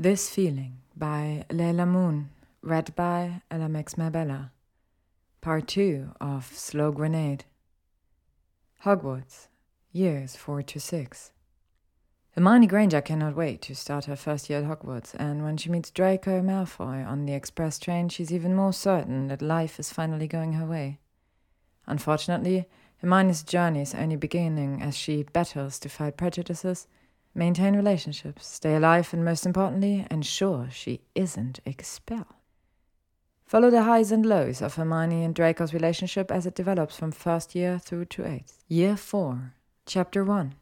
This Feeling by LeilahMoon, read by Elamex Mabella. Part 2 of Slow Grenade. Hogwarts, years 4 to 6. Hermione Granger cannot wait to start her first year at Hogwarts, and when she meets Draco Malfoy on the express train, she's even more certain that life is finally going her way. Unfortunately, Hermione's journey is only beginning as she battles to fight prejudices maintain relationships, stay alive, and most importantly, ensure she isn't expelled. Follow the highs and lows of Hermione and Draco's relationship as it develops from first year through to eighth. Year 4, Chapter 1.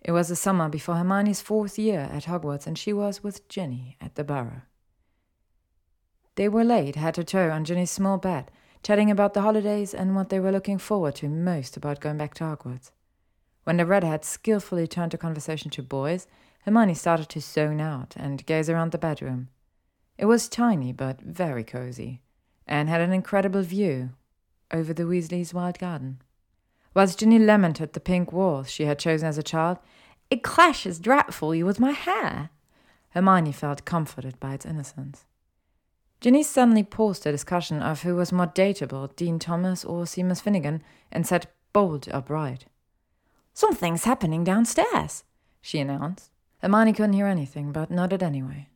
It was the summer before Hermione's fourth year at Hogwarts, and she was with Ginny at the Burrow. They were laid head to toe on Ginny's small bed, chatting about the holidays and what they were looking forward to most about going back to Hogwarts. When the redhead skillfully turned the conversation to boys, Hermione started to zone out and gaze around the bedroom. It was tiny but very cozy, and had an incredible view over the Weasleys' wild garden. Whilst Ginny lamented the pink walls she had chosen as a child, it clashes dreadfully with my hair. Hermione felt comforted by its innocence. Ginny suddenly paused the discussion of who was more dateable, Dean Thomas or Seamus Finnegan, and sat bolt upright. Something's happening downstairs, she announced. Hermione couldn't hear anything, but nodded anyway.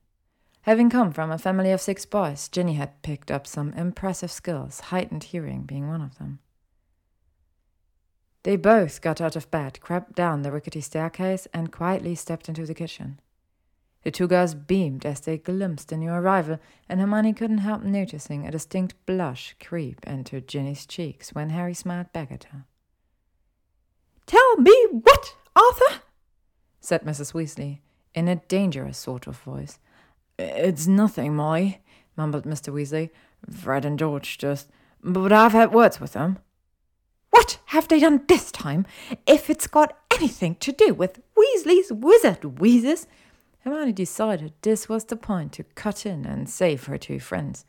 Having come from a family of six boys, Ginny had picked up some impressive skills, heightened hearing being one of them. They both got out of bed, crept down the rickety staircase, and quietly stepped into the kitchen. The two girls beamed as they glimpsed the new arrival, and Hermione couldn't help noticing a distinct blush creep into Ginny's cheeks when Harry smiled back at her. Tell me what, Arthur? said Mrs. Weasley, in a dangerous sort of voice. It's nothing, Molly, mumbled Mr. Weasley. Fred and George just. But I've had words with them. What have they done this time? If it's got anything to do with Weasley's wizard wheezes. Hermione decided this was the point to cut in and save her two friends.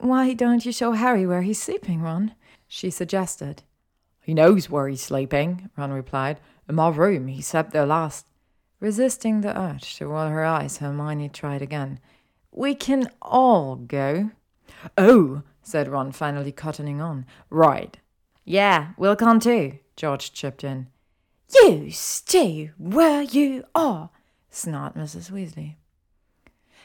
Why don't you show Harry where he's sleeping, Ron? she suggested. He knows where he's sleeping, Ron replied. In my room. He slept there last. Resisting the urge to roll her eyes, Hermione tried again. We can all go. Oh, said Ron, finally cottoning on. Right. Yeah, we'll come too, George chipped in. You stay where you are, snarled Mrs. Weasley.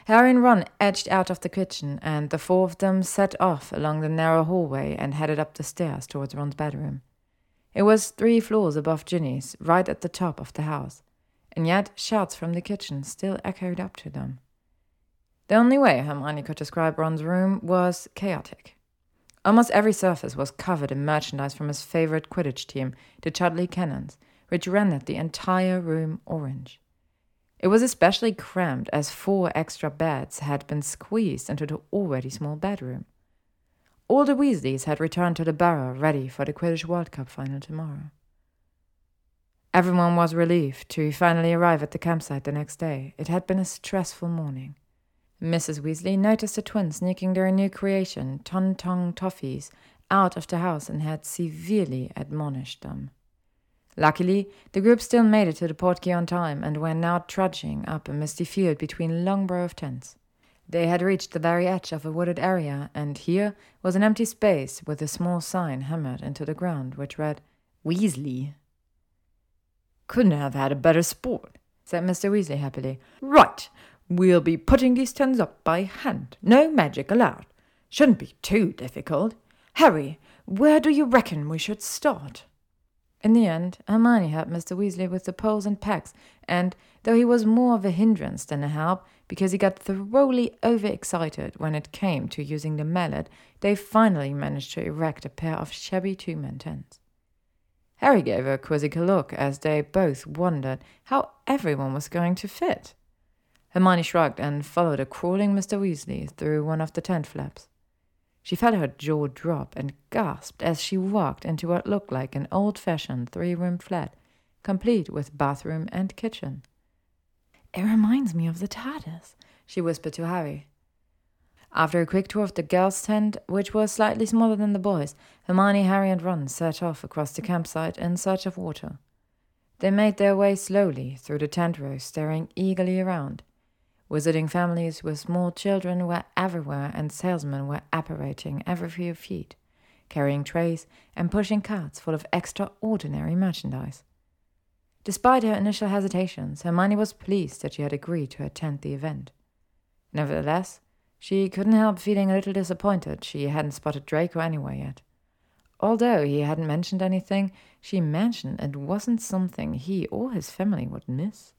Harry and Ron edged out of the kitchen, and the four of them set off along the narrow hallway and headed up the stairs towards Ron's bedroom. It was three floors above Ginny's, right at the top of the house, and yet shouts from the kitchen still echoed up to them. The only way Hermione could describe Ron's room was chaotic. Almost every surface was covered in merchandise from his favorite Quidditch team, the Chudley Cannons, which rendered the entire room orange. It was especially cramped as four extra beds had been squeezed into the already small bedroom. All the Weasleys had returned to the Burrow ready for the Quidditch World Cup final tomorrow. Everyone was relieved to finally arrive at the campsite the next day. It had been a stressful morning. Mrs. Weasley noticed the twins sneaking their new creation, Ton-Tongue Toffees, out of the house and had severely admonished them. Luckily, the group still made it to the portkey on time and were now trudging up a misty field between long row of tents. They had reached the very edge of a wooded area, and here was an empty space with a small sign hammered into the ground which read Weasley. Couldn't have had a better sport, said Mr. Weasley happily. Right, we'll be putting these tents up by hand. No magic allowed. Shouldn't be too difficult. Harry, where do you reckon we should start? In the end, Hermione helped Mr. Weasley with the poles and pegs, and though he was more of a hindrance than a help, because he got thoroughly overexcited when it came to using the mallet, they finally managed to erect a pair of shabby two man tents. Harry gave a quizzical look as they both wondered how everyone was going to fit. Hermione shrugged and followed a crawling Mr. Weasley through one of the tent flaps. She felt her jaw drop and gasped as she walked into what looked like an old fashioned three room flat, complete with bathroom and kitchen. It reminds me of the TARDIS, she whispered to Harry. After a quick tour of the girls' tent, which was slightly smaller than the boys', Hermione, Harry, and Ron set off across the campsite in search of water. They made their way slowly through the tent rows, staring eagerly around. Visiting families with small children were everywhere, and salesmen were apparating every few feet, carrying trays and pushing carts full of extraordinary merchandise. Despite her initial hesitations, Hermione was pleased that she had agreed to attend the event. Nevertheless, she couldn't help feeling a little disappointed she hadn't spotted Draco anywhere yet. Although he hadn't mentioned anything, she mentioned it wasn't something he or his family would miss.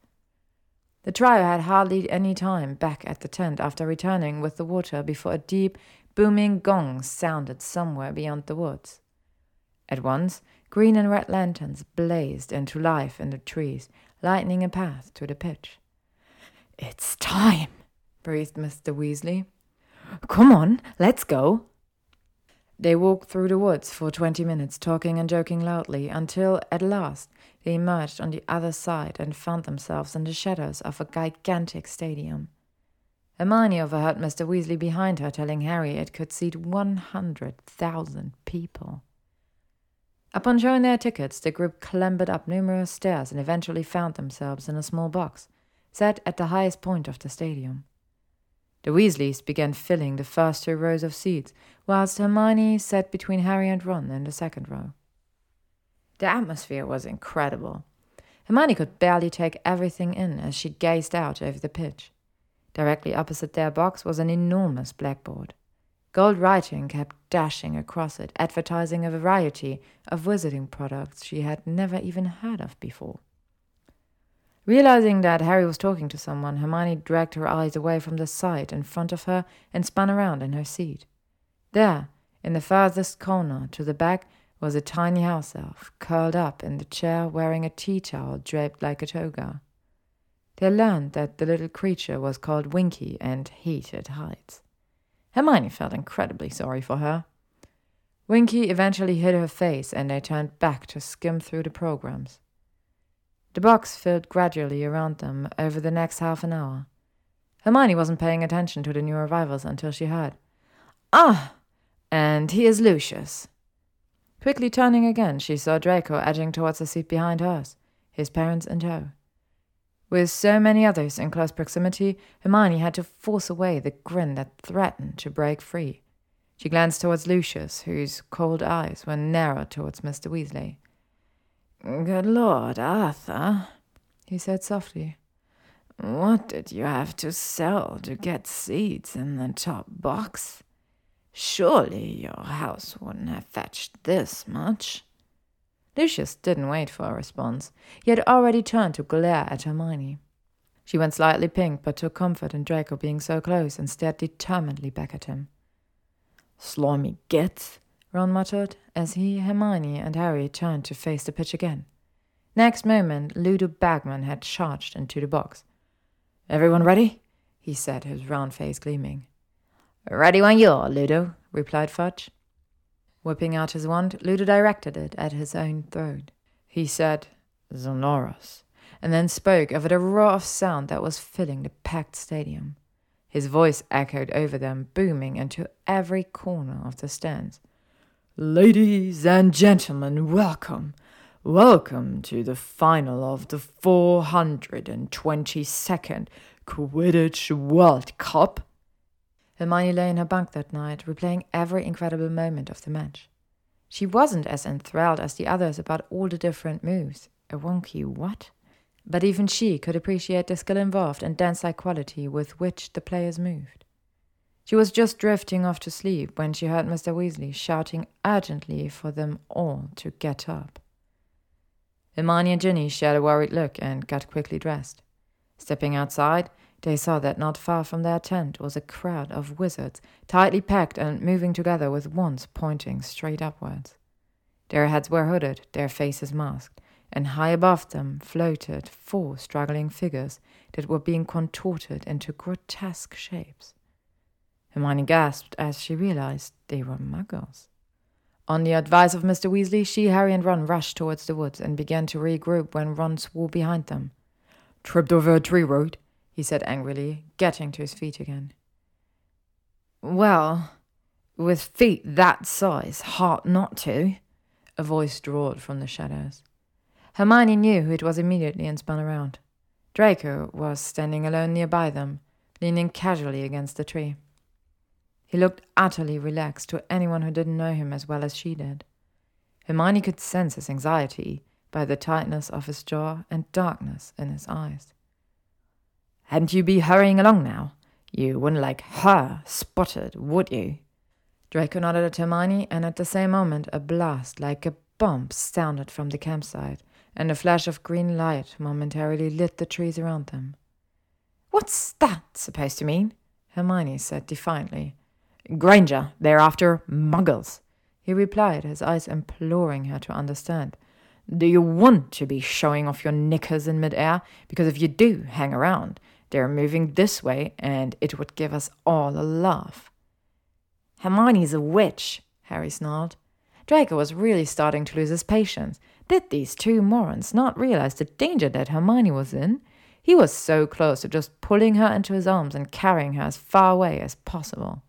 The trio had hardly any time back at the tent after returning with the water before a deep, booming gong sounded somewhere beyond the woods. At once, green and red lanterns blazed into life in the trees, lighting a path to the pitch. It's time, breathed Mr. Weasley. Come on, let's go. They walked through the woods for twenty minutes, talking and joking loudly, until at last they emerged on the other side and found themselves in the shadows of a gigantic stadium. Hermione overheard Mr. Weasley behind her telling Harry it could seat one hundred thousand people. Upon showing their tickets, the group clambered up numerous stairs and eventually found themselves in a small box, set at the highest point of the stadium. The Weasleys began filling the first two rows of seats, whilst Hermione sat between Harry and Ron in the second row. The atmosphere was incredible. Hermione could barely take everything in as she gazed out over the pitch. Directly opposite their box was an enormous blackboard. Gold writing kept dashing across it, advertising a variety of wizarding products she had never even heard of before. Realizing that Harry was talking to someone, Hermione dragged her eyes away from the sight in front of her and spun around in her seat. There, in the farthest corner to the back, was a tiny house elf, curled up in the chair wearing a tea towel draped like a toga. They learned that the little creature was called Winky and hated heights. Hermione felt incredibly sorry for her. Winky eventually hid her face and they turned back to skim through the programs. The box filled gradually around them over the next half an hour. Hermione wasn't paying attention to the new arrivals until she heard, Ah! And he is Lucius. Quickly turning again, she saw Draco edging towards the seat behind hers, his parents in tow. With so many others in close proximity, Hermione had to force away the grin that threatened to break free. She glanced towards Lucius, whose cold eyes were narrowed towards Mr. Weasley. Good Lord, Arthur, he said softly. What did you have to sell to get seats in the top box? Surely your house wouldn't have fetched this much. Lucius didn't wait for a response. He had already turned to glare at Hermione. She went slightly pink, but took comfort in Draco being so close and stared determinedly back at him. Slimy git, Ron muttered as he, Hermione, and Harry turned to face the pitch again. Next moment, Ludo Bagman had charged into the box. Everyone ready? he said, his round face gleaming. Ready when you are, Ludo, replied Fudge. Whipping out his wand, Ludo directed it at his own throat. He said, Sonorus, and then spoke over the roar of sound that was filling the packed stadium. His voice echoed over them, booming into every corner of the stands. Ladies and gentlemen, welcome. Welcome to the final of the 422nd Quidditch World Cup. Hermione lay in her bunk that night, replaying every incredible moment of the match. She wasn't as enthralled as the others about all the different moves. A Wronski what? But even she could appreciate the skill involved and dance like quality with which the players moved. She was just drifting off to sleep when she heard Mr. Weasley shouting urgently for them all to get up. Hermione and Ginny shared a worried look and got quickly dressed. Stepping outside, they saw that not far from their tent was a crowd of wizards, tightly packed and moving together with wands pointing straight upwards. Their heads were hooded, their faces masked, and high above them floated four struggling figures that were being contorted into grotesque shapes. Hermione gasped as she realized they were muggles. On the advice of Mr. Weasley, she, Harry, and Ron rushed towards the woods and began to regroup when Ron swore behind them. Tripped over a tree root, he said angrily, getting to his feet again. Well, with feet that size, hard not to, a voice drawled from the shadows. Hermione knew who it was immediately and spun around. Draco was standing alone nearby them, leaning casually against the tree. He looked utterly relaxed to anyone who didn't know him as well as she did. Hermione could sense his anxiety by the tightness of his jaw and darkness in his eyes. Hadn't you be hurrying along now? You wouldn't like her spotted, would you? Draco nodded at Hermione, and at the same moment a blast like a bomb sounded from the campsite, and a flash of green light momentarily lit the trees around them. What's that supposed to mean? Hermione said defiantly. Granger, they're after muggles, he replied, his eyes imploring her to understand. Do you want to be showing off your knickers in midair? Because if you do, hang around. They're moving this way, and it would give us all a laugh. Hermione's a witch, Harry snarled. Draco was really starting to lose his patience. Did these two morons not realize the danger that Hermione was in? He was so close to just pulling her into his arms and carrying her as far away as possible.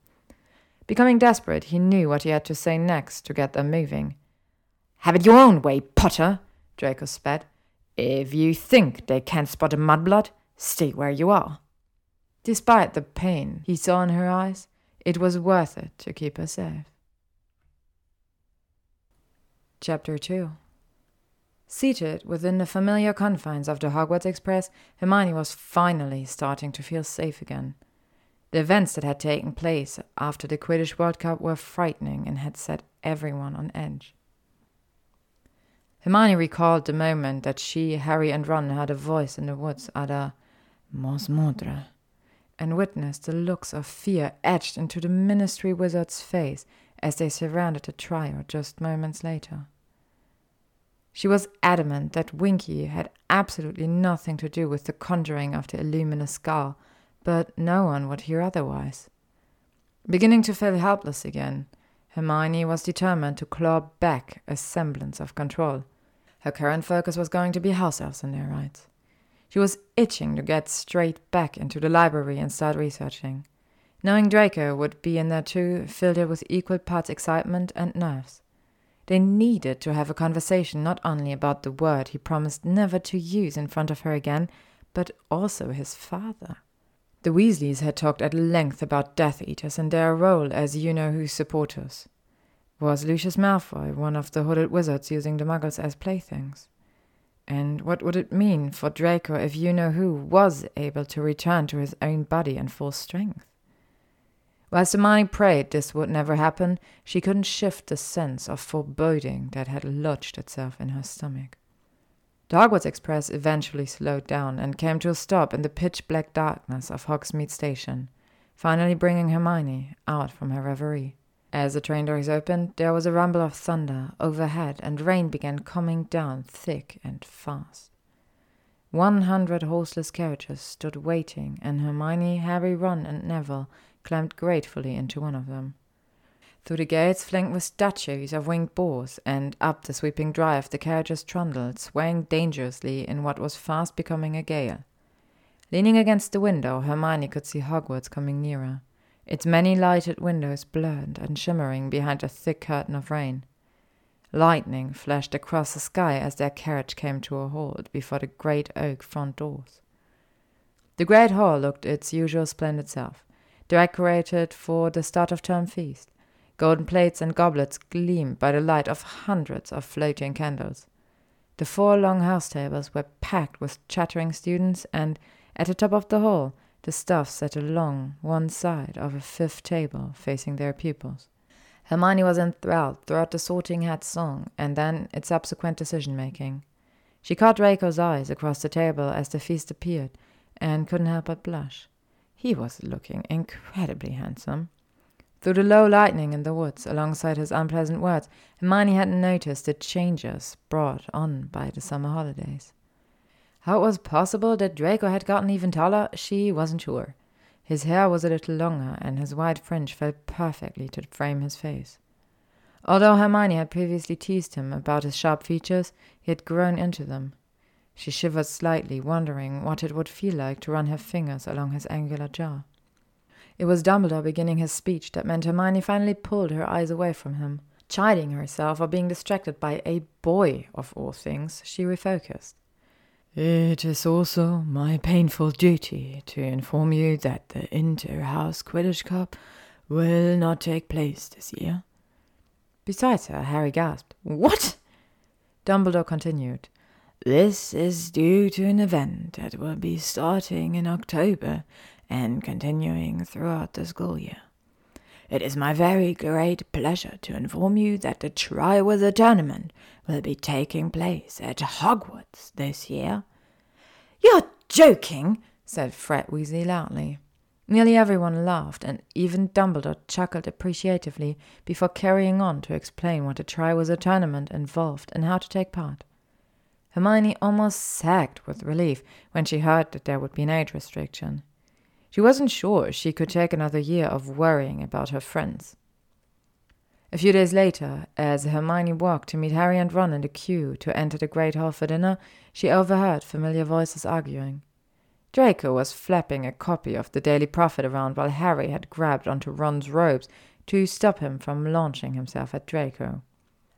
Becoming desperate, he knew what he had to say next to get them moving. Have it your own way, Potter, Draco spat. If you think they can't spot a mudblood, stay where you are. Despite the pain he saw in her eyes, it was worth it to keep her safe. Chapter 2 Seated within the familiar confines of the Hogwarts Express, Hermione was finally starting to feel safe again. The events that had taken place after the Quidditch World Cup were frightening and had set everyone on edge. Hermione recalled the moment that she, Harry, and Ron heard a voice in the woods utter Mos Maudre, and witnessed the looks of fear etched into the Ministry wizard's face as they surrounded the trio just moments later. She was adamant that Winky had absolutely nothing to do with the conjuring of the Illuminous skull but no one would hear otherwise. Beginning to feel helpless again, Hermione was determined to claw back a semblance of control. Her current focus was going to be house elves and their rights. She was itching to get straight back into the library and start researching. Knowing Draco would be in there too filled her with equal parts excitement and nerves. They needed to have a conversation not only about the word he promised never to use in front of her again, but also his father. The Weasleys had talked at length about Death Eaters and their role as you know who supporters. Was Lucius Malfoy one of the hooded wizards using the muggles as playthings? And what would it mean for Draco if you know who was able to return to his own body and full strength? Whilst Hermione prayed this would never happen, she couldn't shift the sense of foreboding that had lodged itself in her stomach. The Hogwarts Express eventually slowed down and came to a stop in the pitch black darkness of Hogsmeade Station, finally bringing Hermione out from her reverie. As the train doors opened, there was a rumble of thunder overhead, and rain began coming down thick and fast. One hundred horseless carriages stood waiting, and Hermione, Harry, Ron, and Neville climbed gratefully into one of them through the gates flanked with statues of winged boars, and up the sweeping drive the carriages trundled, swaying dangerously in what was fast becoming a gale. Leaning against the window, Hermione could see Hogwarts coming nearer, its many lighted windows blurred and shimmering behind a thick curtain of rain. Lightning flashed across the sky as their carriage came to a halt before the great oak front doors. The great hall looked its usual splendid self, decorated for the start of term feast. Golden plates and goblets gleamed by the light of hundreds of floating candles. The four long house tables were packed with chattering students, and at the top of the hall, the staff sat along one side of a fifth table facing their pupils. Hermione was enthralled throughout the sorting hat song and then its subsequent decision making. She caught Draco's eyes across the table as the feast appeared and couldn't help but blush. He was looking incredibly handsome. Through the low lightning in the woods, alongside his unpleasant words, Hermione hadn't noticed the changes brought on by the summer holidays. How it was possible that Draco had gotten even taller, she wasn't sure. His hair was a little longer, and his wide fringe fell perfectly to frame his face. Although Hermione had previously teased him about his sharp features, he had grown into them. She shivered slightly, wondering what it would feel like to run her fingers along his angular jaw. It was Dumbledore beginning his speech that meant Hermione finally pulled her eyes away from him. Chiding herself for being distracted by a boy, of all things, she refocused. It is also my painful duty to inform you that the Inter-House Quidditch Cup will not take place this year. Besides her, Harry gasped. What? Dumbledore continued. This is due to an event that will be starting in October and continuing throughout the school year. It is my very great pleasure to inform you that the Triwizard Tournament will be taking place at Hogwarts this year. You're joking, said Fred Weasley loudly. Nearly everyone laughed, and even Dumbledore chuckled appreciatively before carrying on to explain what the Triwizard Tournament involved and how to take part. Hermione almost sagged with relief when she heard that there would be an age restriction. She wasn't sure she could take another year of worrying about her friends. A few days later, as Hermione walked to meet Harry and Ron in the queue to enter the Great Hall for dinner, she overheard familiar voices arguing. Draco was flapping a copy of the Daily Prophet around while Harry had grabbed onto Ron's robes to stop him from launching himself at Draco.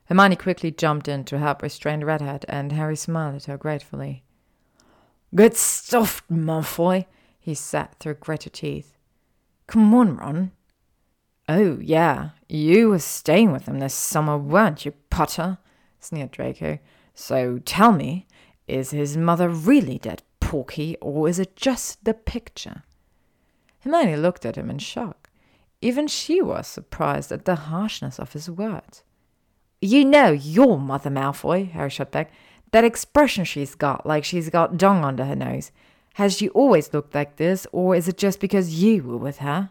Hermione quickly jumped in to help restrain the redhead, and Harry smiled at her gratefully. Good stuff, Malfoy, he said through gritted teeth. Come on, Ron. Oh, yeah, you were staying with him this summer, weren't you, Potter? sneered Draco. So tell me, is his mother really dead, Porky, or is it just the picture? Hermione looked at him in shock. Even she was surprised at the harshness of his words. You know your mother, Malfoy, Harry shot back. That expression she's got, like she's got dung under her nose. Has she always looked like this, or is it just because you were with her?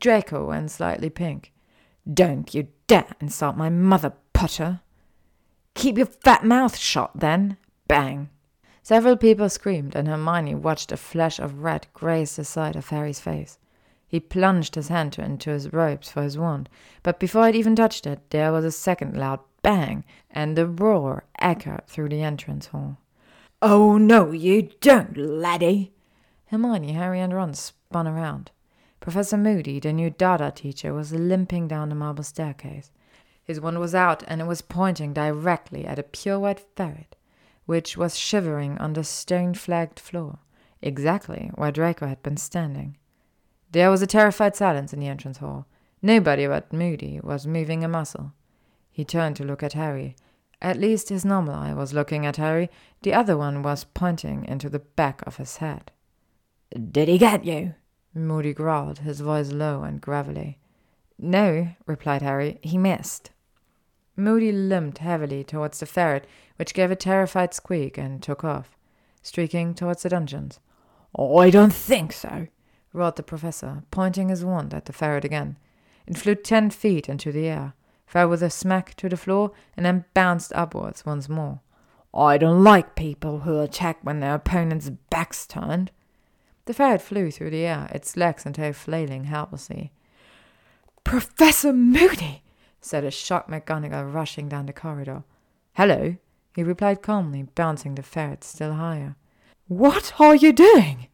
Draco went slightly pink. Don't you dare insult my mother, Potter. Keep your fat mouth shut, then. Bang. Several people screamed, and Hermione watched a flash of red graze the side of Harry's face. He plunged his hand into his robes for his wand, but before it even touched it, there was a second loud bang, and the roar echoed through the entrance hall. Oh, no, you don't, laddie! Hermione, Harry, and Ron spun around. Professor Moody, the new Dada teacher, was limping down the marble staircase. His wand was out, and it was pointing directly at a pure white ferret, which was shivering on the stone flagged floor, exactly where Draco had been standing. There was a terrified silence in the entrance hall. Nobody but Moody was moving a muscle. He turned to look at Harry, at least his normal eye was looking at Harry, the other one was pointing into the back of his head. Did he get you? Moody growled, his voice low and gravelly. No, replied Harry, he missed. Moody limped heavily towards the ferret, which gave a terrified squeak and took off, streaking towards the dungeons. Oh, I don't think so, roared the professor, pointing his wand at the ferret again. It flew ten feet into the air fell with a smack to the floor, and then bounced upwards once more. I don't like people who attack when their opponent's back's turned. The ferret flew through the air, its legs and tail flailing helplessly. Professor Moody, said a shocked McGonagall rushing down the corridor. Hello, he replied calmly, bouncing the ferret still higher. What are you doing?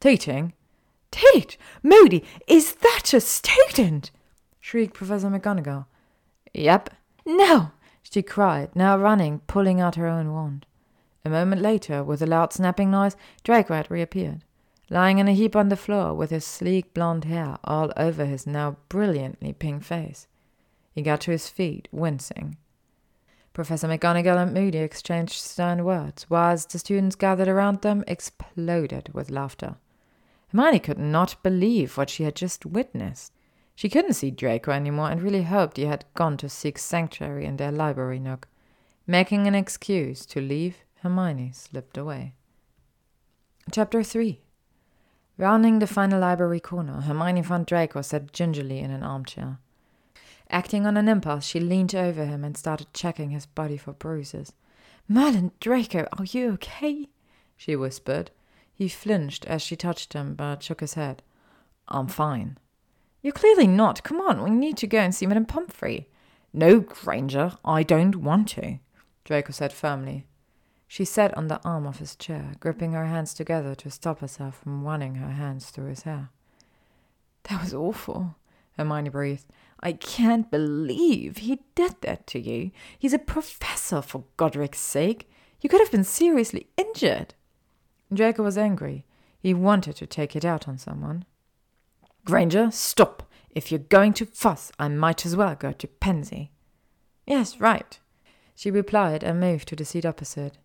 Teaching. Teach? Moody, is that a student? shrieked Professor McGonagall. Yep. No! she cried, now running, pulling out her own wand. A moment later, with a loud snapping noise, Draco had reappeared, lying in a heap on the floor with his sleek blond hair all over his now brilliantly pink face. He got to his feet, wincing. Professor McGonagall and Moody exchanged stern words, whilst the students gathered around them exploded with laughter. Hermione could not believe what she had just witnessed. She couldn't see Draco anymore and really hoped he had gone to seek sanctuary in their library nook. Making an excuse to leave, Hermione slipped away. Chapter 3 Rounding the final library corner, Hermione found Draco sat gingerly in an armchair. Acting on an impulse, she leaned over him and started checking his body for bruises. Merlin Draco, are you okay? she whispered. He flinched as she touched him, but shook his head. I'm fine. You're clearly not. Come on, we need to go and see Madame Pomfrey. No, Granger, I don't want to, Draco said firmly. She sat on the arm of his chair, gripping her hands together to stop herself from running her hands through his hair. That was awful, Hermione breathed. I can't believe he did that to you. He's a professor, for Godric's sake. You could have been seriously injured. Draco was angry. He wanted to take it out on someone. Granger, stop! If you're going to fuss, I might as well go to Pansy. Yes, right, she replied and moved to the seat opposite.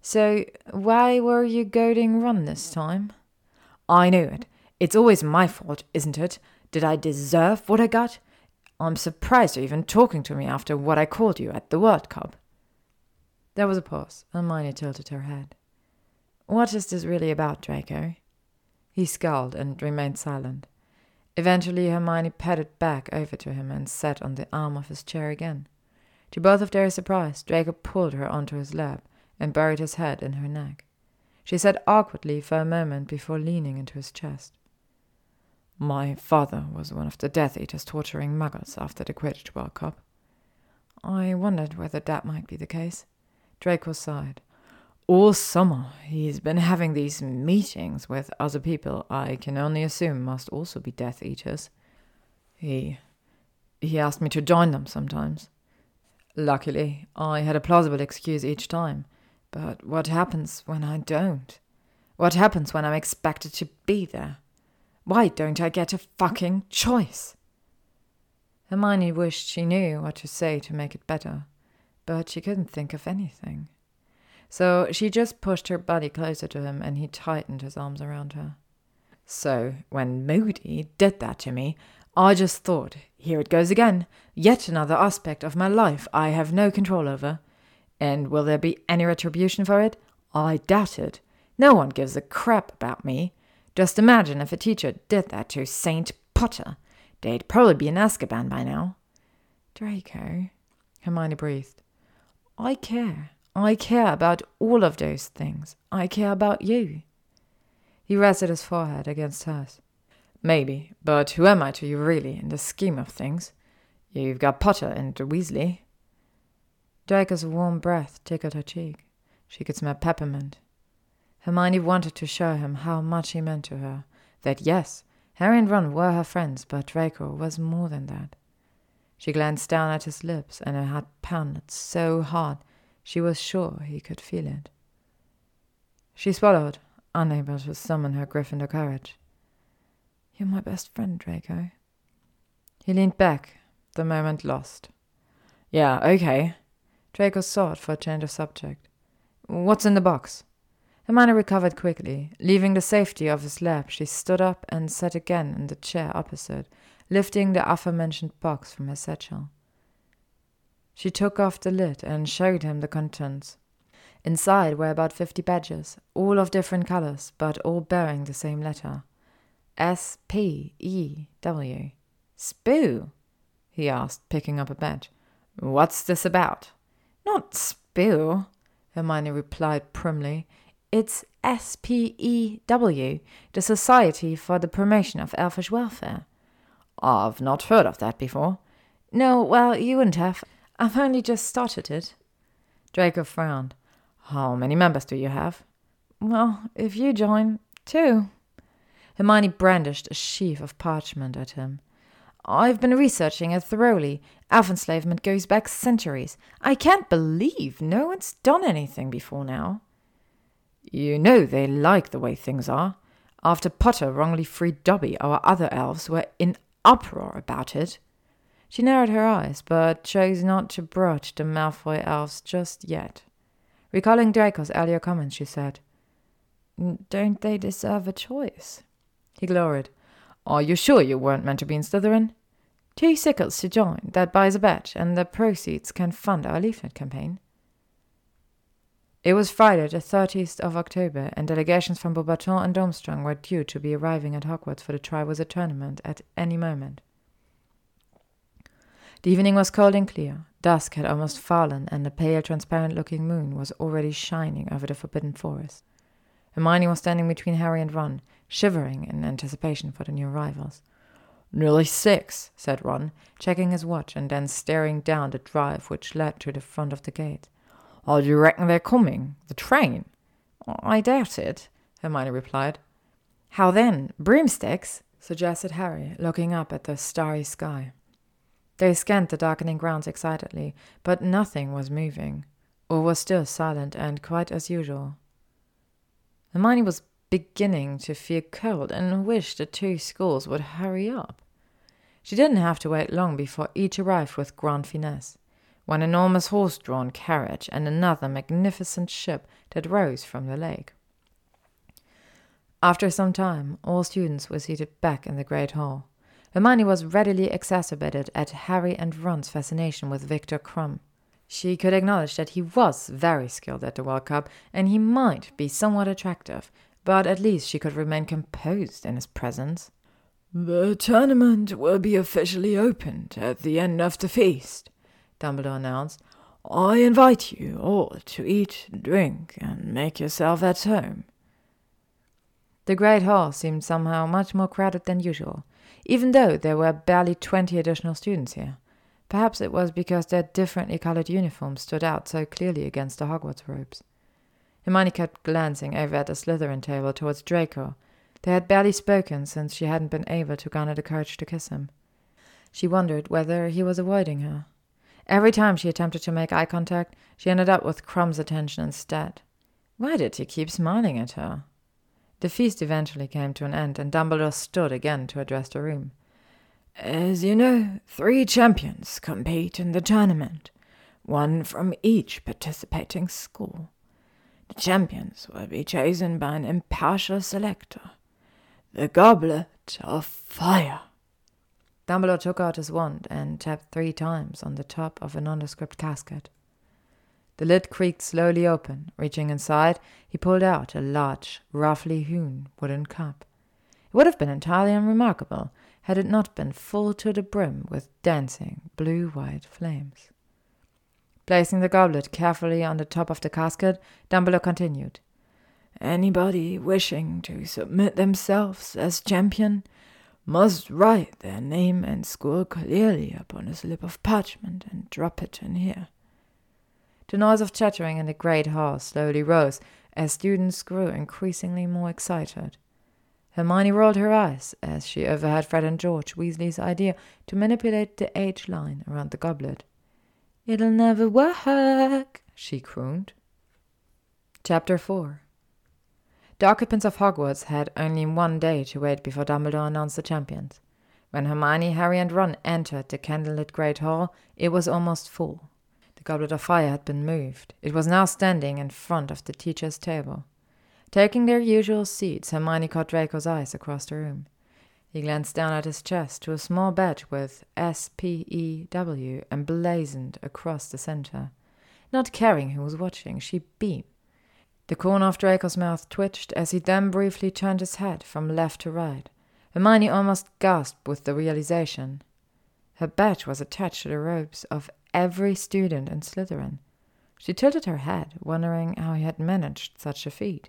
So, why were you goading Ron this time? I knew it. It's always my fault, isn't it? Did I deserve what I got? I'm surprised you're even talking to me after what I called you at the World Cup. There was a pause. Hermione tilted her head. What is this really about, Draco? He scowled and remained silent. Eventually, Hermione padded back over to him and sat on the arm of his chair again. To both of their surprise, Draco pulled her onto his lap and buried his head in her neck. She sat awkwardly for a moment before leaning into his chest. My father was one of the Death Eaters torturing muggles after the Quidditch World Cup. I wondered whether that might be the case. Draco sighed. All summer he's been having these meetings with other people I can only assume must also be Death Eaters. He he asked me to join them sometimes. Luckily, I had a plausible excuse each time. But what happens when I don't? What happens when I'm expected to be there? Why don't I get a fucking choice? Hermione wished she knew what to say to make it better, but she couldn't think of anything. So she just pushed her body closer to him and he tightened his arms around her. So, when Moody did that to me, I just thought, here it goes again. Yet another aspect of my life I have no control over. And will there be any retribution for it? I doubt it. No one gives a crap about me. Just imagine if a teacher did that to Saint Potter. They'd probably be in Azkaban by now. Draco, Hermione breathed. I care. I care about all of those things. I care about you. He rested his forehead against hers. Maybe, but who am I to you really in the scheme of things? You've got Potter and Weasley. Draco's warm breath tickled her cheek. She could smell peppermint. Hermione wanted to show him how much he meant to her. That yes, Harry and Ron were her friends, but Draco was more than that. She glanced down at his lips, and her heart pounded so hard she was sure he could feel it. She swallowed, unable to summon her Gryffindor courage. You're my best friend, Draco. He leaned back, the moment lost. Yeah, okay. Draco sought for a change of subject. What's in the box? Hermione recovered quickly. Leaving the safety of his lap, she stood up and sat again in the chair opposite, lifting the aforementioned box from her satchel. She took off the lid and showed him the contents. Inside were about fifty badges, all of different colors, but all bearing the same letter S P E W. Spoo? he asked, picking up a badge. What's this about? Not Spoo, Hermione replied primly. It's SPEW, the Society for the Promotion of Elfish Welfare. I've not heard of that before. No, well, you wouldn't have. I've only just started it. Draco frowned. How many members do you have? Well, if you join, two. Hermione brandished a sheaf of parchment at him. I've been researching it thoroughly. Elf enslavement goes back centuries. I can't believe no one's done anything before now. You know they like the way things are. After Potter wrongly freed Dobby, our other elves were in uproar about it. She narrowed her eyes, but chose not to broach the Malfoy elves just yet. Recalling Draco's earlier comments, she said, Don't they deserve a choice? He glowered. Are you sure you weren't meant to be in Slytherin? Two sickles to join, that buys a badge, and the proceeds can fund our leaflet campaign. It was Friday, the 30th of October, and delegations from Beauxbaton and Durmstrang were due to be arriving at Hogwarts for the Triwizard Tournament at any moment. The evening was cold and clear. Dusk had almost fallen, and the pale, transparent looking moon was already shining over the forbidden forest. Hermione was standing between Harry and Ron, shivering in anticipation for the new arrivals. Nearly six, said Ron, checking his watch and then staring down the drive which led to the front of the gate. Oh, do you reckon they're coming? The train? I doubt it, Hermione replied. How then? Broomsticks? suggested Harry, looking up at the starry sky. They scanned the darkening grounds excitedly, but nothing was moving. or was still silent and quite as usual. Hermione was beginning to feel cold and wished the two schools would hurry up. She didn't have to wait long before each arrived with grand finesse one enormous horse drawn carriage and another magnificent ship that rose from the lake. After some time, all students were seated back in the great hall. Hermione was readily exacerbated at Harry and Ron's fascination with Victor Krum. She could acknowledge that he was very skilled at the World Cup, and he might be somewhat attractive, but at least she could remain composed in his presence. The tournament will be officially opened at the end of the feast, Dumbledore announced. I invite you all to eat, drink, and make yourself at home. The great hall seemed somehow much more crowded than usual, even though there were barely twenty additional students here. Perhaps it was because their differently colored uniforms stood out so clearly against the Hogwarts robes. Hermione kept glancing over at the Slytherin table towards Draco. They had barely spoken since she hadn't been able to garner the courage to kiss him. She wondered whether he was avoiding her. Every time she attempted to make eye contact, she ended up with Krum's attention instead. Why did he keep smiling at her? The feast eventually came to an end, and Dumbledore stood again to address the room. As you know, three champions compete in the tournament, one from each participating school. The champions will be chosen by an impartial selector. The Goblet of Fire. Dumbledore took out his wand and tapped three times on the top of a nondescript casket. The lid creaked slowly open. Reaching inside, he pulled out a large, roughly hewn wooden cup. It would have been entirely unremarkable had it not been full to the brim with dancing blue white flames. Placing the goblet carefully on the top of the casket, Dumbledore continued. Anybody wishing to submit themselves as champion must write their name and school clearly upon a slip of parchment and drop it in here. The noise of chattering in the great hall slowly rose as students grew increasingly more excited. Hermione rolled her eyes as she overheard Fred and George Weasley's idea to manipulate the age line around the goblet. It'll never work, she crooned. Chapter 4 The occupants of Hogwarts had only one day to wait before Dumbledore announced the champions. When Hermione, Harry, and Ron entered the candlelit Great Hall, it was almost full. The goblet of fire had been moved. It was now standing in front of the teacher's table. Taking their usual seats, Hermione caught Draco's eyes across the room. He glanced down at his chest to a small badge with S P E W emblazoned across the center. Not caring who was watching, she beamed. The corner of Draco's mouth twitched as he then briefly turned his head from left to right. Hermione almost gasped with the realization. Her badge was attached to the robes of every student in Slytherin. She tilted her head, wondering how he had managed such a feat.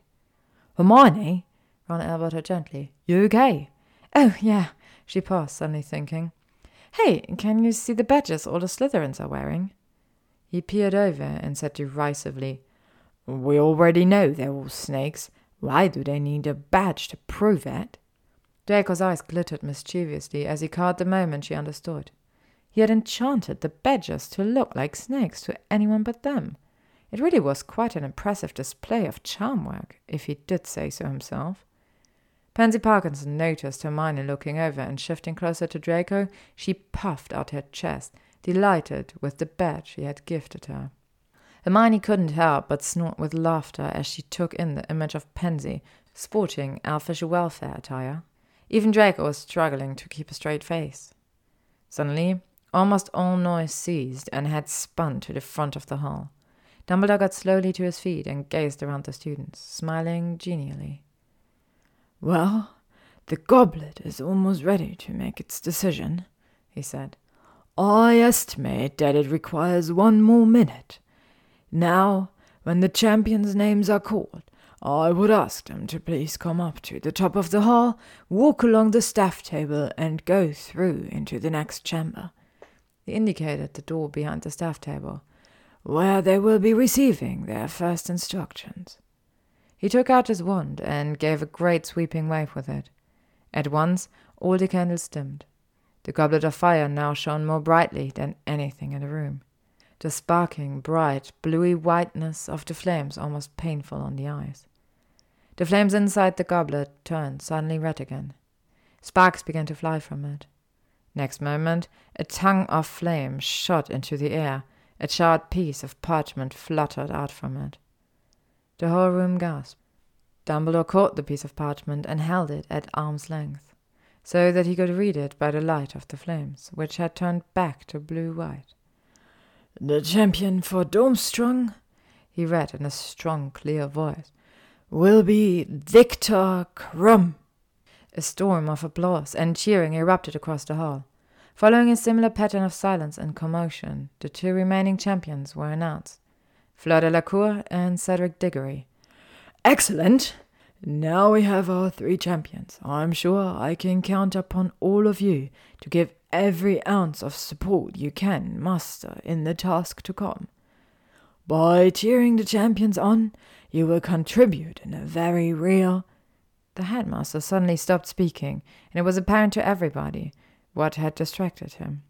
Hermione, Ron elbowed her gently. You okay? Oh, yeah. She paused, suddenly thinking. Hey, can you see the badges all the Slytherins are wearing? He peered over and said derisively, We already know they're all snakes. Why do they need a badge to prove it? Draco's eyes glittered mischievously as he caught the moment she understood. He had enchanted the badgers to look like snakes to anyone but them. It really was quite an impressive display of charm work, if he did say so himself. Pansy Parkinson noticed Hermione looking over and shifting closer to Draco, she puffed out her chest, delighted with the badge he had gifted her. Hermione couldn't help but snort with laughter as she took in the image of Pansy, sporting elfish welfare attire. Even Draco was struggling to keep a straight face. Suddenly, Almost all noise ceased and had spun to the front of the hall. Dumbledore got slowly to his feet and gazed around the students, smiling genially. Well, the goblet is almost ready to make its decision, he said. I estimate that it requires one more minute. Now, when the champions' names are called, I would ask them to please come up to the top of the hall, walk along the staff table, and go through into the next chamber. He indicated the door behind the staff table, where they will be receiving their first instructions. He took out his wand and gave a great sweeping wave with it. At once, all the candles dimmed. The goblet of fire now shone more brightly than anything in the room. the sparkling, bright, bluey whiteness of the flames almost painful on the eyes. The flames inside the goblet turned suddenly red again. Sparks began to fly from it. Next moment, a tongue of flame shot into the air. A charred piece of parchment fluttered out from it. The whole room gasped. Dumbledore caught the piece of parchment and held it at arm's length, so that he could read it by the light of the flames, which had turned back to blue white. The champion for Durmstrang, he read in a strong, clear voice, will be Victor Krum. A storm of applause and cheering erupted across the hall. Following a similar pattern of silence and commotion, the two remaining champions were announced Fleur Delacour and Cedric Diggory. Excellent! Now we have our three champions. I'm sure I can count upon all of you to give every ounce of support you can muster in the task to come. By cheering the champions on, you will contribute in a very real. The headmaster suddenly stopped speaking, and it was apparent to everybody what had distracted him.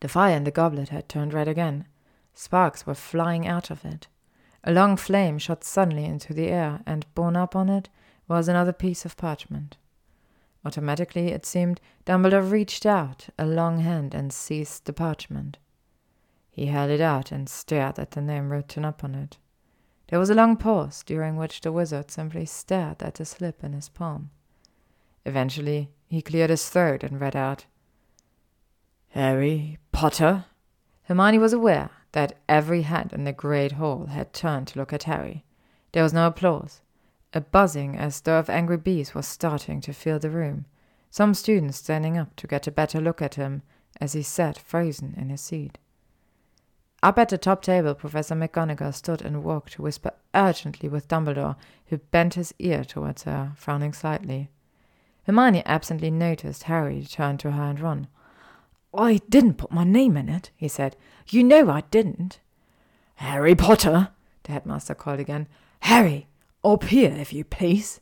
The fire in the goblet had turned red again. Sparks were flying out of it. A long flame shot suddenly into the air, and borne up on it was another piece of parchment. Automatically, it seemed, Dumbledore reached out a long hand and seized the parchment. He held it out and stared at the name written upon it. There was a long pause, during which the wizard simply stared at the slip in his palm. Eventually, he cleared his throat and read out, Harry Potter? Hermione was aware that every head in the great hall had turned to look at Harry. There was no applause. A buzzing as though of angry bees was starting to fill the room, some students standing up to get a better look at him as he sat frozen in his seat. Up at the top table, Professor McGonagall stood and walked to whisper urgently with Dumbledore, who bent his ear towards her, frowning slightly. Hermione absently noticed Harry turn to her and Ron. I didn't put my name in it, he said. You know I didn't. Harry Potter, the headmaster called again. Harry, up here, if you please.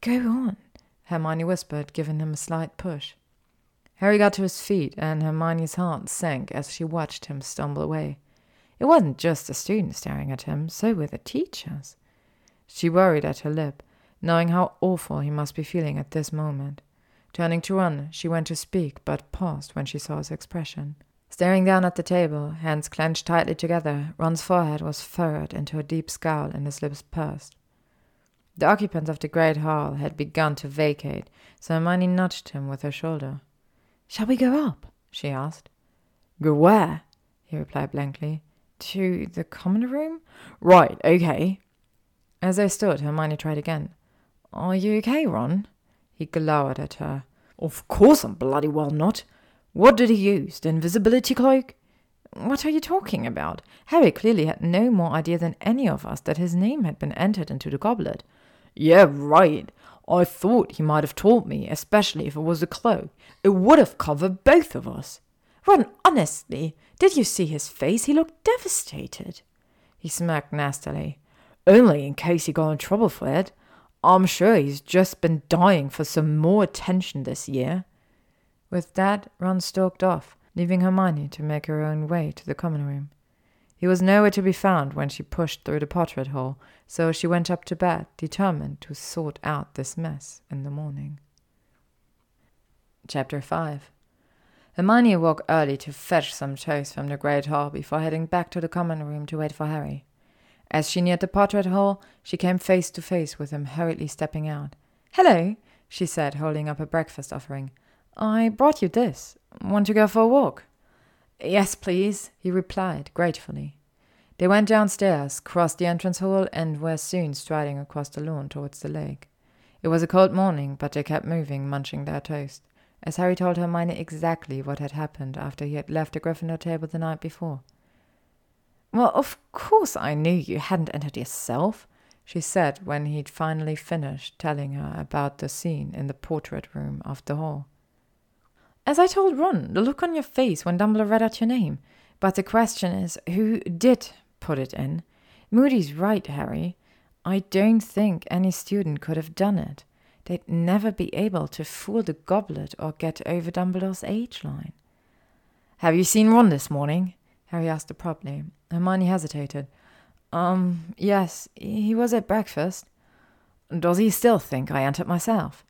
Go on, Hermione whispered, giving him a slight push. Harry got to his feet, and Hermione's heart sank as she watched him stumble away. It wasn't just the students staring at him, so were the teachers. She worried at her lip, knowing how awful he must be feeling at this moment. Turning to Ron, she went to speak, but paused when she saw his expression. Staring down at the table, hands clenched tightly together, Ron's forehead was furrowed into a deep scowl and his lips pursed. The occupants of the great hall had begun to vacate, so Hermione nudged him with her shoulder. Shall we go up? she asked. Go where? he replied blankly. To the common room? Right, okay. As they stood, Hermione tried again. Are you okay, Ron? He glowered at her. Of course I'm bloody well not. What did he use? The invisibility cloak? What are you talking about? Harry clearly had no more idea than any of us that his name had been entered into the goblet. Yeah, right. I thought he might have told me, especially if it was a cloak. It would have covered both of us. Ron, honestly, did you see his face? He looked devastated. He smirked nastily. Only in case he got in trouble for it. I'm sure he's just been dying for some more attention this year. With that, Ron stalked off, leaving Hermione to make her own way to the common room. He was nowhere to be found when she pushed through the portrait hole, so she went up to bed, determined to sort out this mess in the morning. Chapter 5 Hermione woke early to fetch some toast from the great hall before heading back to the common room to wait for Harry. As she neared the portrait hole, she came face to face with him hurriedly stepping out. Hello, she said, holding up a breakfast offering. I brought you this. Want to go for a walk? Yes, please, he replied gratefully. They went downstairs, crossed the entrance hall, and were soon striding across the lawn towards the lake. It was a cold morning, but they kept moving, munching their toast, as Harry told Hermione exactly what had happened after he had left the Gryffindor table the night before. Well, of course I knew you hadn't entered yourself, she said when he'd finally finished telling her about the scene in the portrait room of the hall. As I told Ron, the look on your face when Dumbledore read out your name. But the question is, who did put it in? Moody's right, Harry. I don't think any student could have done it. They'd never be able to fool the goblet or get over Dumbledore's age line. Have you seen Ron this morning? Harry asked abruptly. Hermione hesitated. Um, yes, he was at breakfast. Does he still think I entered myself?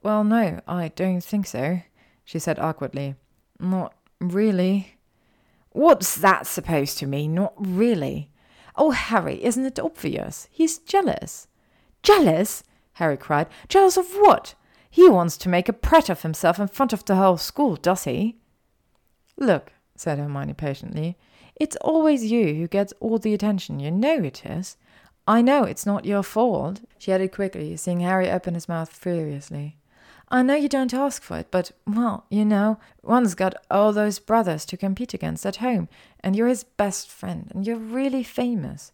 Well, no, I don't think so, she said awkwardly. Not really. What's that supposed to mean, not really? Oh, Harry, isn't it obvious? He's jealous. Jealous? Harry cried. Jealous of what? He wants to make a prat of himself in front of the whole school, does he? Look, said Hermione patiently, it's always you who gets all the attention. You know it is. I know it's not your fault, she added quickly, seeing Harry open his mouth furiously. I know you don't ask for it, but, well, you know, Ron's got all those brothers to compete against at home, and you're his best friend, and you're really famous.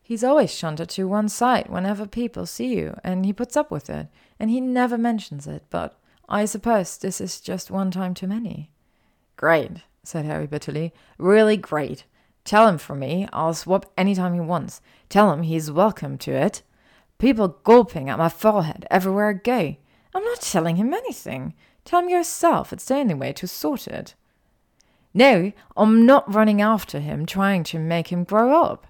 He's always shunted to one side whenever people see you, and he puts up with it, and he never mentions it, but I suppose this is just one time too many. Great, said Harry bitterly. Really great. Tell him from me I'll swap any time he wants. Tell him he's welcome to it. People gulping at my forehead everywhere I go. I'm not telling him anything. Tell him yourself. It's the only way to sort it. No, I'm not running after him, trying to make him grow up.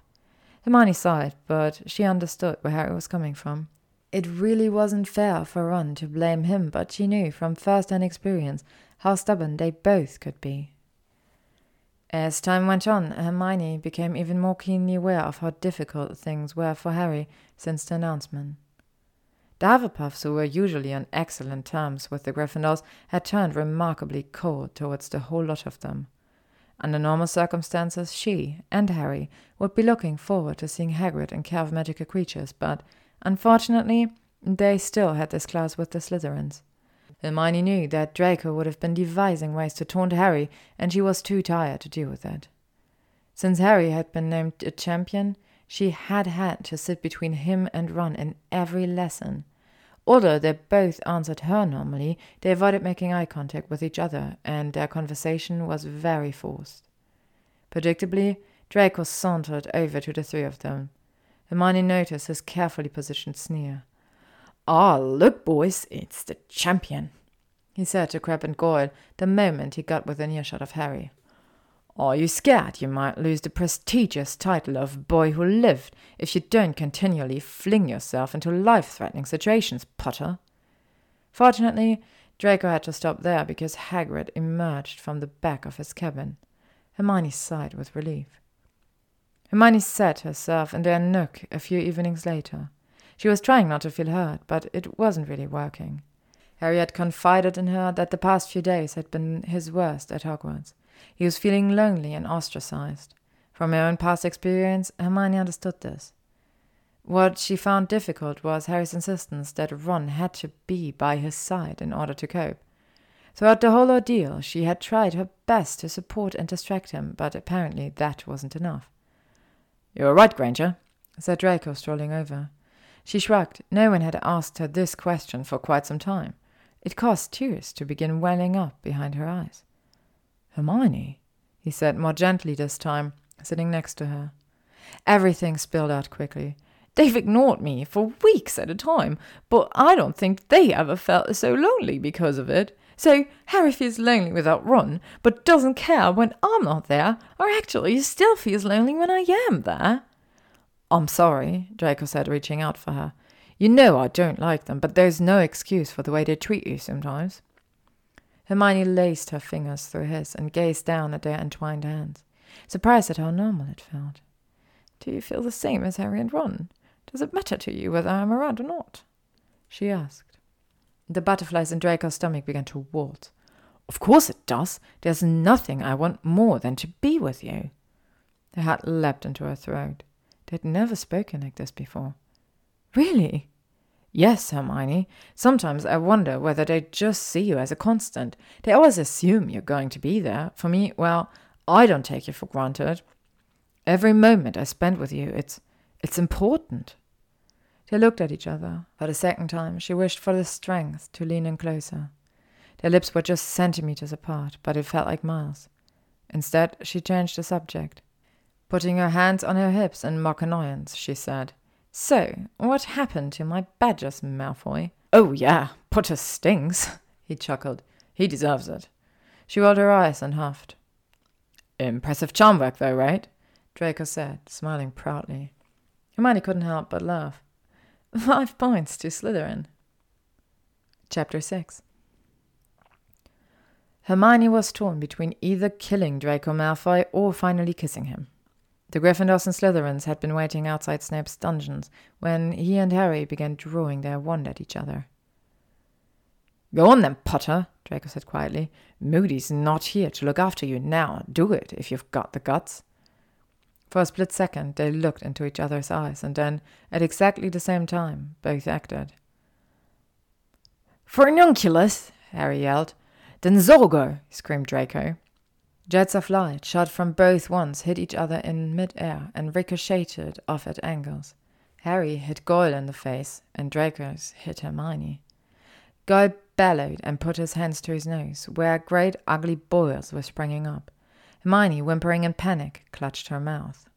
Hermione sighed, but she understood where Harry was coming from. It really wasn't fair for Ron to blame him, but she knew from first-hand experience how stubborn they both could be. As time went on, Hermione became even more keenly aware of how difficult things were for Harry since the announcement. Hufflepuffs, who were usually on excellent terms with the Gryffindors, had turned remarkably cold towards the whole lot of them. Under normal circumstances, she and Harry would be looking forward to seeing Hagrid and care of magical creatures, but unfortunately, they still had this class with the Slytherins. Hermione knew that Draco would have been devising ways to taunt Harry, and she was too tired to deal with that. Since Harry had been named a champion, she had had to sit between him and Ron in every lesson. Although they both answered her normally, they avoided making eye contact with each other, and their conversation was very forced. Predictably, Draco sauntered over to the three of them. Hermione noticed his carefully positioned sneer. Ah, look, boys, it's the champion, he said to Crabbe and Goyle the moment he got within earshot of Harry. Are you scared you might lose the prestigious title of Boy Who Lived if you don't continually fling yourself into life threatening situations, Potter? Fortunately, Draco had to stop there because Hagrid emerged from the back of his cabin. Hermione sighed with relief. Hermione sat herself in their nook a few evenings later. She was trying not to feel hurt, but it wasn't really working. Harry had confided in her that the past few days had been his worst at Hogwarts. He was feeling lonely and ostracized. From her own past experience, Hermione understood this. What she found difficult was Harry's insistence that Ron had to be by his side in order to cope. Throughout the whole ordeal, she had tried her best to support and distract him, but apparently that wasn't enough. You're right, Granger, said Draco, strolling over. She shrugged. No one had asked her this question for quite some time. It caused tears to begin welling up behind her eyes. Hermione, he said more gently this time, sitting next to her. Everything spilled out quickly. They've ignored me for weeks at a time, but I don't think they ever felt so lonely because of it. So Harry feels lonely without Ron, but doesn't care when I'm not there, or actually still feels lonely when I am there. I'm sorry, Draco said, reaching out for her. You know I don't like them, but there's no excuse for the way they treat you sometimes. Hermione laced her fingers through his and gazed down at their entwined hands, surprised at how normal it felt. Do you feel the same as Harry and Ron? Does it matter to you whether I'm around or not? she asked. The butterflies in Draco's stomach began to waltz. Of course it does. There's nothing I want more than to be with you. The heart leapt into her throat. They had never spoken like this before. Really? Yes, Hermione. Sometimes I wonder whether they just see you as a constant. They always assume you're going to be there. For me, well, I don't take you for granted. Every moment I spend with you, it's it's important. They looked at each other. For the second time, she wished for the strength to lean in closer. Their lips were just centimeters apart, but it felt like miles. Instead, she changed the subject. Putting her hands on her hips in mock annoyance, she said, So, what happened to my badgers, Malfoy? Oh, yeah, Potter stinks, he chuckled. He deserves it. She rolled her eyes and huffed. Impressive charm work, though, right? Draco said, smiling proudly. Hermione couldn't help but laugh. Five points to Slytherin. Chapter 6 Hermione was torn between either killing Draco Malfoy or finally kissing him. The Gryffindors and Slytherins had been waiting outside Snape's dungeons when he and Harry began drawing their wand at each other. Go on then, Potter, Draco said quietly. Moody's not here to look after you now. Do it if you've got the guts. For a split second, they looked into each other's eyes, and then, at exactly the same time, both acted. Furnunculus! Harry yelled. Densaugeo! screamed Draco. Jets of light, shot from both wands, hit each other in mid-air and ricocheted off at angles. Harry hit Goyle in the face, and Draco's hit Hermione. Goyle bellowed and put his hands to his nose, where great ugly boils were springing up. Hermione, whimpering in panic, clutched her mouth.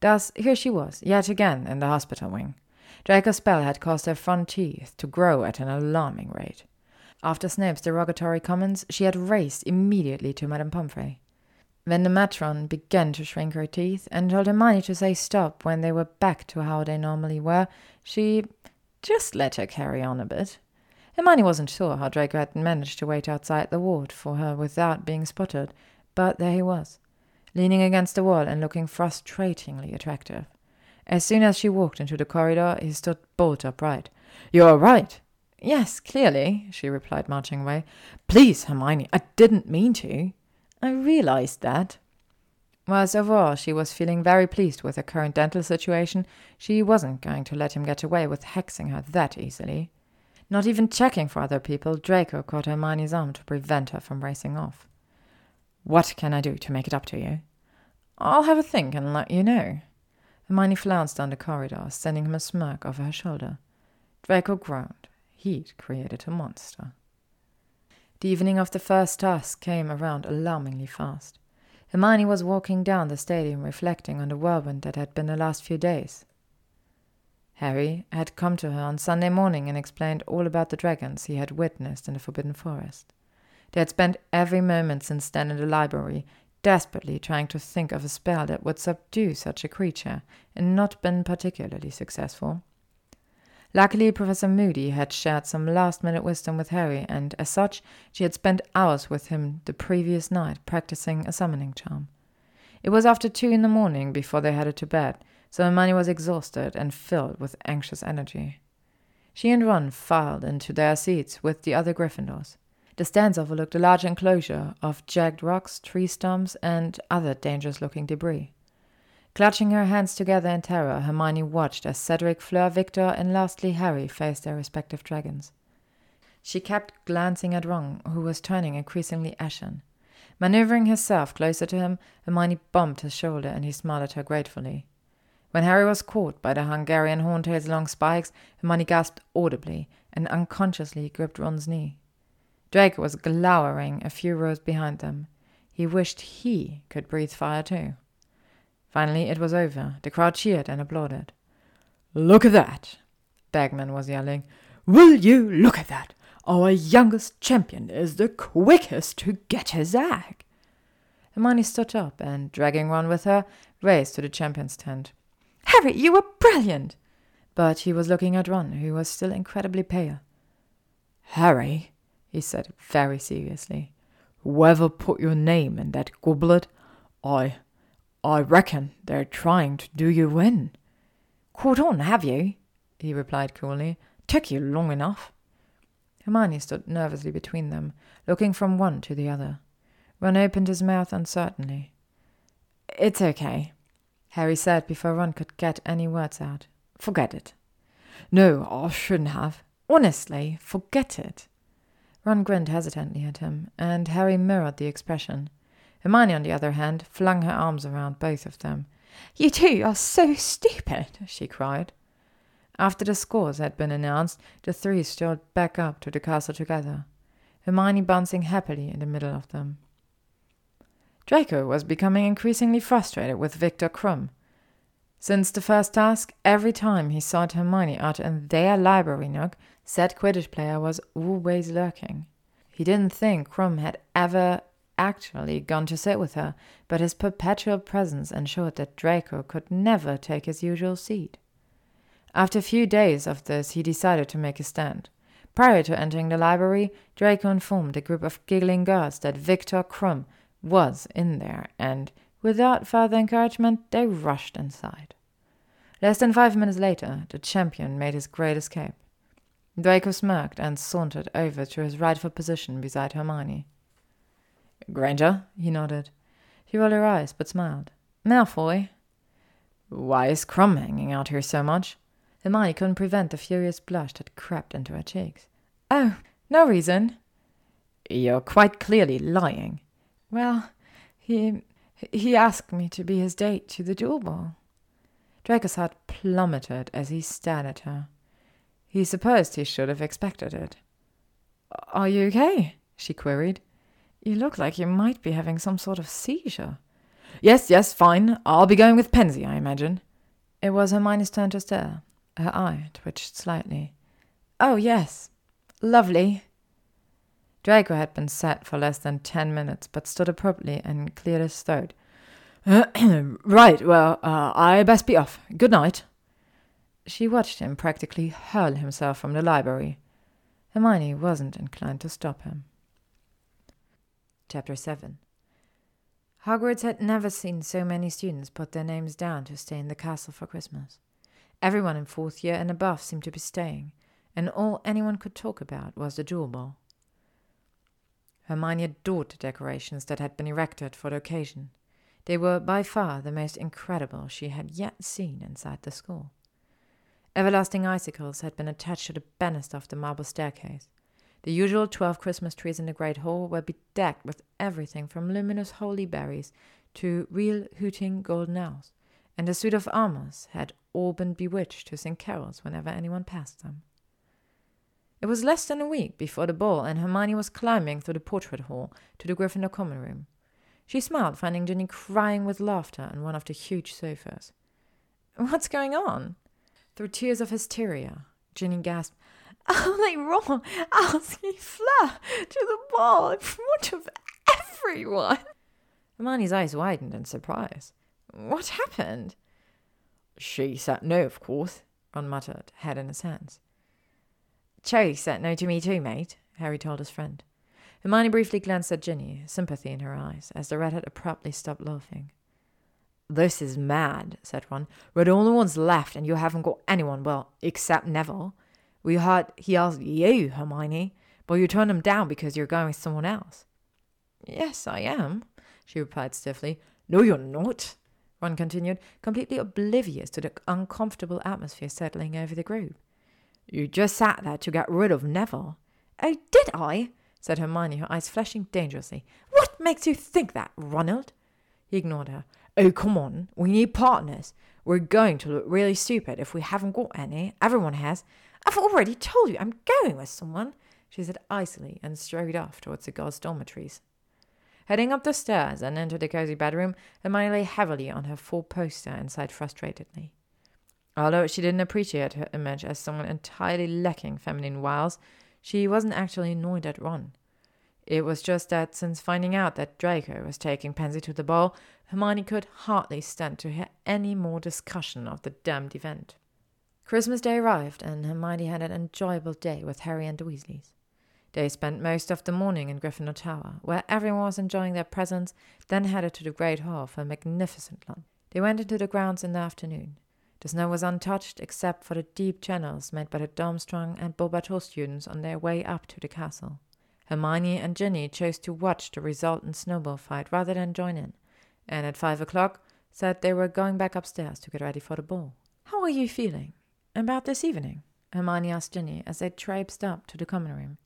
Thus, here she was, yet again in the hospital wing. Draco's spell had caused her front teeth to grow at an alarming rate. After Snape's derogatory comments, she had raced immediately to Madame Pomfrey. When the matron began to shrink her teeth and told Hermione to say stop when they were back to how they normally were, she just let her carry on a bit. Hermione wasn't sure how Draco had managed to wait outside the ward for her without being spotted, but there he was, leaning against the wall and looking frustratingly attractive. As soon as she walked into the corridor, he stood bolt upright. You're right. Yes, clearly, she replied, marching away. Please, Hermione, I didn't mean to. I realized that. Whilst overall she was feeling very pleased with her current dental situation, she wasn't going to let him get away with hexing her that easily. Not even checking for other people, Draco caught Hermione's arm to prevent her from racing off. What can I do to make it up to you? I'll have a think and let you know. Hermione flounced down the corridor, sending him a smirk over her shoulder. Draco groaned. He'd created a monster. The evening of the first task came around alarmingly fast. Hermione was walking down the stadium reflecting on the whirlwind that had been the last few days. Harry had come to her on Sunday morning and explained all about the dragons he had witnessed in the Forbidden Forest. They had spent every moment since then in the library, desperately trying to think of a spell that would subdue such a creature, and not been particularly successful. Luckily, Professor Moody had shared some last minute wisdom with Harry, and as such, she had spent hours with him the previous night practicing a summoning charm. It was after two in the morning before they headed to bed, so Hermione was exhausted and filled with anxious energy. She and Ron filed into their seats with the other Gryffindors. The stands overlooked a large enclosure of jagged rocks, tree stumps, and other dangerous looking debris. Clutching her hands together in terror, Hermione watched as Cedric, Fleur, Victor, and lastly Harry faced their respective dragons. She kept glancing at Ron, who was turning increasingly ashen. Maneuvering herself closer to him, Hermione bumped his shoulder and he smiled at her gratefully. When Harry was caught by the Hungarian horntail's long spikes, Hermione gasped audibly and unconsciously gripped Ron's knee. Draco was glowering a few rows behind them. He wished he could breathe fire too. Finally, it was over. The crowd cheered and applauded. Look at that! Bagman was yelling. Will you look at that? Our youngest champion is the quickest to get his egg. Hermione stood up and, dragging Ron with her, raced to the champion's tent. Harry, you were brilliant! But he was looking at Ron, who was still incredibly pale. Harry, he said very seriously. Whoever put your name in that goblet, I. I reckon they're trying to do you in. Caught on, have you? he replied coolly. Took you long enough. Hermione stood nervously between them, looking from one to the other. Ron opened his mouth uncertainly. It's okay, Harry said before Ron could get any words out. Forget it. No, I shouldn't have. Honestly, forget it. Ron grinned hesitantly at him, and Harry mirrored the expression. Hermione, on the other hand, flung her arms around both of them. You two are so stupid, she cried. After the scores had been announced, the three strolled back up to the castle together, Hermione bouncing happily in the middle of them. Draco was becoming increasingly frustrated with Victor Krum. Since the first task, every time he sought Hermione out in their library nook, said Quidditch player was always lurking. He didn't think Krum had ever, actually gone to sit with her, but his perpetual presence ensured that Draco could never take his usual seat. After a few days of this, he decided to make a stand. Prior to entering the library, Draco informed a group of giggling girls that Victor Krum was in there, and without further encouragement, they rushed inside. Less than five minutes later, the champion made his great escape. Draco smirked and sauntered over to his rightful position beside Hermione. Granger? He nodded. She rolled her eyes, but smiled. Malfoy? Why is Krum hanging out here so much? Hermione couldn't prevent the furious blush that crept into her cheeks. Oh, no reason. You're quite clearly lying. Well, he he asked me to be his date to the Yule Ball. Draco's heart plummeted as he stared at her. He supposed he should have expected it. Are you okay? she queried. You look like you might be having some sort of seizure. Yes, yes, fine. I'll be going with Pansy, I imagine. It was Hermione's turn to stare. Her eye twitched slightly. Oh, yes. Lovely. Draco had been sat for less than ten minutes, but stood abruptly and cleared his throat. right, well, uh, I best be off. Good night. She watched him practically hurl himself from the library. Hermione wasn't inclined to stop him. Chapter 7 Hogwarts had never seen so many students put their names down to stay in the castle for Christmas. Everyone in fourth year and above seemed to be staying, and all anyone could talk about was the Yule Ball. Hermione adored the decorations that had been erected for the occasion. They were by far the most incredible she had yet seen inside the school. Everlasting icicles had been attached to the banister of the marble staircase. The usual twelve Christmas trees in the great hall were bedecked with everything from luminous holy berries to real hooting golden owls, and the suit of armors had all been bewitched to sing carols whenever anyone passed them. It was less than a week before the ball, and Hermione was climbing through the portrait hole to the Gryffindor common room. She smiled, finding Ginny crying with laughter on one of the huge sofas. What's going on? Through tears of hysteria, Ginny gasped, Only Ron asking Fleur to the ball in front of everyone. Hermione's eyes widened in surprise. What happened? She said no, of course, Ron muttered, head in his hands. Cho said no to me too, mate, Harry told his friend. Hermione briefly glanced at Ginny, sympathy in her eyes, as the redhead abruptly stopped laughing. This is mad, said Ron. We're the only ones left, and you haven't got anyone, well, except Neville. We heard he asked you, Hermione, but you turned him down because you're going with someone else. Yes, I am, she replied stiffly. No, you're not, Ron continued, completely oblivious to the uncomfortable atmosphere settling over the group. You just sat there to get rid of Neville. Oh, did I? said Hermione, her eyes flashing dangerously. What makes you think that, Ronald? He ignored her. Oh, come on. We need partners. We're going to look really stupid if we haven't got any. Everyone has. I've already told you I'm going with someone, she said icily and strode off towards the girls' dormitories. Heading up the stairs and into the cozy bedroom, Hermione lay heavily on her four poster and sighed frustratedly. Although she didn't appreciate her image as someone entirely lacking feminine wiles, she wasn't actually annoyed at Ron. It was just that since finding out that Draco was taking Pansy to the ball, Hermione could hardly stand to hear any more discussion of the damned event. Christmas Day arrived, and Hermione had an enjoyable day with Harry and the Weasleys. They spent most of the morning in Gryffindor Tower, where everyone was enjoying their presents, then headed to the Great Hall for a magnificent lunch. They went into the grounds in the afternoon. The snow was untouched except for the deep channels made by the Durmstrang and Beauxbaton students on their way up to the castle. Hermione and Ginny chose to watch the resultant snowball fight rather than join in, and at five o'clock said they were going back upstairs to get ready for the ball. How are you feeling about this evening? Hermione asked Ginny as they traipsed up to the common room.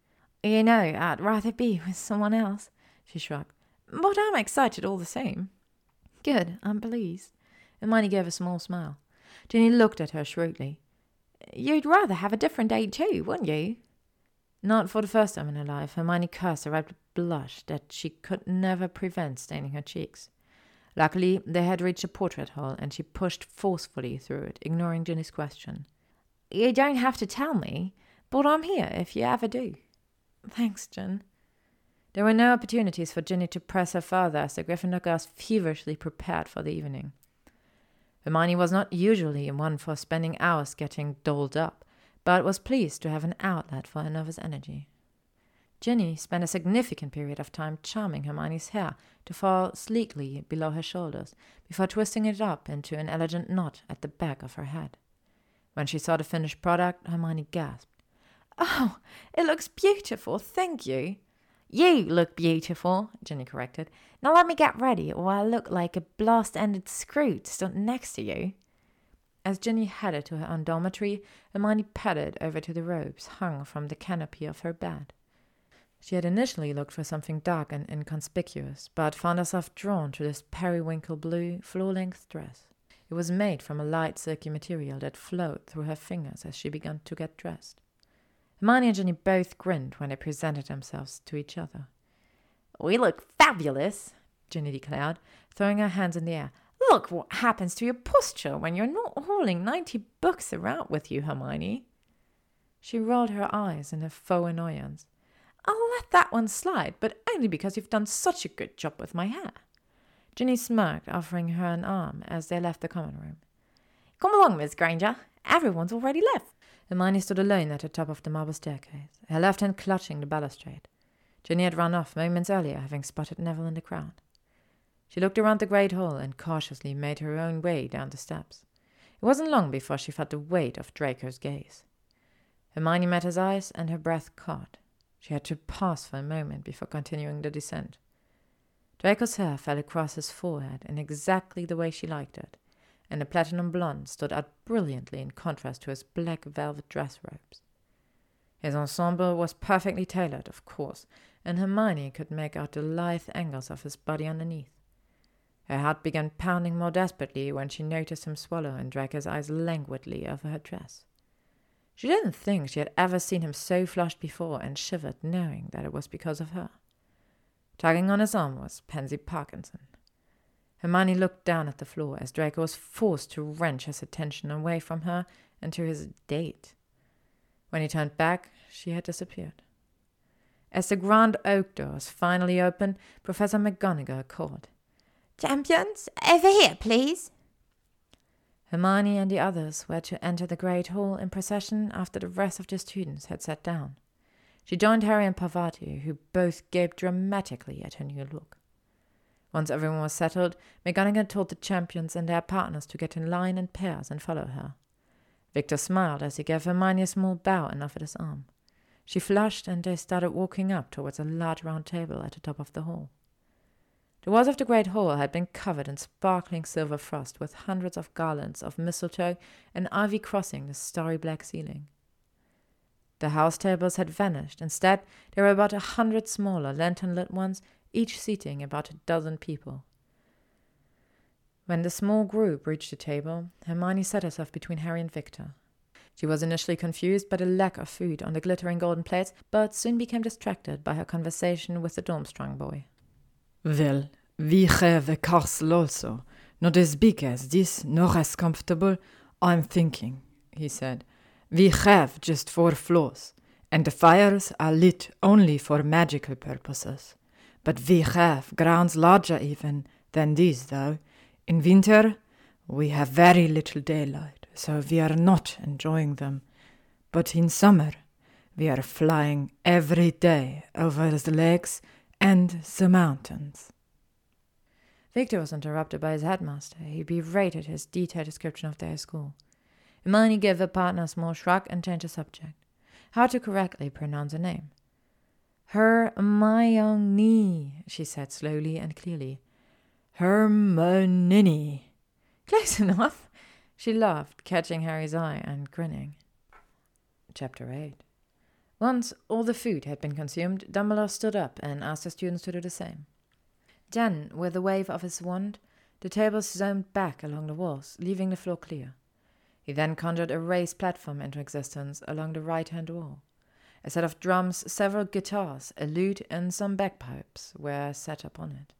You know, I'd rather be with someone else, she shrugged. But I'm excited all the same. Good, I'm pleased. Hermione gave a small smile. Ginny looked at her shrewdly. You'd rather have a different date too, wouldn't you? Not for the first time in her life, Hermione cursed a red blush that she could never prevent staining her cheeks. Luckily, they had reached the portrait hole, and she pushed forcefully through it, ignoring Ginny's question. You don't have to tell me, but I'm here if you ever do. Thanks, Jin. There were no opportunities for Ginny to press her further as the Gryffindor girls feverishly prepared for the evening. Hermione was not usually one for spending hours getting dolled up, but was pleased to have an outlet for her nervous energy. Ginny spent a significant period of time charming Hermione's hair to fall sleekly below her shoulders before twisting it up into an elegant knot at the back of her head. When she saw the finished product, Hermione gasped. Oh, it looks beautiful, thank you. You look beautiful, Ginny corrected. Now let me get ready, or I'll look like a blast ended Skrewt stood next to you. As Ginny headed to her own dormitory, Hermione padded over to the robes hung from the canopy of her bed. She had initially looked for something dark and inconspicuous, but found herself drawn to this periwinkle blue, floor length dress. It was made from a light, silky material that flowed through her fingers as she began to get dressed. Hermione and Ginny both grinned when they presented themselves to each other. We look fabulous, Ginny declared, throwing her hands in the air. Look what happens to your posture when you're not hauling ninety books around with you, Hermione. She rolled her eyes in a faux annoyance. I'll let that one slide, but only because you've done such a good job with my hair. Ginny smirked, offering her an arm as they left the common room. Come along, Miss Granger. Everyone's already left. Hermione stood alone at the top of the marble staircase, her left hand clutching the balustrade. Ginny had run off moments earlier, having spotted Neville in the crowd. She looked around the great hall and cautiously made her own way down the steps. It wasn't long before she felt the weight of Draco's gaze. Hermione met his eyes, and her breath caught. She had to pause for a moment before continuing the descent. Draco's hair fell across his forehead in exactly the way she liked it, and the platinum blonde stood out brilliantly in contrast to his black velvet dress robes. His ensemble was perfectly tailored, of course, and Hermione could make out the lithe angles of his body underneath. Her heart began pounding more desperately when she noticed him swallow and drag his eyes languidly over her dress. She didn't think she had ever seen him so flushed before and shivered, knowing that it was because of her. Tugging on his arm was Pansy Parkinson. Hermione looked down at the floor as Draco was forced to wrench his attention away from her and to his date. When he turned back, she had disappeared. As the grand oak doors finally opened, Professor McGonagall called, Champions, over here, please. Hermione and the others were to enter the great hall in procession after the rest of the students had sat down. She joined Harry and Parvati, who both gaped dramatically at her new look. Once everyone was settled, McGonagall told the champions and their partners to get in line in pairs and follow her. Victor smiled as he gave Hermione a small bow and offered his arm. She flushed, and they started walking up towards a large round table at the top of the hall. The walls of the great hall had been covered in sparkling silver frost, with hundreds of garlands of mistletoe and ivy crossing the starry black ceiling. The house tables had vanished. Instead, there were about a hundred smaller, lantern lit ones, each seating about a dozen people. When the small group reached the table, Hermione set herself between Harry and Victor. She was initially confused by the lack of food on the glittering golden plates, but soon became distracted by her conversation with the Durmstrang boy. Well, we have a castle also, not as big as this, nor as comfortable, I'm thinking, he said. We have just four floors, and the fires are lit only for magical purposes. But we have grounds larger even than these, though. In winter, we have very little daylight, so we are not enjoying them. But in summer, we are flying every day over the lakes and the mountains. Victor was interrupted by his headmaster. He berated his detailed description of their school. Hermione gave her partner a small shrug and changed the subject. How to correctly pronounce a name. Her Hermione, she said slowly and clearly. Her Hermione. Close enough. She laughed, catching Harry's eye and grinning. Chapter 8 once all the food had been consumed, Dumbledore stood up and asked the students to do the same. Then, with a wave of his wand, the tables zoomed back along the walls, leaving the floor clear. He then conjured a raised platform into existence along the right hand wall. A set of drums, several guitars, a lute, and some bagpipes were set upon it.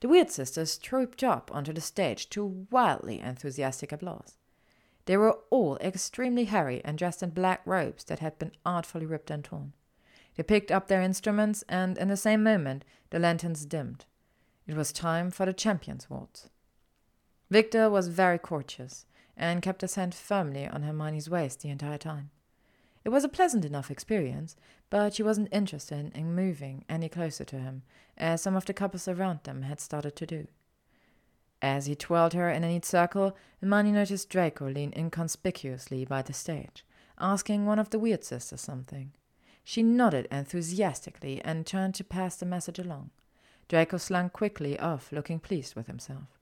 The Weird Sisters trooped up onto the stage to wildly enthusiastic applause. They were all extremely hairy and dressed in black robes that had been artfully ripped and torn. They picked up their instruments, and in the same moment the lanterns dimmed. It was time for the champions' waltz. Victor was very courteous and kept his hand firmly on Hermione's waist the entire time. It was a pleasant enough experience, but she wasn't interested in moving any closer to him, as some of the couples around them had started to do. As he twirled her in a neat circle, Hermione noticed Draco lean inconspicuously by the stage, asking one of the weird sisters something. She nodded enthusiastically and turned to pass the message along. Draco slunk quickly off, looking pleased with himself.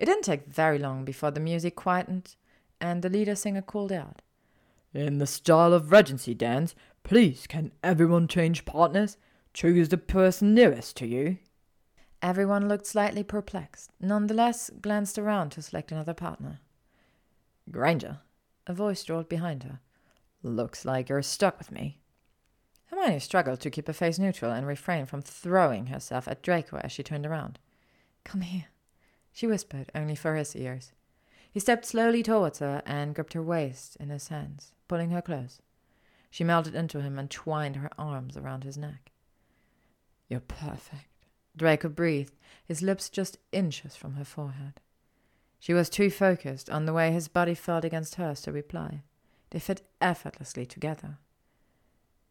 It didn't take very long before the music quietened and the leader singer called out. In the style of Regency dance, please can everyone change partners? Choose the person nearest to you. Everyone looked slightly perplexed, nonetheless glanced around to select another partner. Granger, a voice drawled behind her. Looks like you're stuck with me. Hermione struggled to keep her face neutral and refrain from throwing herself at Draco as she turned around. Come here, she whispered, only for his ears. He stepped slowly towards her and gripped her waist in his hands, pulling her close. She melted into him and twined her arms around his neck. You're perfect, Draco breathed, his lips just inches from her forehead. She was too focused on the way his body felt against hers to reply. They fit effortlessly together.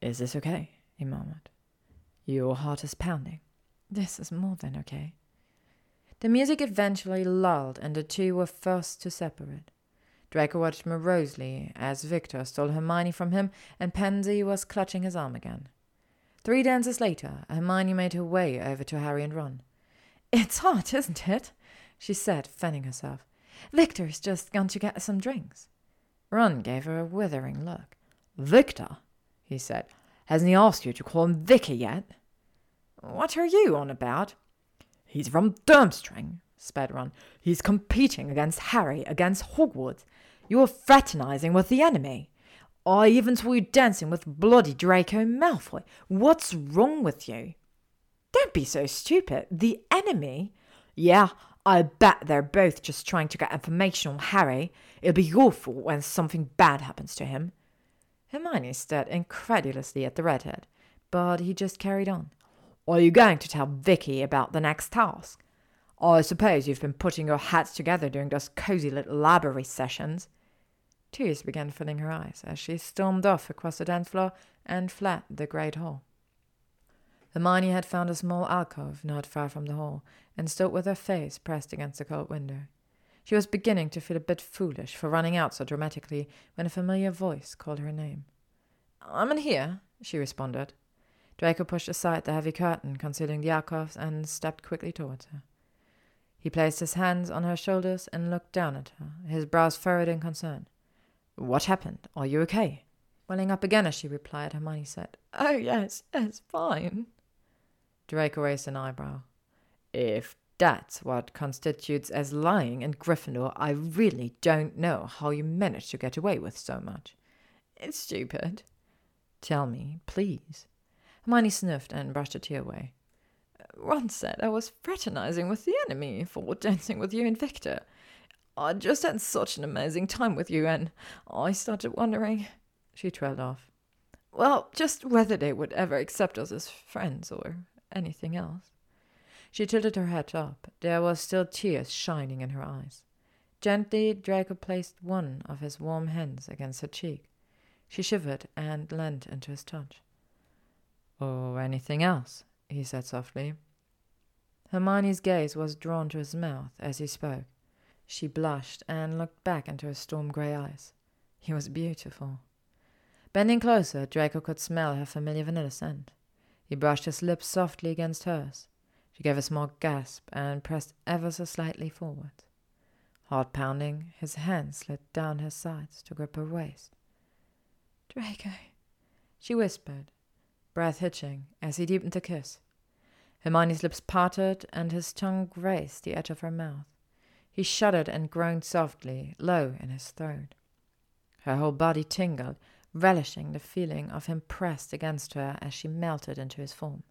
Is this okay? he murmured. Your heart is pounding. This is more than okay. The music eventually lulled, and the two were forced to separate. Draco watched morosely as Victor stole Hermione from him, and Pansy was clutching his arm again. Three dances later, Hermione made her way over to Harry and Ron. It's hot, isn't it? she said, fanning herself. Victor's just gone to get some drinks. Ron gave her a withering look. Victor? he said. Hasn't he asked you to call him Vicky yet? What are you on about? He's from Durmstrang, spat Ron. He's competing against Harry, against Hogwarts. You're fraternizing with the enemy. I even saw you dancing with bloody Draco Malfoy. What's wrong with you? Don't be so stupid. The enemy? Yeah, I bet they're both just trying to get information on Harry. It'll be your fault when something bad happens to him. Hermione stared incredulously at the redhead, but he just carried on. Are you going to tell Vicky about the next task? I suppose you've been putting your hats together during those cozy little library sessions. Tears began filling her eyes as she stormed off across the dance floor and fled the great hall. Hermione had found a small alcove not far from the hall and stood with her face pressed against the cold window. She was beginning to feel a bit foolish for running out so dramatically when a familiar voice called her name. I'm in here, she responded. Draco er pushed aside the heavy curtain concealing the alcove and stepped quickly towards her. He placed his hands on her shoulders and looked down at her, his brows furrowed in concern. What happened? Are you okay? Welling up again as she replied, Hermione said, Oh, yes, it's fine. Draco raised an eyebrow. If that's what constitutes as lying in Gryffindor. I really don't know how you managed to get away with so much. It's stupid. Tell me, please. Hermione sniffed and brushed a tear away. Uh, Ron said I was fraternizing with the enemy for dancing with you and Victor. I just had such an amazing time with you, and I started wondering. She trailed off. Well, just whether they would ever accept us as friends or anything else. She tilted her head up. There was still tears shining in her eyes. Gently, Draco placed one of his warm hands against her cheek. She shivered and leant into his touch. Or anything else, he said softly. Hermione's gaze was drawn to his mouth as he spoke. She blushed and looked back into his storm grey eyes. He was beautiful. Bending closer, Draco could smell her familiar vanilla scent. He brushed his lips softly against hers. She gave a small gasp and pressed ever so slightly forward. Heart pounding, his hand slid down her sides to grip her waist. Draco, she whispered, breath hitching as he deepened the kiss. Hermione's lips parted and his tongue grazed the edge of her mouth. He shuddered and groaned softly, low in his throat. Her whole body tingled, relishing the feeling of him pressed against her as she melted into his form.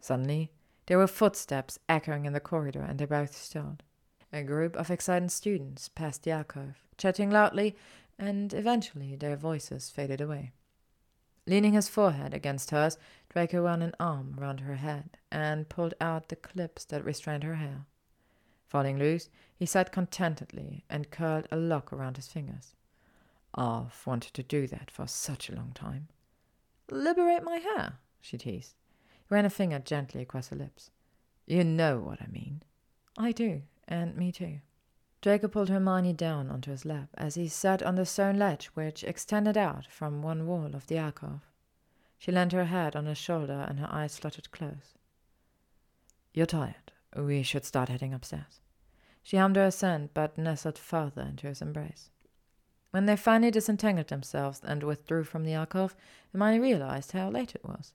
Suddenly, there were footsteps echoing in the corridor, and they both stilled. A group of excited students passed the alcove, chatting loudly, and eventually their voices faded away. Leaning his forehead against hers, Draco ran an arm round her head and pulled out the clips that restrained her hair. Falling loose, he sighed contentedly and curled a lock around his fingers. I've wanted to do that for such a long time. Liberate my hair, she teased. He ran a finger gently across her lips. You know what I mean. I do, and me too. Draco pulled Hermione down onto his lap as he sat on the stone ledge which extended out from one wall of the alcove. She leaned her head on his shoulder and her eyes fluttered close. You're tired. We should start heading upstairs. She hummed her assent, but nestled further into his embrace. When they finally disentangled themselves and withdrew from the alcove, Hermione realized how late it was.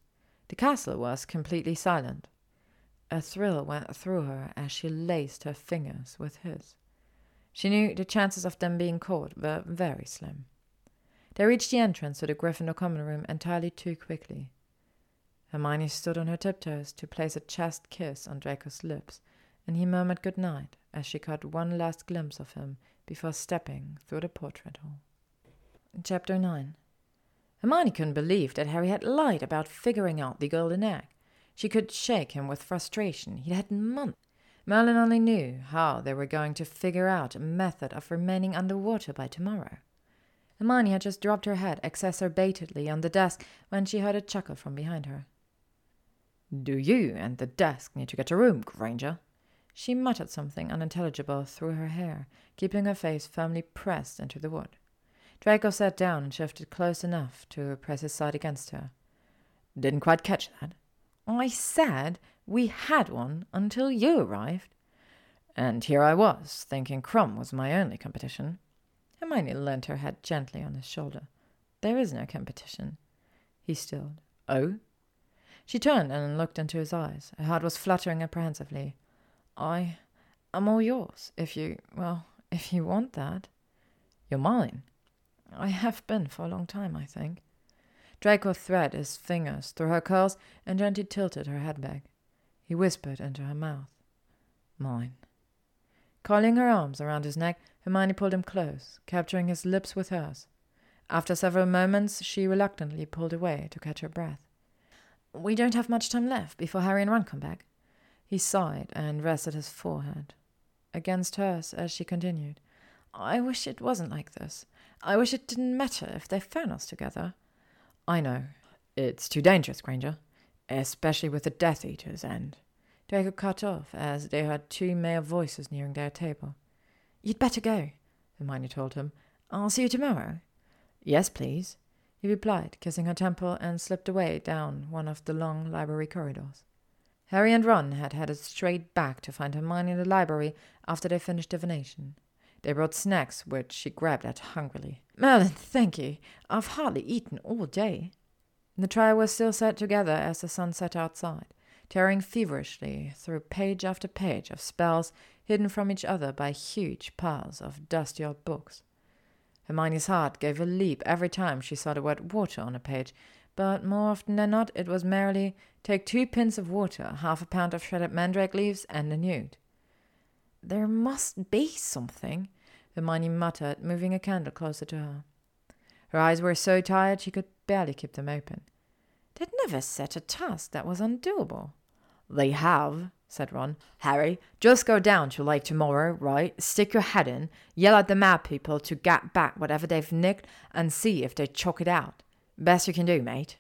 The castle was completely silent. A thrill went through her as she laced her fingers with his. She knew the chances of them being caught were very slim. They reached the entrance to the Gryffindor common room entirely too quickly. Hermione stood on her tiptoes to place a chaste kiss on Draco's lips, and he murmured good night as she caught one last glimpse of him before stepping through the portrait hole. Chapter 9 Hermione couldn't believe that Harry had lied about figuring out the golden egg. She could shake him with frustration. He'd had months Merlin only knew how they were going to figure out a method of remaining underwater by tomorrow. Hermione had just dropped her head exacerbatedly on the desk when she heard a chuckle from behind her. Do you and the desk need to get a room, Granger? She muttered something unintelligible through her hair, keeping her face firmly pressed into the wood. Draco sat down and shifted close enough to press his side against her. Didn't quite catch that. I said we had one until you arrived. And here I was, thinking Krum was my only competition. Hermione leant her head gently on his shoulder. There is no competition. He stilled. Oh? She turned and looked into his eyes. Her heart was fluttering apprehensively. I am all yours, if you, well, if you want that. You're mine. I have been for a long time, I think. Draco thread his fingers through her curls and gently tilted her head back. He whispered into her mouth. Mine. Coiling her arms around his neck, Hermione pulled him close, capturing his lips with hers. After several moments, she reluctantly pulled away to catch her breath. We don't have much time left before Harry and Ron come back. He sighed and rested his forehead against hers as she continued. I wish it wasn't like this. I wish it didn't matter if they found us together. I know. It's too dangerous, Granger. Especially with the Death Eaters, and. Draco cut off as they heard two male voices nearing their table. You'd better go, Hermione told him. I'll see you tomorrow. Yes, please, he replied, kissing her temple, and slipped away down one of the long library corridors. Harry and Ron had headed straight back to find Hermione in the library after they finished divination. They brought snacks, which she grabbed at hungrily. Merlin, thank you. I've hardly eaten all day. The trio was still set together as the sun set outside, tearing feverishly through page after page of spells hidden from each other by huge piles of dusty old books. Hermione's heart gave a leap every time she saw the word water on a page, but more often than not it was merely take two pints of water, half a pound of shredded mandrake leaves, and a newt. There must be something, Hermione muttered, moving a candle closer to her. Her eyes were so tired she could barely keep them open. They'd never set a task that was undoable. They have, said Ron. Harry, just go down to Lake tomorrow, right? Stick your head in, yell at the mad people to get back whatever they've nicked, and see if they chalk it out. Best you can do, mate.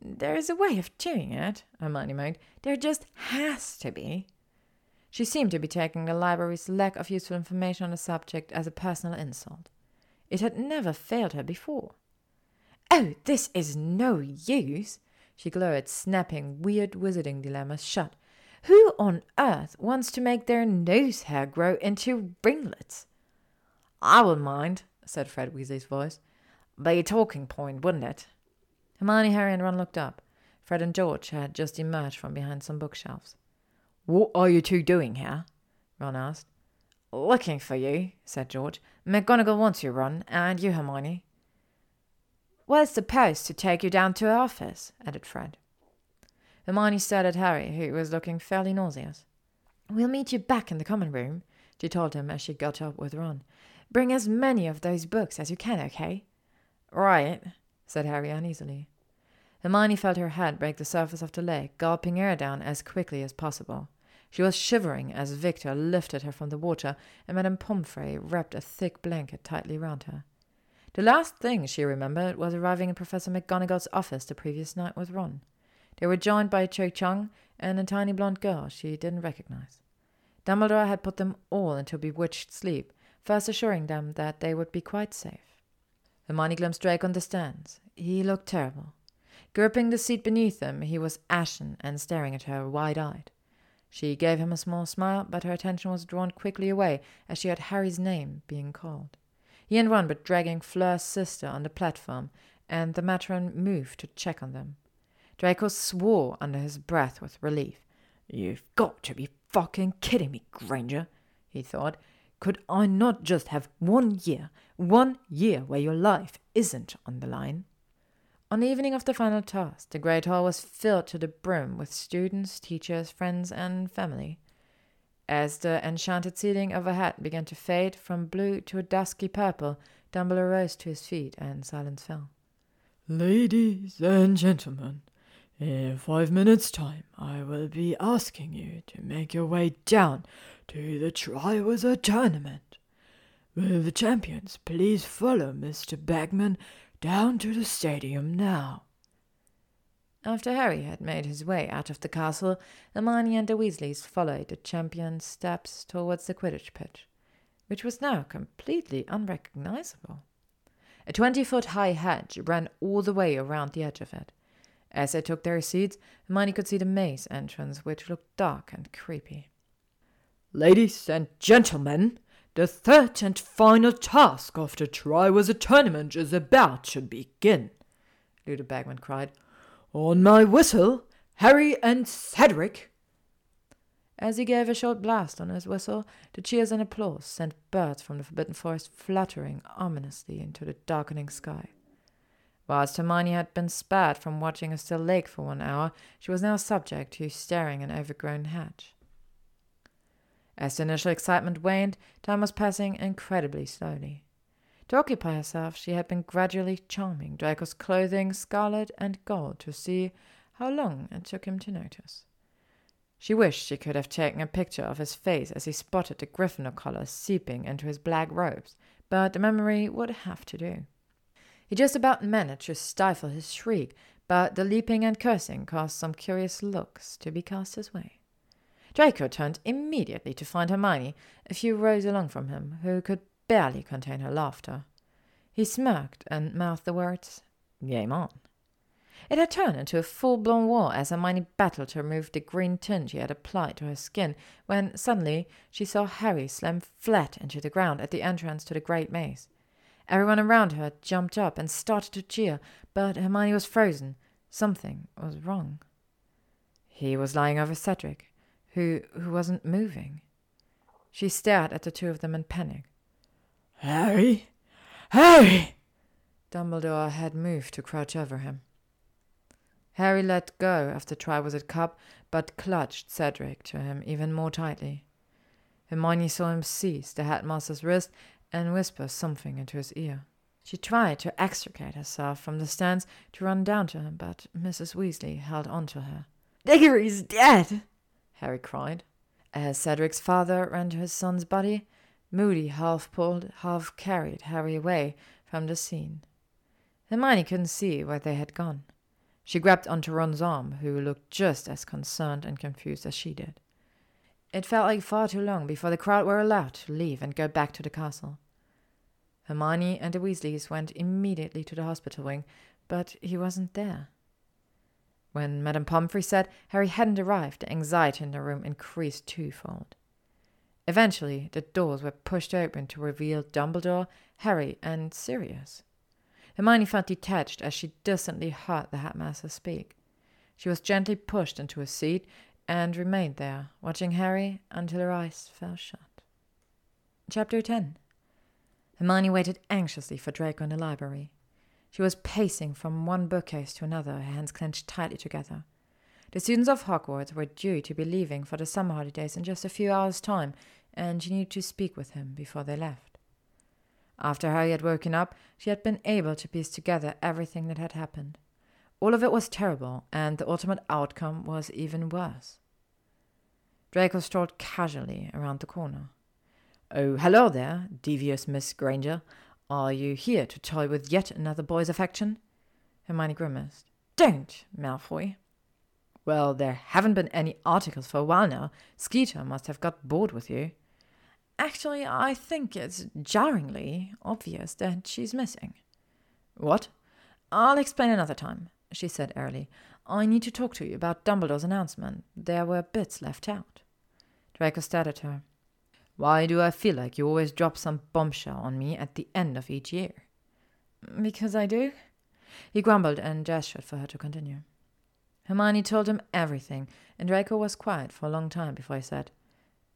There is a way of doing it, Hermione moaned. There just has to be. She seemed to be taking the library's lack of useful information on the subject as a personal insult. It had never failed her before. Oh, this is no use, she glowered, snapping weird wizarding dilemmas shut. Who on earth wants to make their nose hair grow into ringlets? I wouldn't mind, said Fred Weasley's voice. Be a talking point, wouldn't it? Hermione, Harry, and Ron looked up. Fred and George had just emerged from behind some bookshelves. What are you two doing here? Ron asked. Looking for you, said George. McGonagall wants you, Ron, and you, Hermione. Where's the post to take you down to her office? added Fred. Hermione stared at Harry, who was looking fairly nauseous. We'll meet you back in the common room, she told him as she got up with Ron. Bring as many of those books as you can, okay? Right, said Harry uneasily. Hermione felt her head break the surface of the lake, gulping air down as quickly as possible. She was shivering as Viktor lifted her from the water, and Madame Pomfrey wrapped a thick blanket tightly round her. The last thing she remembered was arriving in Professor McGonagall's office the previous night with Ron. They were joined by Cho Chang and a tiny blonde girl she didn't recognize. Dumbledore had put them all into a bewitched sleep, first assuring them that they would be quite safe. Hermione glimpsed Draco on the stands. He looked terrible. Gripping the seat beneath him, he was ashen and staring at her wide eyed. She gave him a small smile, but her attention was drawn quickly away as she heard Harry's name being called. He and Ron were dragging Fleur's sister on the platform, and the matron moved to check on them. Draco swore under his breath with relief. You've got to be fucking kidding me, Granger, he thought. Could I not just have one year, one year where your life isn't on the line? On the evening of the final task, the great hall was filled to the brim with students, teachers, friends, and family. As the enchanted ceiling overhead began to fade from blue to a dusky purple, Dumbledore rose to his feet and silence fell. Ladies and gentlemen, in five minutes' time, I will be asking you to make your way down to the Triwizard Tournament. Will the champions please follow Mr. Bagman down to the stadium now? After Harry had made his way out of the castle, Hermione and the Weasleys followed the champion's steps towards the Quidditch pitch, which was now completely unrecognizable. A twenty foot high hedge ran all the way around the edge of it. As they took their seats, Hermione could see the maze entrance, which looked dark and creepy. Ladies and gentlemen, the third and final task of the Triwizard Tournament is about to begin, Ludo Bagman cried. On my whistle, Harry and Cedric. As he gave a short blast on his whistle, the cheers and applause sent birds from the Forbidden Forest fluttering ominously into the darkening sky. Whilst Hermione had been spared from watching a still lake for one hour, she was now subject to staring an overgrown hedge. As the initial excitement waned, time was passing incredibly slowly. To occupy herself, she had been gradually charming Draco's clothing scarlet and gold to see how long it took him to notice. She wished she could have taken a picture of his face as he spotted the Gryffindor color seeping into his black robes, but the memory would have to do. He just about managed to stifle his shriek, but the leaping and cursing caused some curious looks to be cast his way. Draco turned immediately to find Hermione, a few rows along from him, who could barely contain her laughter. He smirked and mouthed the words, Game on. It had turned into a full blown war as Hermione battled to remove the green tint she had applied to her skin, when suddenly she saw Harry slam flat into the ground at the entrance to the great maze. Everyone around her jumped up and started to cheer, but Hermione was frozen. Something was wrong. He was lying over Cedric, who, who wasn't moving. She stared at the two of them in panic. Harry? Harry! Dumbledore had moved to crouch over him. Harry let go of the Triwizard Cup, but clutched Cedric to him even more tightly. Hermione saw him seize the headmaster's wrist and whisper something into his ear. She tried to extricate herself from the stands to run down to him, but Mrs. Weasley held on to her. Diggory's dead! Harry cried. As Cedric's father ran to his son's body, Moody half pulled, half carried Harry away from the scene. Hermione couldn't see where they had gone. She grabbed onto Ron's arm, who looked just as concerned and confused as she did. It felt like far too long before the crowd were allowed to leave and go back to the castle. Hermione and the Weasleys went immediately to the hospital wing, but he wasn't there. When Madame Pomfrey said Harry hadn't arrived, the anxiety in the room increased twofold. Eventually, the doors were pushed open to reveal Dumbledore, Harry, and Sirius. Hermione felt detached as she distantly heard the headmaster speak. She was gently pushed into a seat and remained there, watching Harry until her eyes fell shut. Chapter 10 Hermione waited anxiously for Draco in the library. She was pacing from one bookcase to another, her hands clenched tightly together. The students of Hogwarts were due to be leaving for the summer holidays in just a few hours' time, and she needed to speak with him before they left. After Harry had woken up, she had been able to piece together everything that had happened. All of it was terrible, and the ultimate outcome was even worse. Draco strolled casually around the corner. Oh, hello there, devious Miss Granger. Are you here to toy with yet another boy's affection? Hermione grimaced. Don't, Malfoy. Well, there haven't been any articles for a while now. Skeeter must have got bored with you. Actually, I think it's jarringly obvious that she's missing. What? I'll explain another time, she said airily. I need to talk to you about Dumbledore's announcement. There were bits left out. Draco stared at her. Why do I feel like you always drop some bombshell on me at the end of each year? Because I do. He grumbled and gestured for her to continue. Hermione told him everything, and Draco was quiet for a long time before he said,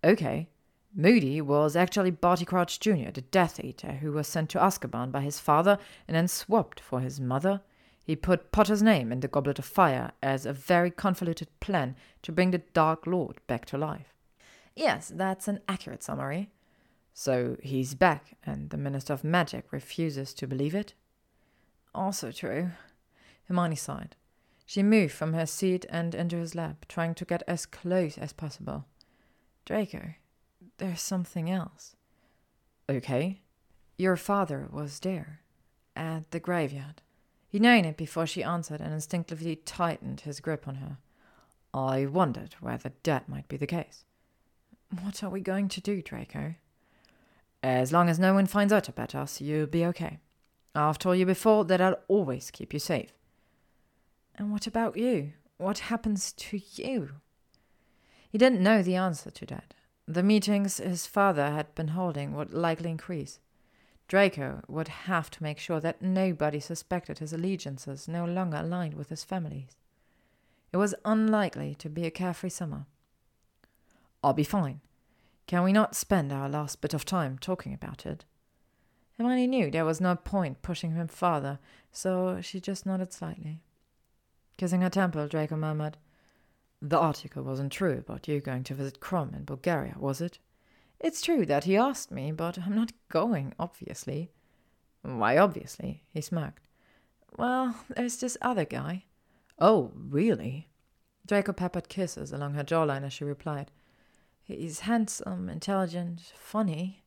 Okay, Moody was actually Barty Crouch Jr., the Death Eater, who was sent to Azkaban by his father and then swapped for his mother. He put Potter's name in the Goblet of Fire as a very convoluted plan to bring the Dark Lord back to life. Yes, that's an accurate summary. So he's back, and the Minister of Magic refuses to believe it? Also true. Hermione sighed. She moved from her seat and into his lap, trying to get as close as possible. Draco, there's something else. Okay. Your father was there, at the graveyard. He'd known it before she answered and instinctively tightened his grip on her. I wondered whether that might be the case. What are we going to do, Draco? As long as no one finds out about us, you'll be okay. I've told you before that I'll always keep you safe. And what about you? What happens to you? He didn't know the answer to that. The meetings his father had been holding would likely increase. Draco would have to make sure that nobody suspected his allegiances no longer aligned with his family's. It was unlikely to be a carefree summer. I'll be fine. Can we not spend our last bit of time talking about it? Hermione knew there was no point pushing him farther, so she just nodded slightly. Kissing her temple, Draco murmured, The article wasn't true about you going to visit Krum in Bulgaria, was it? It's true that he asked me, but I'm not going, obviously. Why, obviously? He smirked. Well, there's this other guy. Oh, really? Draco peppered kisses along her jawline as she replied. He's handsome, intelligent, funny.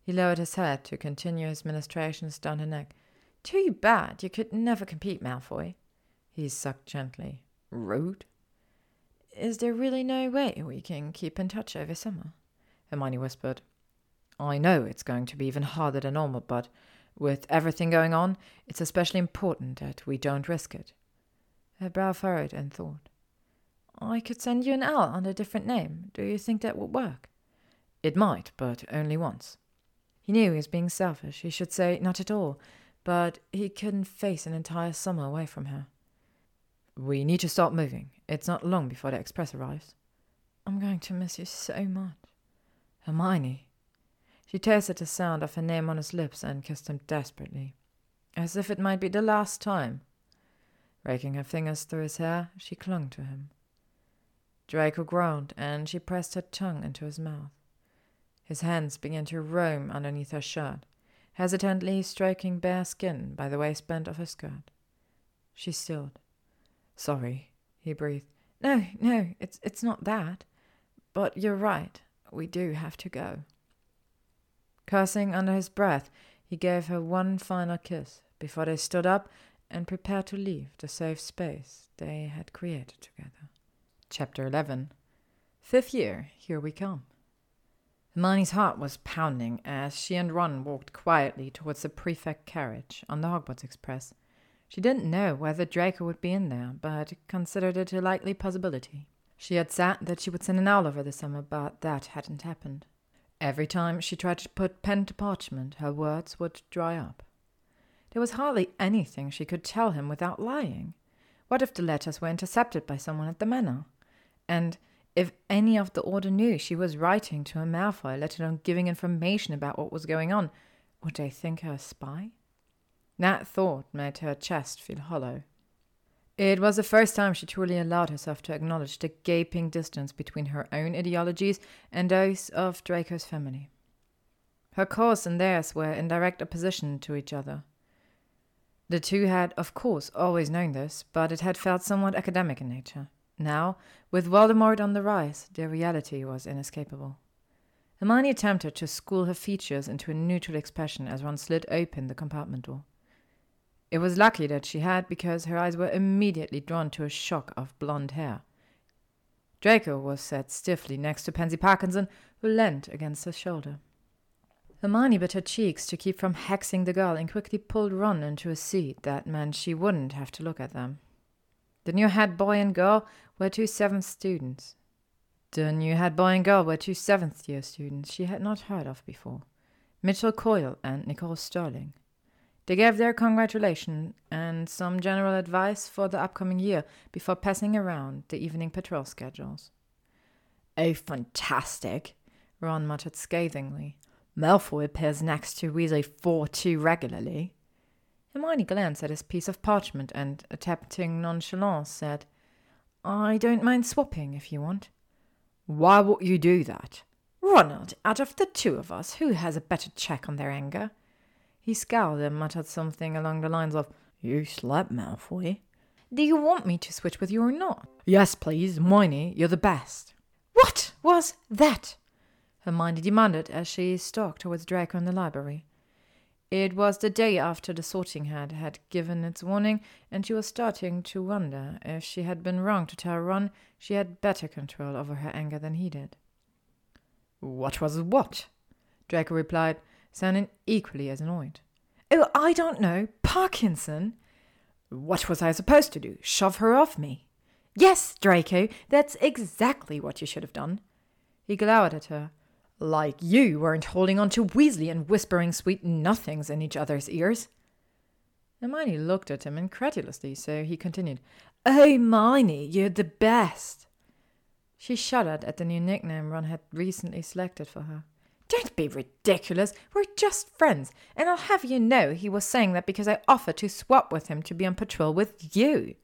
He lowered his head to continue his ministrations down her neck. Too bad you could never compete, Malfoy. He sucked gently. Rude. Is there really no way we can keep in touch over summer? Hermione whispered. I know it's going to be even harder than normal, but with everything going on, it's especially important that we don't risk it. Her brow furrowed in thought. I could send you an L under a different name. Do you think that would work? It might, but only once. He knew he was being selfish. He should say, not at all, but he couldn't face an entire summer away from her. We need to start moving. It's not long before the express arrives. I'm going to miss you so much. Hermione. She tasted the sound of her name on his lips and kissed him desperately, as if it might be the last time. Raking her fingers through his hair, she clung to him. Draco groaned, and she pressed her tongue into his mouth. His hands began to roam underneath her shirt, hesitantly stroking bare skin by the waistband of her skirt. She stilled. Sorry, he breathed. No, no, it's it's not that. But you're right. We do have to go. Cursing under his breath, he gave her one final kiss before they stood up and prepared to leave the safe space they had created together. Chapter 11 Fifth year, here we come. Hermione's heart was pounding as she and Ron walked quietly towards the prefect carriage on the Hogwarts Express. She didn't know whether Draco would be in there, but considered it a likely possibility. She had said that she would send an owl over the summer, but that hadn't happened. Every time she tried to put pen to parchment, her words would dry up. There was hardly anything she could tell him without lying. What if the letters were intercepted by someone at the manor? And if any of the order knew she was writing to a Malfoy, let alone giving information about what was going on, would they think her a spy? That thought made her chest feel hollow. It was the first time she truly allowed herself to acknowledge the gaping distance between her own ideologies and those of Draco's family. Her cause and theirs were in direct opposition to each other. The two had, of course, always known this, but it had felt somewhat academic in nature. Now, with Voldemort on the rise, the reality was inescapable. Hermione attempted to school her features into a neutral expression as Ron slid open the compartment door. It was lucky that she had, because her eyes were immediately drawn to a shock of blonde hair. Draco was set stiffly next to Pansy Parkinson, who leant against his shoulder. Hermione bit her cheeks to keep from hexing the girl and quickly pulled Ron into a seat that meant she wouldn't have to look at them. The new head boy and girl were two seventh students. The new head boy and girl were two seventh year students she had not heard of before Mitchell Coyle and Nicole Sterling. They gave their congratulations and some general advice for the upcoming year before passing around the evening patrol schedules. Oh, fantastic, Ron muttered scathingly. Malfoy appears next to Weasley 4 2 regularly. Hermione glanced at his piece of parchment and, attempting nonchalance, said, I don't mind swapping if you want. Why would you do that? Ronald, out of the two of us, who has a better check on their anger? He scowled and muttered something along the lines of, You slept, Malfoy. Do you want me to switch with you or not? Yes, please. Hermione, you're the best. What was that? Hermione demanded as she stalked towards Draco in the library. It was the day after the sorting hat had given its warning, and she was starting to wonder if she had been wrong to tell Ron she had better control over her anger than he did. What was what? Draco replied, sounding equally as annoyed. Oh, I don't know. Parkinson. What was I supposed to do? Shove her off me? Yes, Draco, that's exactly what you should have done. He glowered at her. Like you weren't holding on to Weasley and whispering sweet nothings in each other's ears. Hermione looked at him incredulously, so he continued, Oh, Hermione, you're the best. She shuddered at the new nickname Ron had recently selected for her. Don't be ridiculous. We're just friends. And I'll have you know he was saying that because I offered to swap with him to be on patrol with you.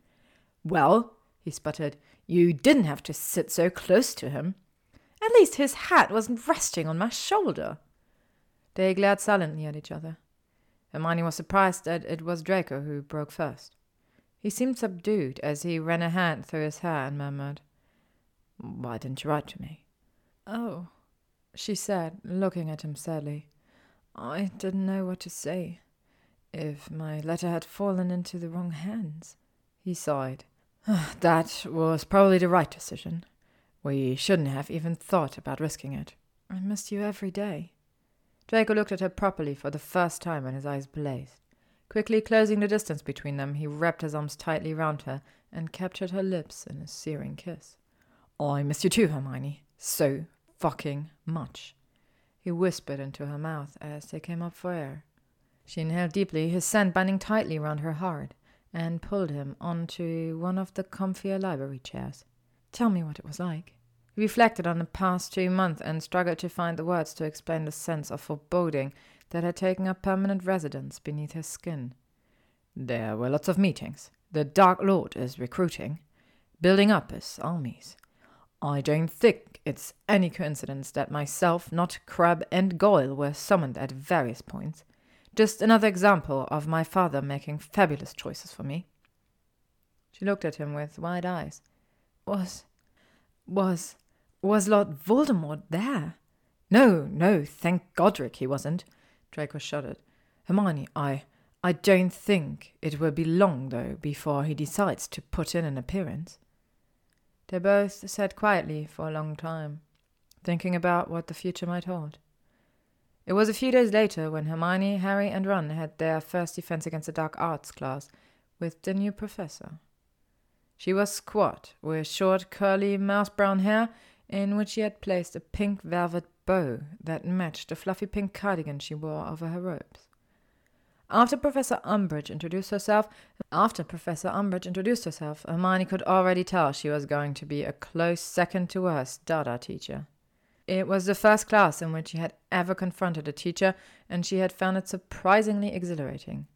Well, he sputtered, you didn't have to sit so close to him. At least his hat wasn't resting on my shoulder. They glared silently at each other. Hermione was surprised that it was Draco who broke first. He seemed subdued as he ran a hand through his hair and murmured, Why didn't you write to me? Oh, she said, looking at him sadly. I didn't know what to say. If my letter had fallen into the wrong hands. He sighed. Ah, that was probably the right decision. We shouldn't have even thought about risking it. I missed you every day. Draco looked at her properly for the first time and his eyes blazed. Quickly closing the distance between them, he wrapped his arms tightly round her and captured her lips in a searing kiss. I miss you too, Hermione. So fucking much. He whispered into her mouth as they came up for air. She inhaled deeply, his scent binding tightly round her heart, and pulled him onto one of the comfier library chairs. Tell me what it was like. He reflected on the past two months and struggled to find the words to explain the sense of foreboding that had taken up permanent residence beneath his skin. There were lots of meetings. The Dark Lord is recruiting, building up his armies. I don't think it's any coincidence that myself, not Crabbe, and Goyle were summoned at various points. Just another example of my father making fabulous choices for me. She looked at him with wide eyes. Was. was. was Lord Voldemort there? No, no, thank Godric he wasn't. Draco shuddered. Hermione, I. I don't think it will be long, though, before he decides to put in an appearance. They both sat quietly for a long time, thinking about what the future might hold. It was a few days later when Hermione, Harry, and Ron had their first defense against the dark arts class with the new professor. She was squat, with short, curly, mouse brown hair, in which she had placed a pink velvet bow that matched the fluffy pink cardigan she wore over her robes. After Professor Umbridge introduced herself, after Professor Umbridge introduced herself, Hermione could already tell she was going to be a close second to worst Dada teacher. It was the first class in which she had ever confronted a teacher, and she had found it surprisingly exhilarating.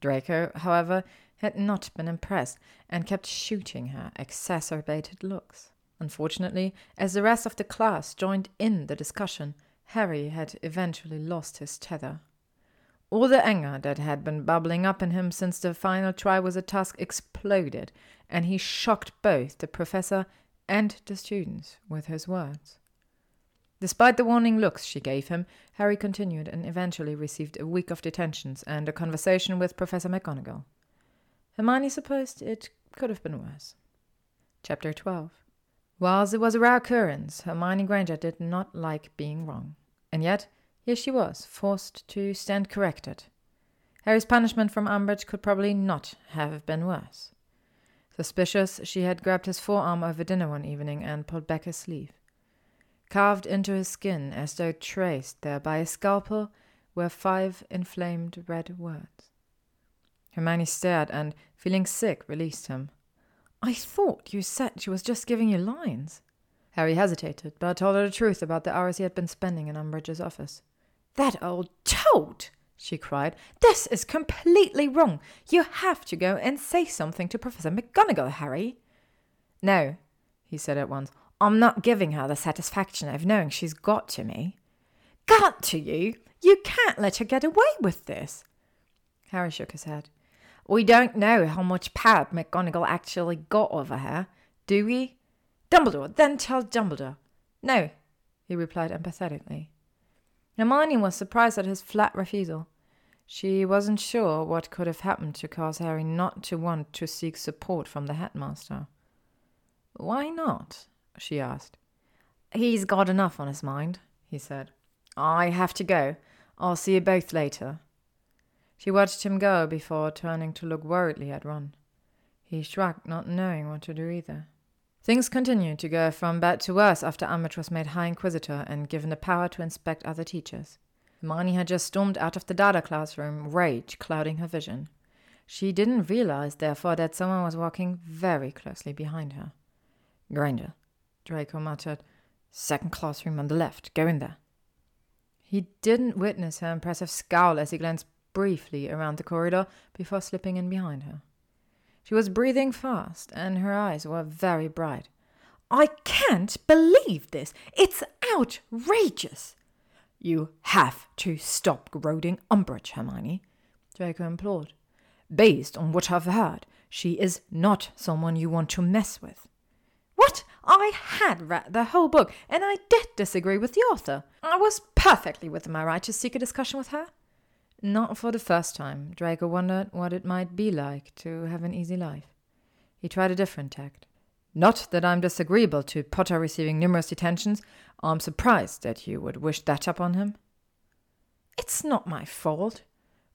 Draco, however, had not been impressed and kept shooting her exacerbated looks. Unfortunately, as the rest of the class joined in the discussion, Harry had eventually lost his tether. All the anger that had been bubbling up in him since the final Triwizard task exploded, and he shocked both the professor and the students with his words. Despite the warning looks she gave him, Harry continued and eventually received a week of detentions and a conversation with Professor McGonagall. Hermione supposed it could have been worse. Chapter 12 Whilst it was a rare occurrence, Hermione Granger did not like being wrong. And yet, here she was, forced to stand corrected. Harry's punishment from Umbridge could probably not have been worse. Suspicious, she had grabbed his forearm over dinner one evening and pulled back his sleeve. Carved into his skin, as though traced there by a scalpel, were five inflamed red words. Hermione stared and, feeling sick, released him. I thought you said she was just giving you lines. Harry hesitated, but told her the truth about the hours he had been spending in Umbridge's office. That old toad! she cried. This is completely wrong. You have to go and say something to Professor McGonagall, Harry. No, he said at once. I'm not giving her the satisfaction of knowing she's got to me. Got to you? You can't let her get away with this. Harry shook his head. We don't know how much power McGonagall actually got over her, do we? Dumbledore, then tell Dumbledore. No, he replied empathetically. Hermione was surprised at his flat refusal. She wasn't sure what could have happened to cause Harry not to want to seek support from the headmaster. Why not? she asked. He's got enough on his mind, he said. I have to go. I'll see you both later. She watched him go before turning to look worriedly at Ron. He shrugged, not knowing what to do either. Things continued to go from bad to worse after Umbridge was made High Inquisitor and given the power to inspect other teachers. Hermione had just stormed out of the Dada classroom, rage clouding her vision. She didn't realize, therefore, that someone was walking very closely behind her. Granger, Draco muttered. Second classroom on the left. Go in there. He didn't witness her impressive scowl as he glanced briefly around the corridor before slipping in behind her. She was breathing fast, and her eyes were very bright. I can't believe this! It's outrageous! You have to stop goading Umbridge, Hermione, Draco implored. Based on what I've heard, she is not someone you want to mess with. What? I had read the whole book, and I did disagree with the author. I was perfectly within my right to seek a discussion with her. Not for the first time, Draco wondered what it might be like to have an easy life. He tried a different tact. Not that I'm disagreeable to Potter receiving numerous detentions. I'm surprised that you would wish that upon him. It's not my fault.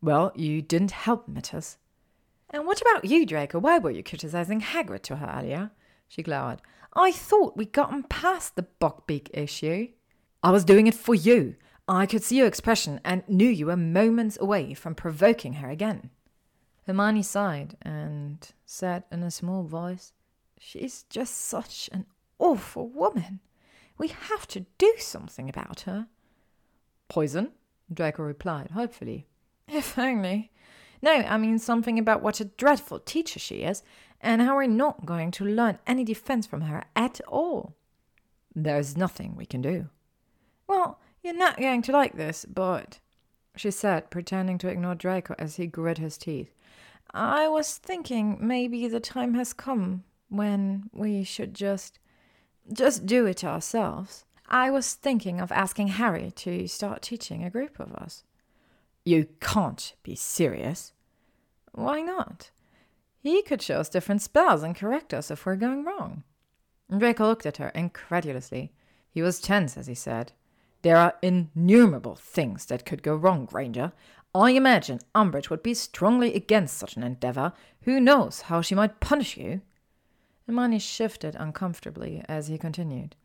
Well, you didn't help matters. And what about you, Draco? Why were you criticizing Hagrid to her earlier? She glowered. I thought we'd gotten past the Buckbeak issue. I was doing it for you. I could see your expression and knew you were moments away from provoking her again. Hermione sighed and said in a small voice, She's just such an awful woman. We have to do something about her. Poison? Draco replied, hopefully. If only. No, I mean something about what a dreadful teacher she is, and how we're not going to learn any defense from her at all. There's nothing we can do. Well, you're not going to like this, but, she said, pretending to ignore Draco as he grit his teeth. I was thinking maybe the time has come when we should just. just do it ourselves. I was thinking of asking Harry to start teaching a group of us. You can't be serious. Why not? He could show us different spells and correct us if we're going wrong. Draco looked at her incredulously. He was tense as he said, there are innumerable things that could go wrong, Granger. I imagine Umbridge would be strongly against such an endeavour. Who knows how she might punish you? Hermione shifted uncomfortably as he continued.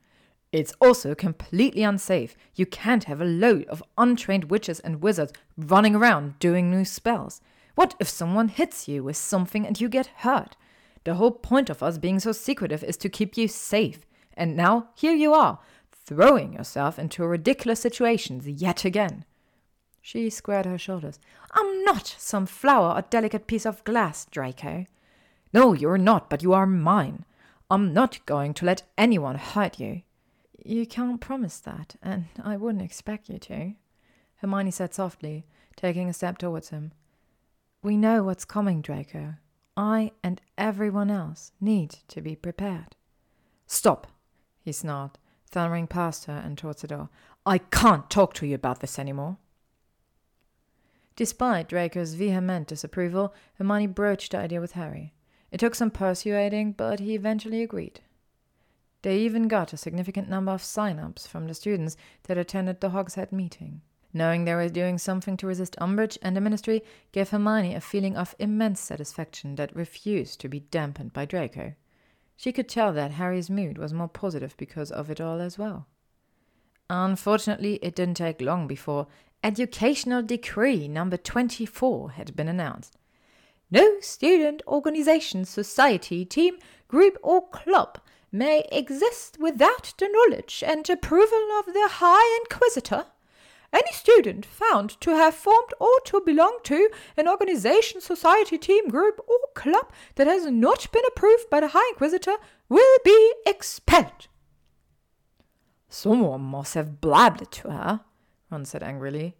It's also completely unsafe. You can't have a load of untrained witches and wizards running around doing new spells. What if someone hits you with something and you get hurt? The whole point of us being so secretive is to keep you safe. And now here you are, throwing yourself into ridiculous situations yet again. She squared her shoulders. I'm not some flower or delicate piece of glass, Draco. No, you're not, but you are mine. I'm not going to let anyone hurt you. You can't promise that, and I wouldn't expect you to. Hermione said softly, taking a step towards him. We know what's coming, Draco. I and everyone else need to be prepared. Stop, he snarled, thundering past her and towards the door. I can't talk to you about this anymore. Despite Draco's vehement disapproval, Hermione broached the idea with Harry. It took some persuading, but he eventually agreed. They even got a significant number of sign ups from the students that attended the Hog's Head meeting. Knowing they were doing something to resist Umbridge and the Ministry gave Hermione a feeling of immense satisfaction that refused to be dampened by Draco. She could tell that Harry's mood was more positive because of it all as well. Unfortunately, it didn't take long before Educational Decree number 24 had been announced. No student, organization, society, team, group, or club may exist without the knowledge and approval of the High Inquisitor. Any student found to have formed or to belong to an organization, society, team, group, or club that has not been approved by the High Inquisitor will be expelled. Someone must have blabbed it to her, Ron said angrily.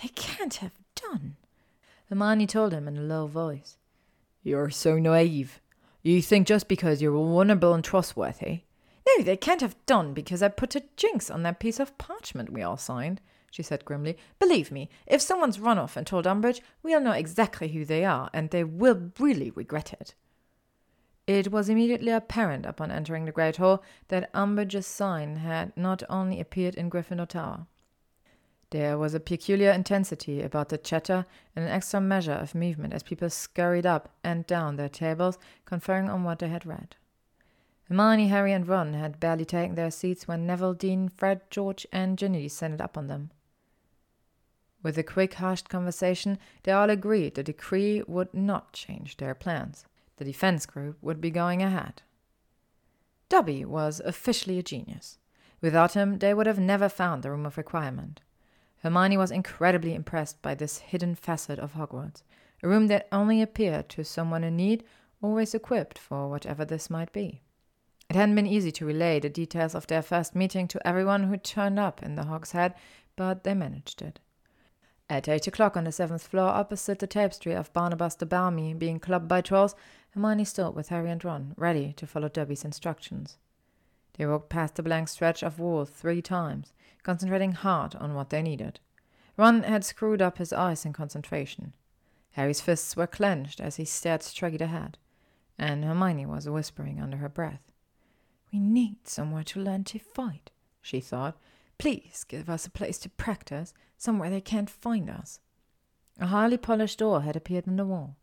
They can't have done. Hermione told him in a low voice. You're so naive. You think just because you're vulnerable and trustworthy. No, they can't have done because I put a jinx on that piece of parchment we all signed, she said grimly. Believe me, if someone's run off and told Umbridge, we'll know exactly who they are, and they will really regret it. It was immediately apparent upon entering the Great Hall that Umbridge's sign had not only appeared in Gryffindor Tower. There was a peculiar intensity about the chatter and an extra measure of movement as people scurried up and down their tables, conferring on what they had read. Hermione, Harry, and Ron had barely taken their seats when Neville, Dean, Fred, George, and Ginny descended up on them. With a quick, hushed conversation, they all agreed the decree would not change their plans. The defense group would be going ahead. Dobby was officially a genius. Without him, they would have never found the Room of Requirement. Hermione was incredibly impressed by this hidden facet of Hogwarts, a room that only appeared to someone in need, always equipped for whatever this might be. It hadn't been easy to relay the details of their first meeting to everyone who turned up in the Hog's Head, but they managed it. At eight o'clock on the seventh floor, opposite the tapestry of Barnabas the Barmy being clubbed by trolls, Hermione stood with Harry and Ron, ready to follow Dobby's instructions. They walked past the blank stretch of wall three times, concentrating hard on what they needed. Ron had screwed up his eyes in concentration. Harry's fists were clenched as he stared straight ahead, and Hermione was whispering under her breath. We need somewhere to learn to fight, she thought. Please give us a place to practice, somewhere they can't find us. A highly polished door had appeared in the wall.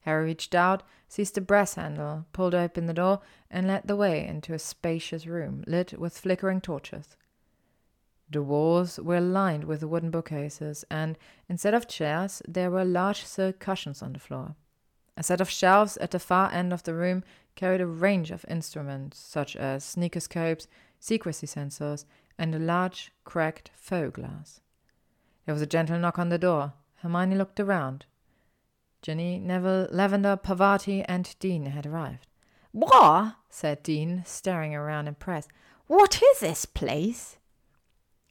Harry reached out, seized a brass handle, pulled open the door, and led the way into a spacious room lit with flickering torches. The walls were lined with wooden bookcases, and instead of chairs, there were large silk cushions on the floor. A set of shelves at the far end of the room carried a range of instruments, such as sneakoscopes, secrecy sensors, and a large, cracked Foe-Glass. There was a gentle knock on the door. Hermione looked around. Ginny, Neville, Lavender, Parvati, and Dean had arrived. What? said Dean, staring around impressed. What is this place?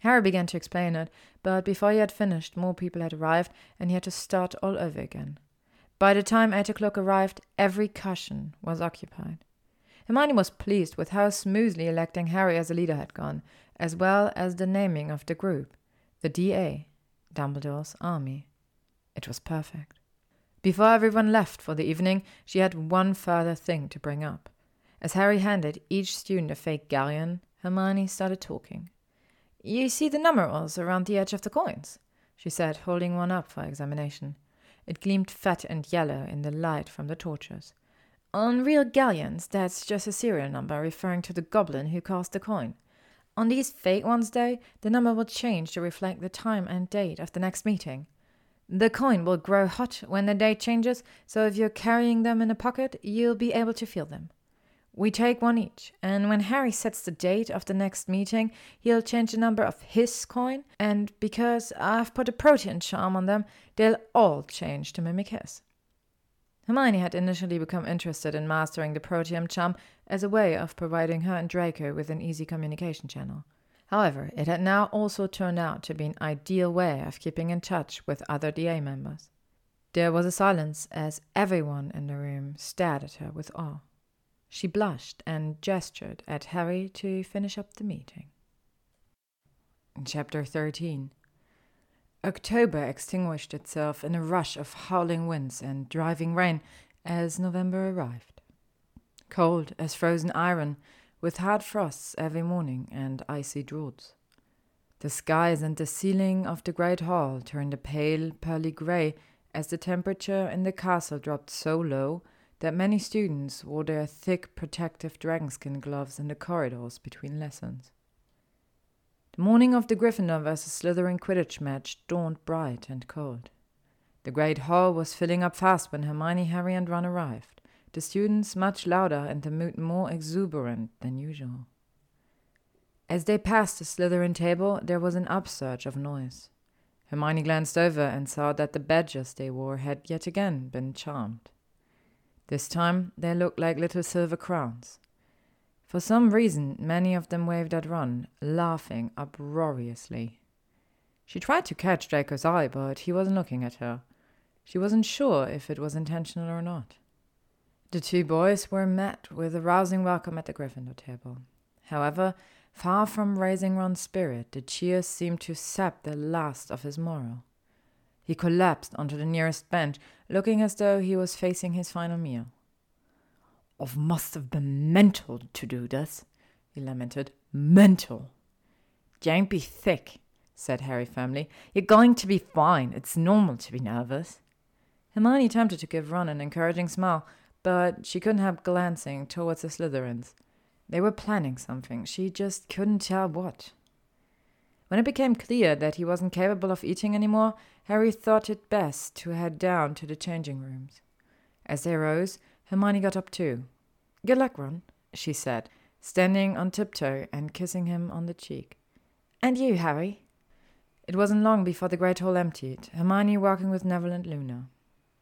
Harry began to explain it, but before he had finished, more people had arrived, and he had to start all over again. By the time eight o'clock arrived, every cushion was occupied. Hermione was pleased with how smoothly electing Harry as a leader had gone, as well as the naming of the group, the DA, Dumbledore's Army. It was perfect. Before everyone left for the evening, she had one further thing to bring up. As Harry handed each student a fake galleon, Hermione started talking. You see the numerals around the edge of the coins, she said, holding one up for examination. It gleamed fat and yellow in the light from the torches. On real galleons, that's just a serial number referring to the goblin who cast the coin. On these fake ones, though, the number will change to reflect the time and date of the next meeting. The coin will grow hot when the date changes, so if you're carrying them in a pocket, you'll be able to feel them. We take one each, and when Harry sets the date of the next meeting, he'll change the number of his coin, and because I've put a protean charm on them, they'll all change to mimic his. Hermione had initially become interested in mastering the protean charm as a way of providing her and Draco with an easy communication channel. However, it had now also turned out to be an ideal way of keeping in touch with other DA members. There was a silence as everyone in the room stared at her with awe. She blushed and gestured at Harry to finish up the meeting. Chapter 13 October extinguished itself in a rush of howling winds and driving rain as November arrived. Cold as frozen iron, with hard frosts every morning and icy draughts. The skies and the ceiling of the great hall turned a pale, pearly grey as the temperature in the castle dropped so low that many students wore their thick protective dragonskin gloves in the corridors between lessons. The morning of the Gryffindor vs. Slytherin Quidditch match dawned bright and cold. The great hall was filling up fast when Hermione, Harry, and Ron arrived, the students much louder and the mood more exuberant than usual. As they passed the Slytherin table, there was an upsurge of noise. Hermione glanced over and saw that the badges they wore had yet again been charmed. This time they looked like little silver crowns. For some reason, many of them waved at Ron, laughing uproariously. She tried to catch Draco's eye, but he wasn't looking at her. She wasn't sure if it was intentional or not. The two boys were met with a rousing welcome at the Gryffindor table. However, far from raising Ron's spirit, the cheers seemed to sap the last of his morale. He collapsed onto the nearest bench, looking as though he was facing his final meal. I must have been mental to do this, he lamented. Mental. Don't be thick, said Harry firmly. You're going to be fine. It's normal to be nervous. Hermione attempted to give Ron an encouraging smile, but she couldn't help glancing towards the Slytherins. They were planning something. She just couldn't tell what. When it became clear that he wasn't capable of eating any more, Harry thought it best to head down to the changing rooms. As they rose, Hermione got up too. Good luck, Ron, she said, standing on tiptoe and kissing him on the cheek. And you, Harry. It wasn't long before the great hall emptied, Hermione walking with Neville and Luna.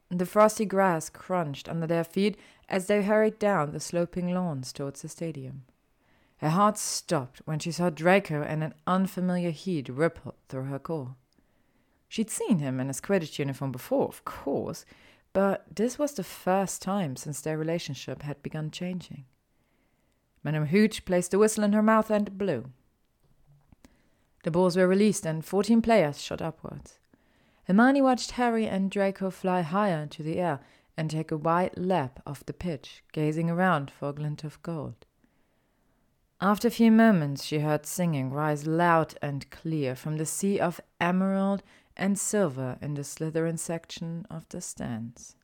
The frosty grass crunched under their feet as they hurried down the sloping lawns towards the stadium. Her heart stopped when she saw Draco and an unfamiliar heat rippled through her core. She'd seen him in his Quidditch uniform before, of course, but this was the first time since their relationship had begun changing. Madame Hooch placed a whistle in her mouth and blew. The balls were released and fourteen players shot upwards. Hermione watched Harry and Draco fly higher into the air and take a wide lap off the pitch, gazing around for a glint of gold. After a few moments, she heard singing rise loud and clear from the sea of emerald and silver in the Slytherin section of the stands.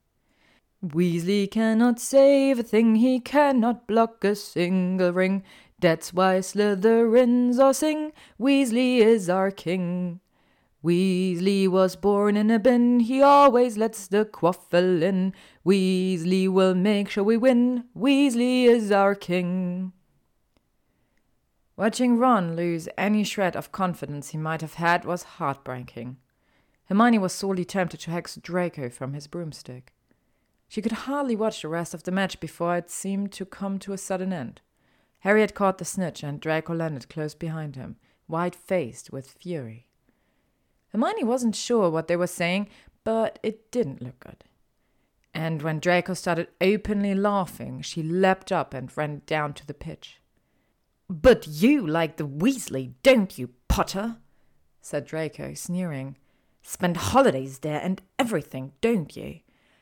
Weasley cannot save a thing, he cannot block a single ring. That's why Slytherins all sing, Weasley is our king. Weasley was born in a bin, he always lets the quaffle in. Weasley will make sure we win, Weasley is our king. Watching Ron lose any shred of confidence he might have had was heartbreaking. Hermione was sorely tempted to hex Draco from his broomstick. She could hardly watch the rest of the match before it seemed to come to a sudden end. Harry had caught the snitch, and Draco landed close behind him, white faced with fury. Hermione wasn't sure what they were saying, but it didn't look good. And when Draco started openly laughing, she leapt up and ran down to the pitch. But you like the Weasley, don't you, Potter? said Draco, sneering. Spend holidays there and everything, don't you?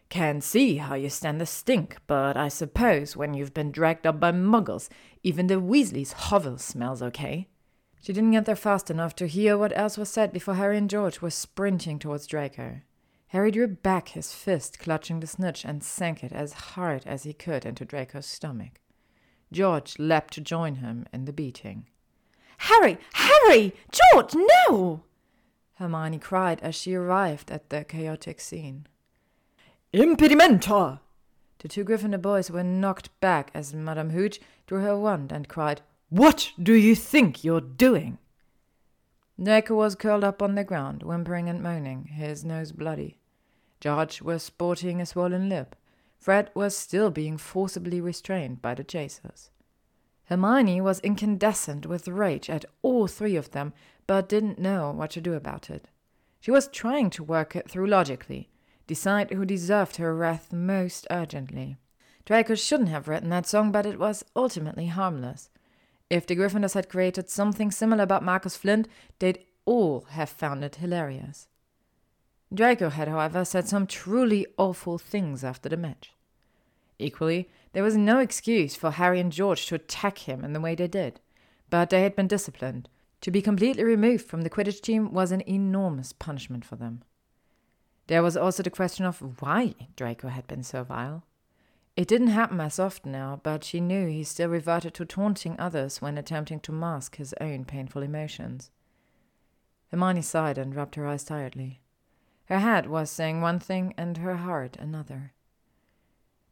Can see how you stand the stink, but I suppose when you've been dragged up by muggles, even the Weasleys' hovel smells okay. She didn't get there fast enough to hear what else was said before Harry and George were sprinting towards Draco. Harry drew back his fist, clutching the snitch, and sank it as hard as he could into Draco's stomach. George leapt to join him in the beating. Harry! Harry! George, no! Hermione cried as she arrived at the chaotic scene. Impedimenta! The two Gryffindor boys were knocked back as Madame Hooch drew her wand and cried, What do you think you're doing? Draco was curled up on the ground, whimpering and moaning, his nose bloody. George was sporting a swollen lip. Fred was still being forcibly restrained by the chasers. Hermione was incandescent with rage at all three of them, but didn't know what to do about it. She was trying to work it through logically, decide who deserved her wrath most urgently. Draco shouldn't have written that song, but it was ultimately harmless. If the Gryffindors had created something similar about Marcus Flint, they'd all have found it hilarious. Draco had, however, said some truly awful things after the match. Equally, there was no excuse for Harry and George to attack him in the way they did, but they had been disciplined. To be completely removed from the Quidditch team was an enormous punishment for them. There was also the question of why Draco had been so vile. It didn't happen as often now, but she knew he still reverted to taunting others when attempting to mask his own painful emotions. Hermione sighed and rubbed her eyes tiredly. Her head was saying one thing and her heart another.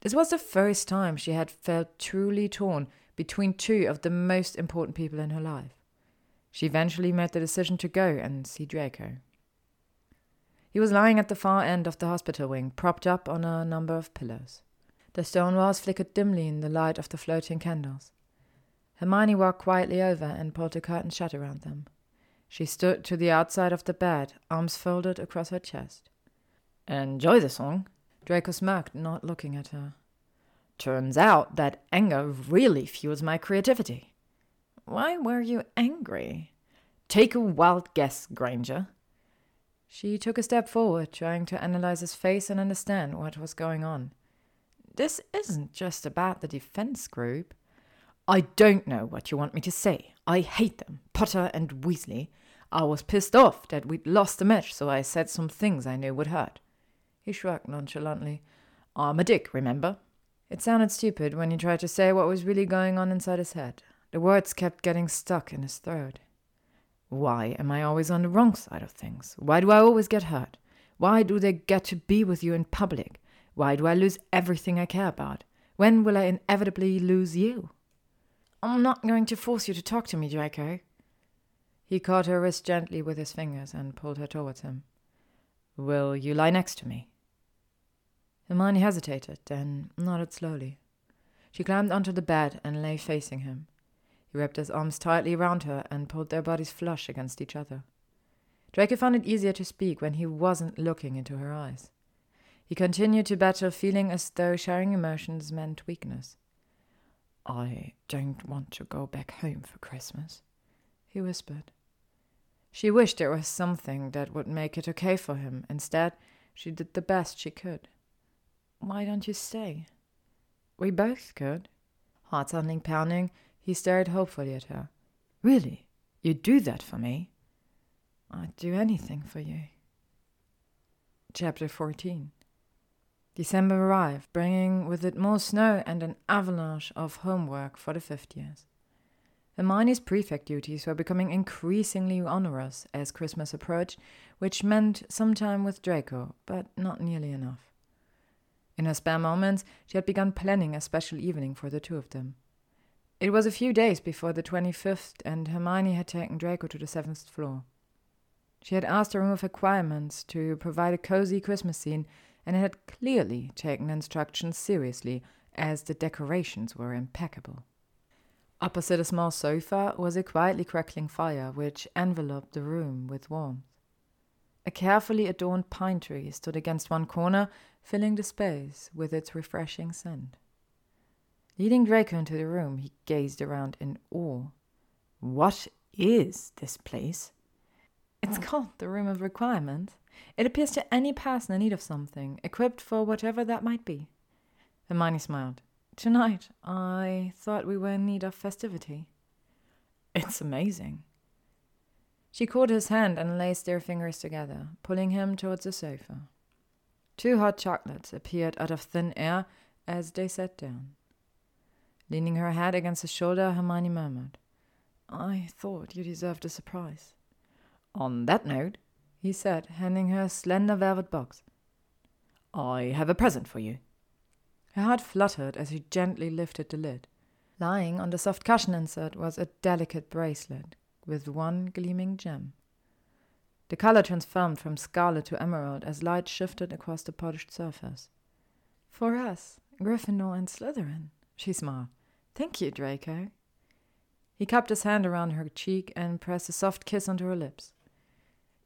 This was the first time she had felt truly torn between two of the most important people in her life. She eventually made the decision to go and see Draco. He was lying at the far end of the hospital wing, propped up on a number of pillows. The stone walls flickered dimly in the light of the floating candles. Hermione walked quietly over and pulled the curtain shut around them. She stood to the outside of the bed, arms folded across her chest. Enjoy the song? Draco smirked, not looking at her. Turns out that anger really fuels my creativity. Why were you angry? Take a wild guess, Granger. She took a step forward, trying to analyze his face and understand what was going on. This isn't just about the defense group. I don't know what you want me to say. I hate them, Potter and Weasley. I was pissed off that we'd lost the match, so I said some things I knew would hurt. He shrugged nonchalantly. I'm a dick, remember? It sounded stupid when he tried to say what was really going on inside his head. The words kept getting stuck in his throat. Why am I always on the wrong side of things? Why do I always get hurt? Why do they get to be with you in public? Why do I lose everything I care about? When will I inevitably lose you? I'm not going to force you to talk to me, Draco. He caught her wrist gently with his fingers and pulled her towards him. Will you lie next to me? Hermione hesitated, then nodded slowly. She climbed onto the bed and lay facing him. He wrapped his arms tightly round her and pulled their bodies flush against each other. Draco found it easier to speak when he wasn't looking into her eyes. He continued to battle, feeling as though sharing emotions meant weakness. I don't want to go back home for Christmas, he whispered. She wished there was something that would make it okay for him. Instead, she did the best she could. Why don't you stay? We both could. Heart suddenly pounding, he stared hopefully at her. Really? You'd do that for me? I'd do anything for you. Chapter 14 December arrived, bringing with it more snow and an avalanche of homework for the fifth years. Hermione's prefect duties were becoming increasingly onerous as Christmas approached, which meant some time with Draco, but not nearly enough. In her spare moments, she had begun planning a special evening for the two of them. It was a few days before the 25th, and Hermione had taken Draco to the seventh floor. She had asked a room of requirements to provide a cozy Christmas scene and had clearly taken instructions seriously, as the decorations were impeccable. Opposite a small sofa was a quietly crackling fire which enveloped the room with warmth. A carefully adorned pine tree stood against one corner, filling the space with its refreshing scent. Leading Draco into the room, he gazed around in awe. What is this place? It's oh. called the Room of Requirement. It appears to any person in need of something, equipped for whatever that might be. Hermione smiled. Tonight, I thought we were in need of festivity. It's amazing. She caught his hand and laced their fingers together, pulling him towards the sofa. Two hot chocolates appeared out of thin air as they sat down. Leaning her head against his shoulder, Hermione murmured, I thought you deserved a surprise. On that note, he said, handing her a slender velvet box, I have a present for you. Her heart fluttered as he gently lifted the lid. Lying on the soft cushion insert was a delicate bracelet with one gleaming gem. The color transformed from scarlet to emerald as light shifted across the polished surface. For us, Gryffindor and Slytherin, she smiled. Thank you, Draco. He cupped his hand around her cheek and pressed a soft kiss onto her lips.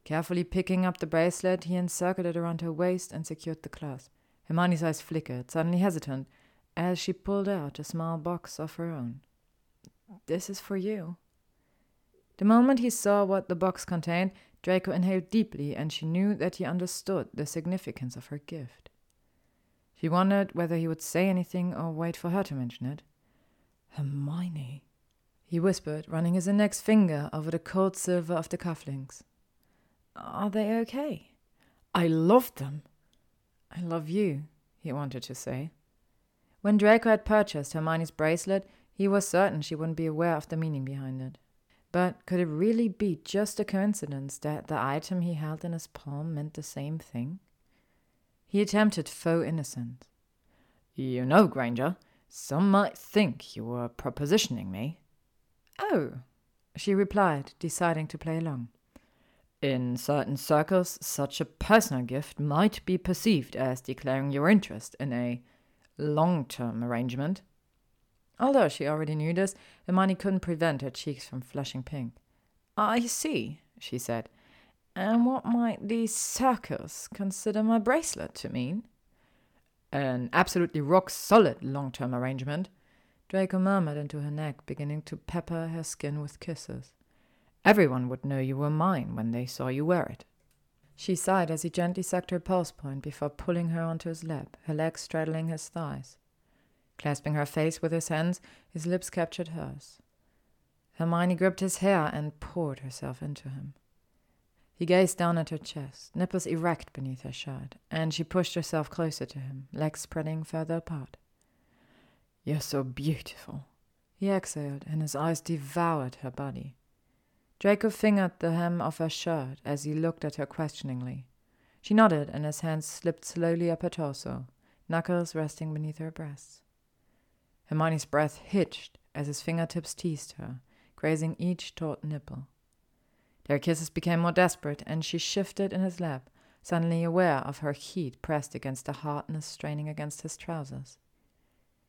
Carefully picking up the bracelet, he encircled it around her waist and secured the clasp. Hermione's eyes flickered, suddenly hesitant, as she pulled out a small box of her own. This is for you. The moment he saw what the box contained, Draco inhaled deeply, and she knew that he understood the significance of her gift. She wondered whether he would say anything or wait for her to mention it. Hermione, he whispered, running his index finger over the cold silver of the cufflinks. Are they okay? I love them. I love you, he wanted to say. When Draco had purchased Hermione's bracelet, he was certain she wouldn't be aware of the meaning behind it. But could it really be just a coincidence that the item he held in his palm meant the same thing? He attempted faux innocence. You know, Granger, some might think you were propositioning me. Oh, she replied, deciding to play along. In certain circles, such a personal gift might be perceived as declaring your interest in a long term arrangement. Although she already knew this, Hermione couldn't prevent her cheeks from flushing pink. I see, she said. And what might these circles consider my bracelet to mean? An absolutely rock solid long term arrangement. Draco murmured into her neck, beginning to pepper her skin with kisses. Everyone would know you were mine when they saw you wear it. She sighed as he gently sucked her pulse point before pulling her onto his lap, her legs straddling his thighs. Clasping her face with his hands, his lips captured hers. Hermione gripped his hair and poured herself into him. He gazed down at her chest, nipples erect beneath her shirt, and she pushed herself closer to him, legs spreading further apart. You're so beautiful, he exhaled, and his eyes devoured her body. Draco fingered the hem of her shirt as he looked at her questioningly. She nodded, and his hands slipped slowly up her torso, knuckles resting beneath her breasts. Hermione's breath hitched as his fingertips teased her, grazing each taut nipple. Their kisses became more desperate, and she shifted in his lap, suddenly aware of her heat pressed against the hardness straining against his trousers.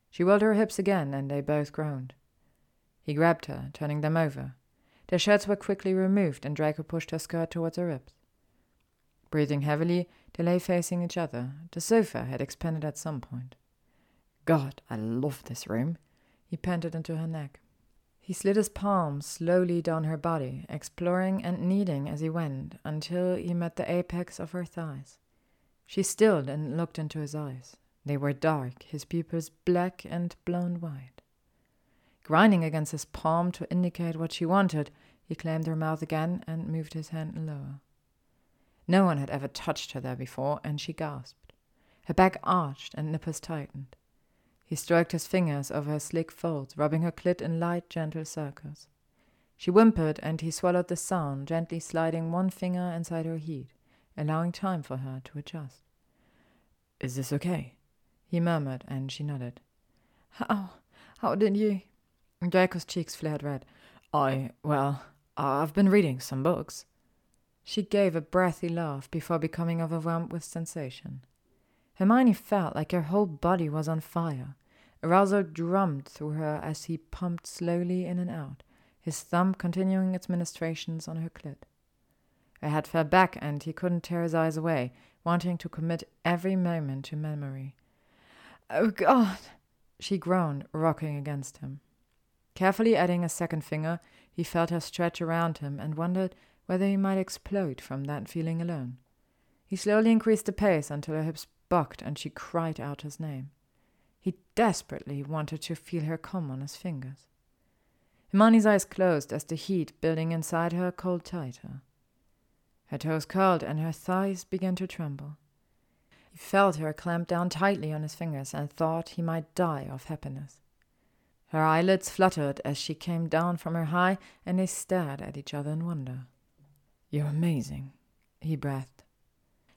She rolled her hips again, and they both groaned. He grabbed her, turning them over. Their shirts were quickly removed, and Draco pushed her skirt towards her ribs. Breathing heavily, they lay facing each other. The sofa had expanded at some point. God, I love this room. He panted into her neck. He slid his palm slowly down her body, exploring and kneading as he went, until he met the apex of her thighs. She stilled and looked into his eyes. They were dark, his pupils black and blown wide. Grinding against his palm to indicate what she wanted, he claimed her mouth again and moved his hand lower. No one had ever touched her there before, and she gasped. Her back arched and nipples tightened. He stroked his fingers over her slick folds, rubbing her clit in light, gentle circles. She whimpered, and he swallowed the sound, gently sliding one finger inside her heat, allowing time for her to adjust. Is this okay? He murmured, and she nodded. How? How did you? Draco's cheeks flared red. I, well, I've been reading some books. She gave a breathy laugh before becoming overwhelmed with sensation. Hermione felt like her whole body was on fire. Arousal drummed through her as he pumped slowly in and out, his thumb continuing its ministrations on her clit. Her head fell back, and he couldn't tear his eyes away, wanting to commit every moment to memory. Oh, God! she groaned, rocking against him. Carefully adding a second finger, he felt her stretch around him and wondered whether he might explode from that feeling alone. He slowly increased the pace until her hips bucked and she cried out his name. He desperately wanted to feel her come on his fingers. Hermione's eyes closed as the heat building inside her cooled tighter. Her toes curled and her thighs began to tremble. He felt her clamp down tightly on his fingers and thought he might die of happiness. Her eyelids fluttered as she came down from her high, and they stared at each other in wonder. You're amazing, he breathed.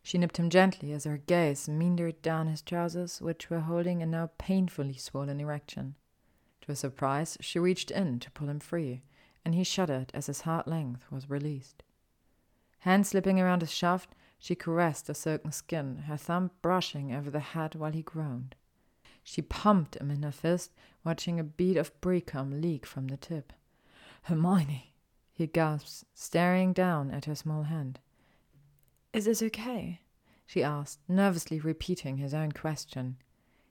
She nipped him gently as her gaze meandered down his trousers, which were holding a now painfully swollen erection. To her surprise, she reached in to pull him free, and he shuddered as his hard length was released. Hand slipping around his shaft, she caressed the silken skin, her thumb brushing over the head while he groaned. She pumped him in her fist, watching a bead of precum leak from the tip. Hermione, he gasped, staring down at her small hand. Is it okay? she asked, nervously repeating his own question.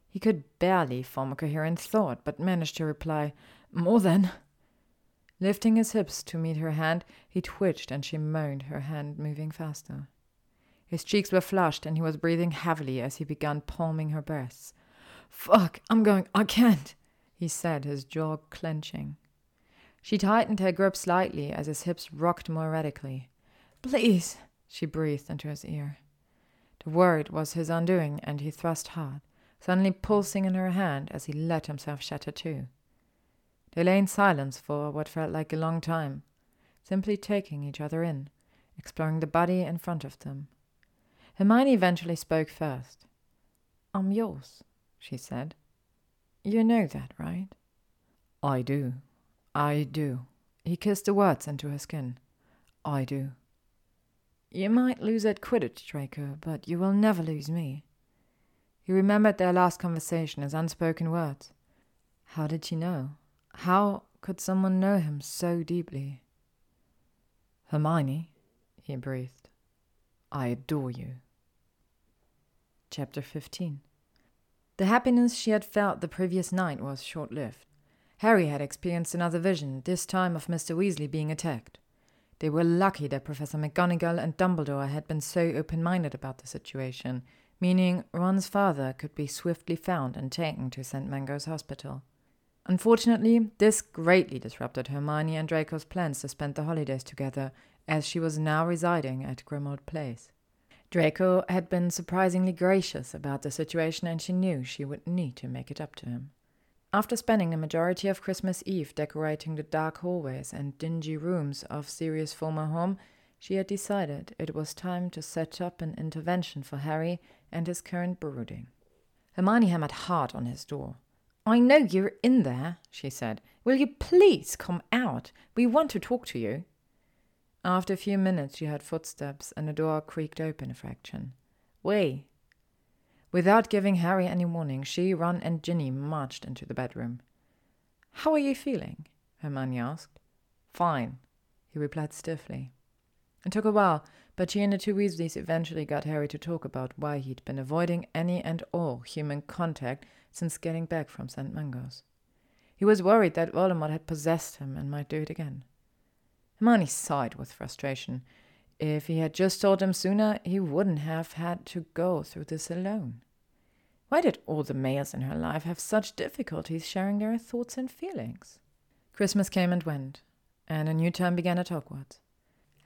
He could barely form a coherent thought, but managed to reply, More than. Lifting his hips to meet her hand, he twitched and she moaned, her hand moving faster. His cheeks were flushed and he was breathing heavily as he began palming her breasts. Fuck, I'm going, I can't, he said, his jaw clenching. She tightened her grip slightly as his hips rocked more radically. Please, she breathed into his ear. The word was his undoing, and he thrust hard, suddenly pulsing in her hand as he let himself shatter too. They lay in silence for what felt like a long time, simply taking each other in, exploring the body in front of them. Hermione eventually spoke first. I'm yours, she said. You know that, right? I do. I do. He kissed the words into her skin. I do. You might lose at Quidditch, Draco, but you will never lose me. He remembered their last conversation as unspoken words. How did she know? How could someone know him so deeply? Hermione, he breathed, I adore you. Chapter 15 The happiness she had felt the previous night was short lived. Harry had experienced another vision, this time of Mr. Weasley being attacked. They were lucky that Professor McGonagall and Dumbledore had been so open minded about the situation, meaning Ron's father could be swiftly found and taken to St. Mungo's Hospital. Unfortunately, this greatly disrupted Hermione and Draco's plans to spend the holidays together, as she was now residing at Grimmauld Place. Draco had been surprisingly gracious about the situation, and she knew she would need to make it up to him. After spending the majority of Christmas Eve decorating the dark hallways and dingy rooms of Sirius' former home, she had decided it was time to set up an intervention for Harry and his current brooding. Hermione hammered hard on his door. I know you're in there, she said. Will you please come out? We want to talk to you. After a few minutes, she heard footsteps and the door creaked open a fraction. Way, Without giving Harry any warning, she, Ron, and Ginny marched into the bedroom. How are you feeling? Hermione asked. Fine, he replied stiffly. It took a while, but she and the two Weasleys eventually got Harry to talk about why he'd been avoiding any and all human contact since getting back from St. Mungo's. He was worried that Voldemort had possessed him and might do it again. Hermione sighed with frustration. If he had just told him sooner, he wouldn't have had to go through this alone. Why did all the males in her life have such difficulties sharing their thoughts and feelings? Christmas came and went, and a new term began at Hogwarts.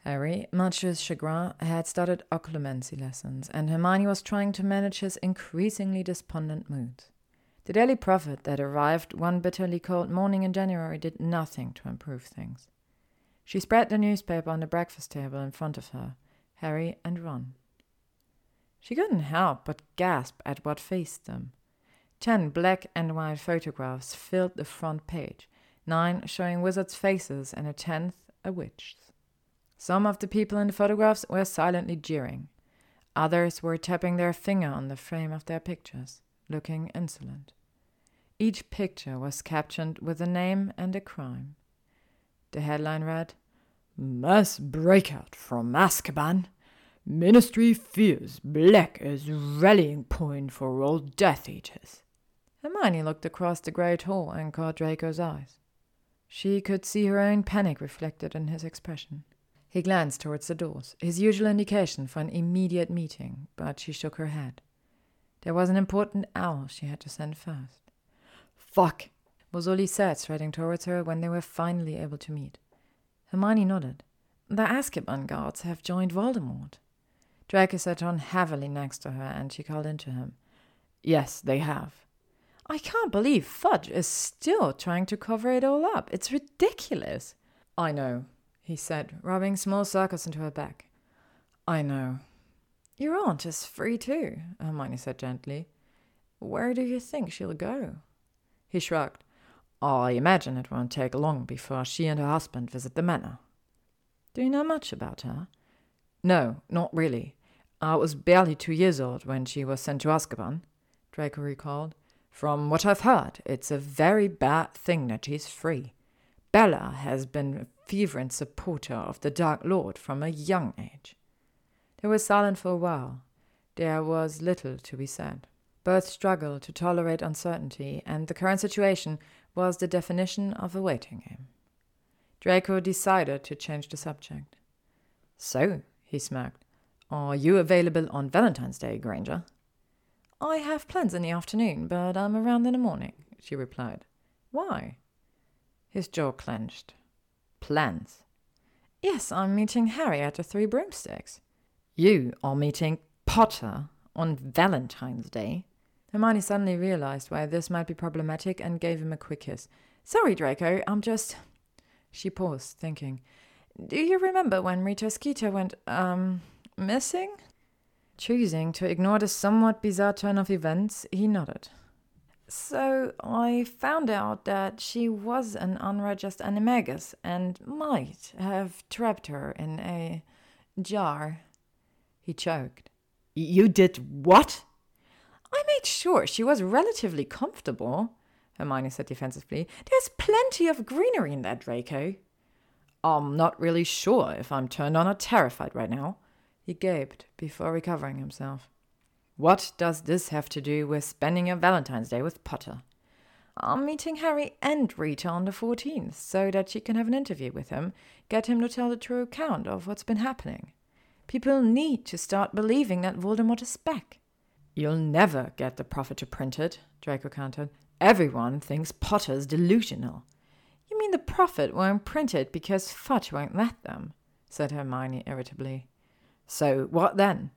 Harry, much to his chagrin, had started occlumency lessons, and Hermione was trying to manage his increasingly despondent mood. The Daily Prophet that arrived one bitterly cold morning in January did nothing to improve things. She spread the newspaper on the breakfast table in front of her, Harry and Ron. She couldn't help but gasp at what faced them. Ten black and white photographs filled the front page, nine showing wizards' faces and a tenth a witch's. Some of the people in the photographs were silently jeering. Others were tapping their finger on the frame of their pictures, looking insolent. Each picture was captioned with a name and a crime. The headline read Mass breakout from Azkaban. Ministry fears black as rallying point for all Death Eaters. Hermione looked across the great hall and caught Draco's eyes. She could see her own panic reflected in his expression. He glanced towards the doors, his usual indication for an immediate meeting, but she shook her head. There was an important owl she had to send first. Fuck! Was said, striding towards her when they were finally able to meet. Hermione nodded. The Azkaban guards have joined Voldemort. Draco sat on heavily next to her, and she called into him. Yes, they have. I can't believe Fudge is still trying to cover it all up. It's ridiculous. I know, he said, rubbing small circles into her back. I know. Your aunt is free too, Hermione said gently. Where do you think she'll go? He shrugged. I imagine it won't take long before she and her husband visit the manor. Do you know much about her? No, not really. I was barely two years old when she was sent to Azkaban, Draco recalled. From what I've heard, it's a very bad thing that she's free. Bella has been a fervent supporter of the Dark Lord from a young age. They were silent for a while. There was little to be said. Both struggled to tolerate uncertainty, and the current situation was the definition of a waiting game. Draco decided to change the subject. So, he smirked, are you available on Valentine's Day, Granger? I have plans in the afternoon, but I'm around in the morning, she replied. Why? His jaw clenched. Plans? Yes, I'm meeting Harry at the Three Broomsticks. You are meeting Potter on Valentine's Day? Hermione suddenly realized why this might be problematic and gave him a quick kiss. Sorry, Draco, I'm just. She paused, thinking. Do you remember when Rita Skeeter went, um, missing? Choosing to ignore the somewhat bizarre turn of events, he nodded. So I found out that she was an unregistered animagus and might have trapped her in a jar. He choked. You did what? I made sure she was relatively comfortable, Hermione said defensively. There's plenty of greenery in that Draco. I'm not really sure if I'm turned on or terrified right now. He gaped before recovering himself. What does this have to do with spending your Valentine's Day with Potter? I'm meeting Harry and Rita on the 14th so that she can have an interview with him, get him to tell the true account of what's been happening. People need to start believing that Voldemort is back. You'll never get the prophet to print it, Draco countered. Everyone thinks Potter's delusional. You mean the prophet won't print it because Fudge won't let them? said Hermione irritably. So what then?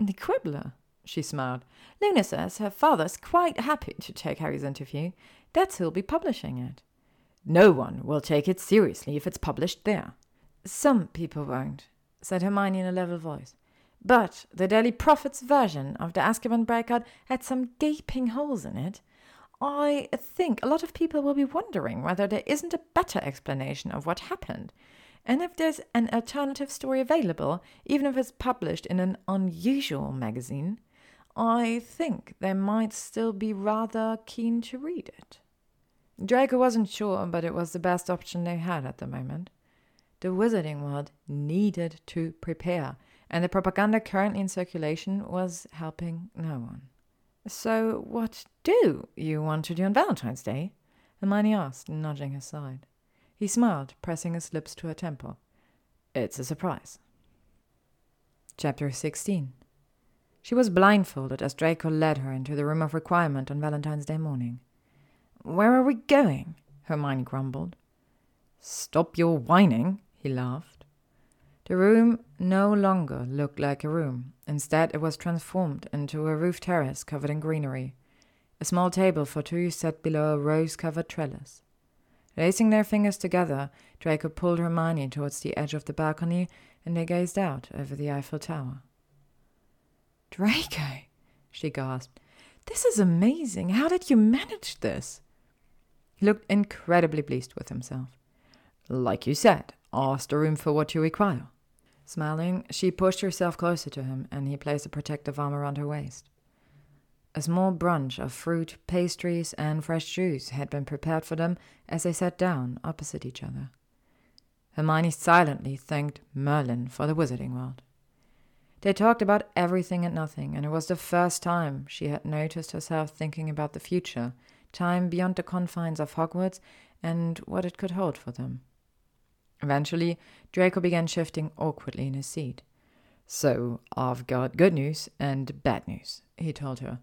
The Quibbler, she smiled. Luna says her father's quite happy to take Harry's interview. That's who'll be publishing it. No one will take it seriously if it's published there. Some people won't, said Hermione in a level voice. But the Daily Prophet's version of the Azkaban breakout had some gaping holes in it. I think a lot of people will be wondering whether there isn't a better explanation of what happened. And if there's an alternative story available, even if it's published in an unusual magazine, I think they might still be rather keen to read it. Draco wasn't sure, but it was the best option they had at the moment. The wizarding world needed to prepare, and the propaganda currently in circulation was helping no one. So, what do you want to do on Valentine's Day? Hermione asked, nudging his side. He smiled, pressing his lips to her temple. It's a surprise. Chapter 16 She was blindfolded as Draco led her into the room of requirement on Valentine's Day morning. Where are we going? Hermione grumbled. Stop your whining, he laughed. The room no longer looked like a room. Instead, it was transformed into a roof terrace covered in greenery. A small table for two sat below a rose covered trellis. Lacing their fingers together, Draco pulled Hermione towards the edge of the balcony, and they gazed out over the Eiffel Tower. Draco, she gasped, this is amazing. How did you manage this? He looked incredibly pleased with himself. Like you said, ask the room for what you require. Smiling, she pushed herself closer to him, and he placed a protective arm around her waist. A small brunch of fruit, pastries, and fresh juice had been prepared for them as they sat down opposite each other. Hermione silently thanked Merlin for the wizarding world. They talked about everything and nothing, and it was the first time she had noticed herself thinking about the future, time beyond the confines of Hogwarts, and what it could hold for them. Eventually, Draco began shifting awkwardly in his seat. So, I've got good news and bad news, he told her.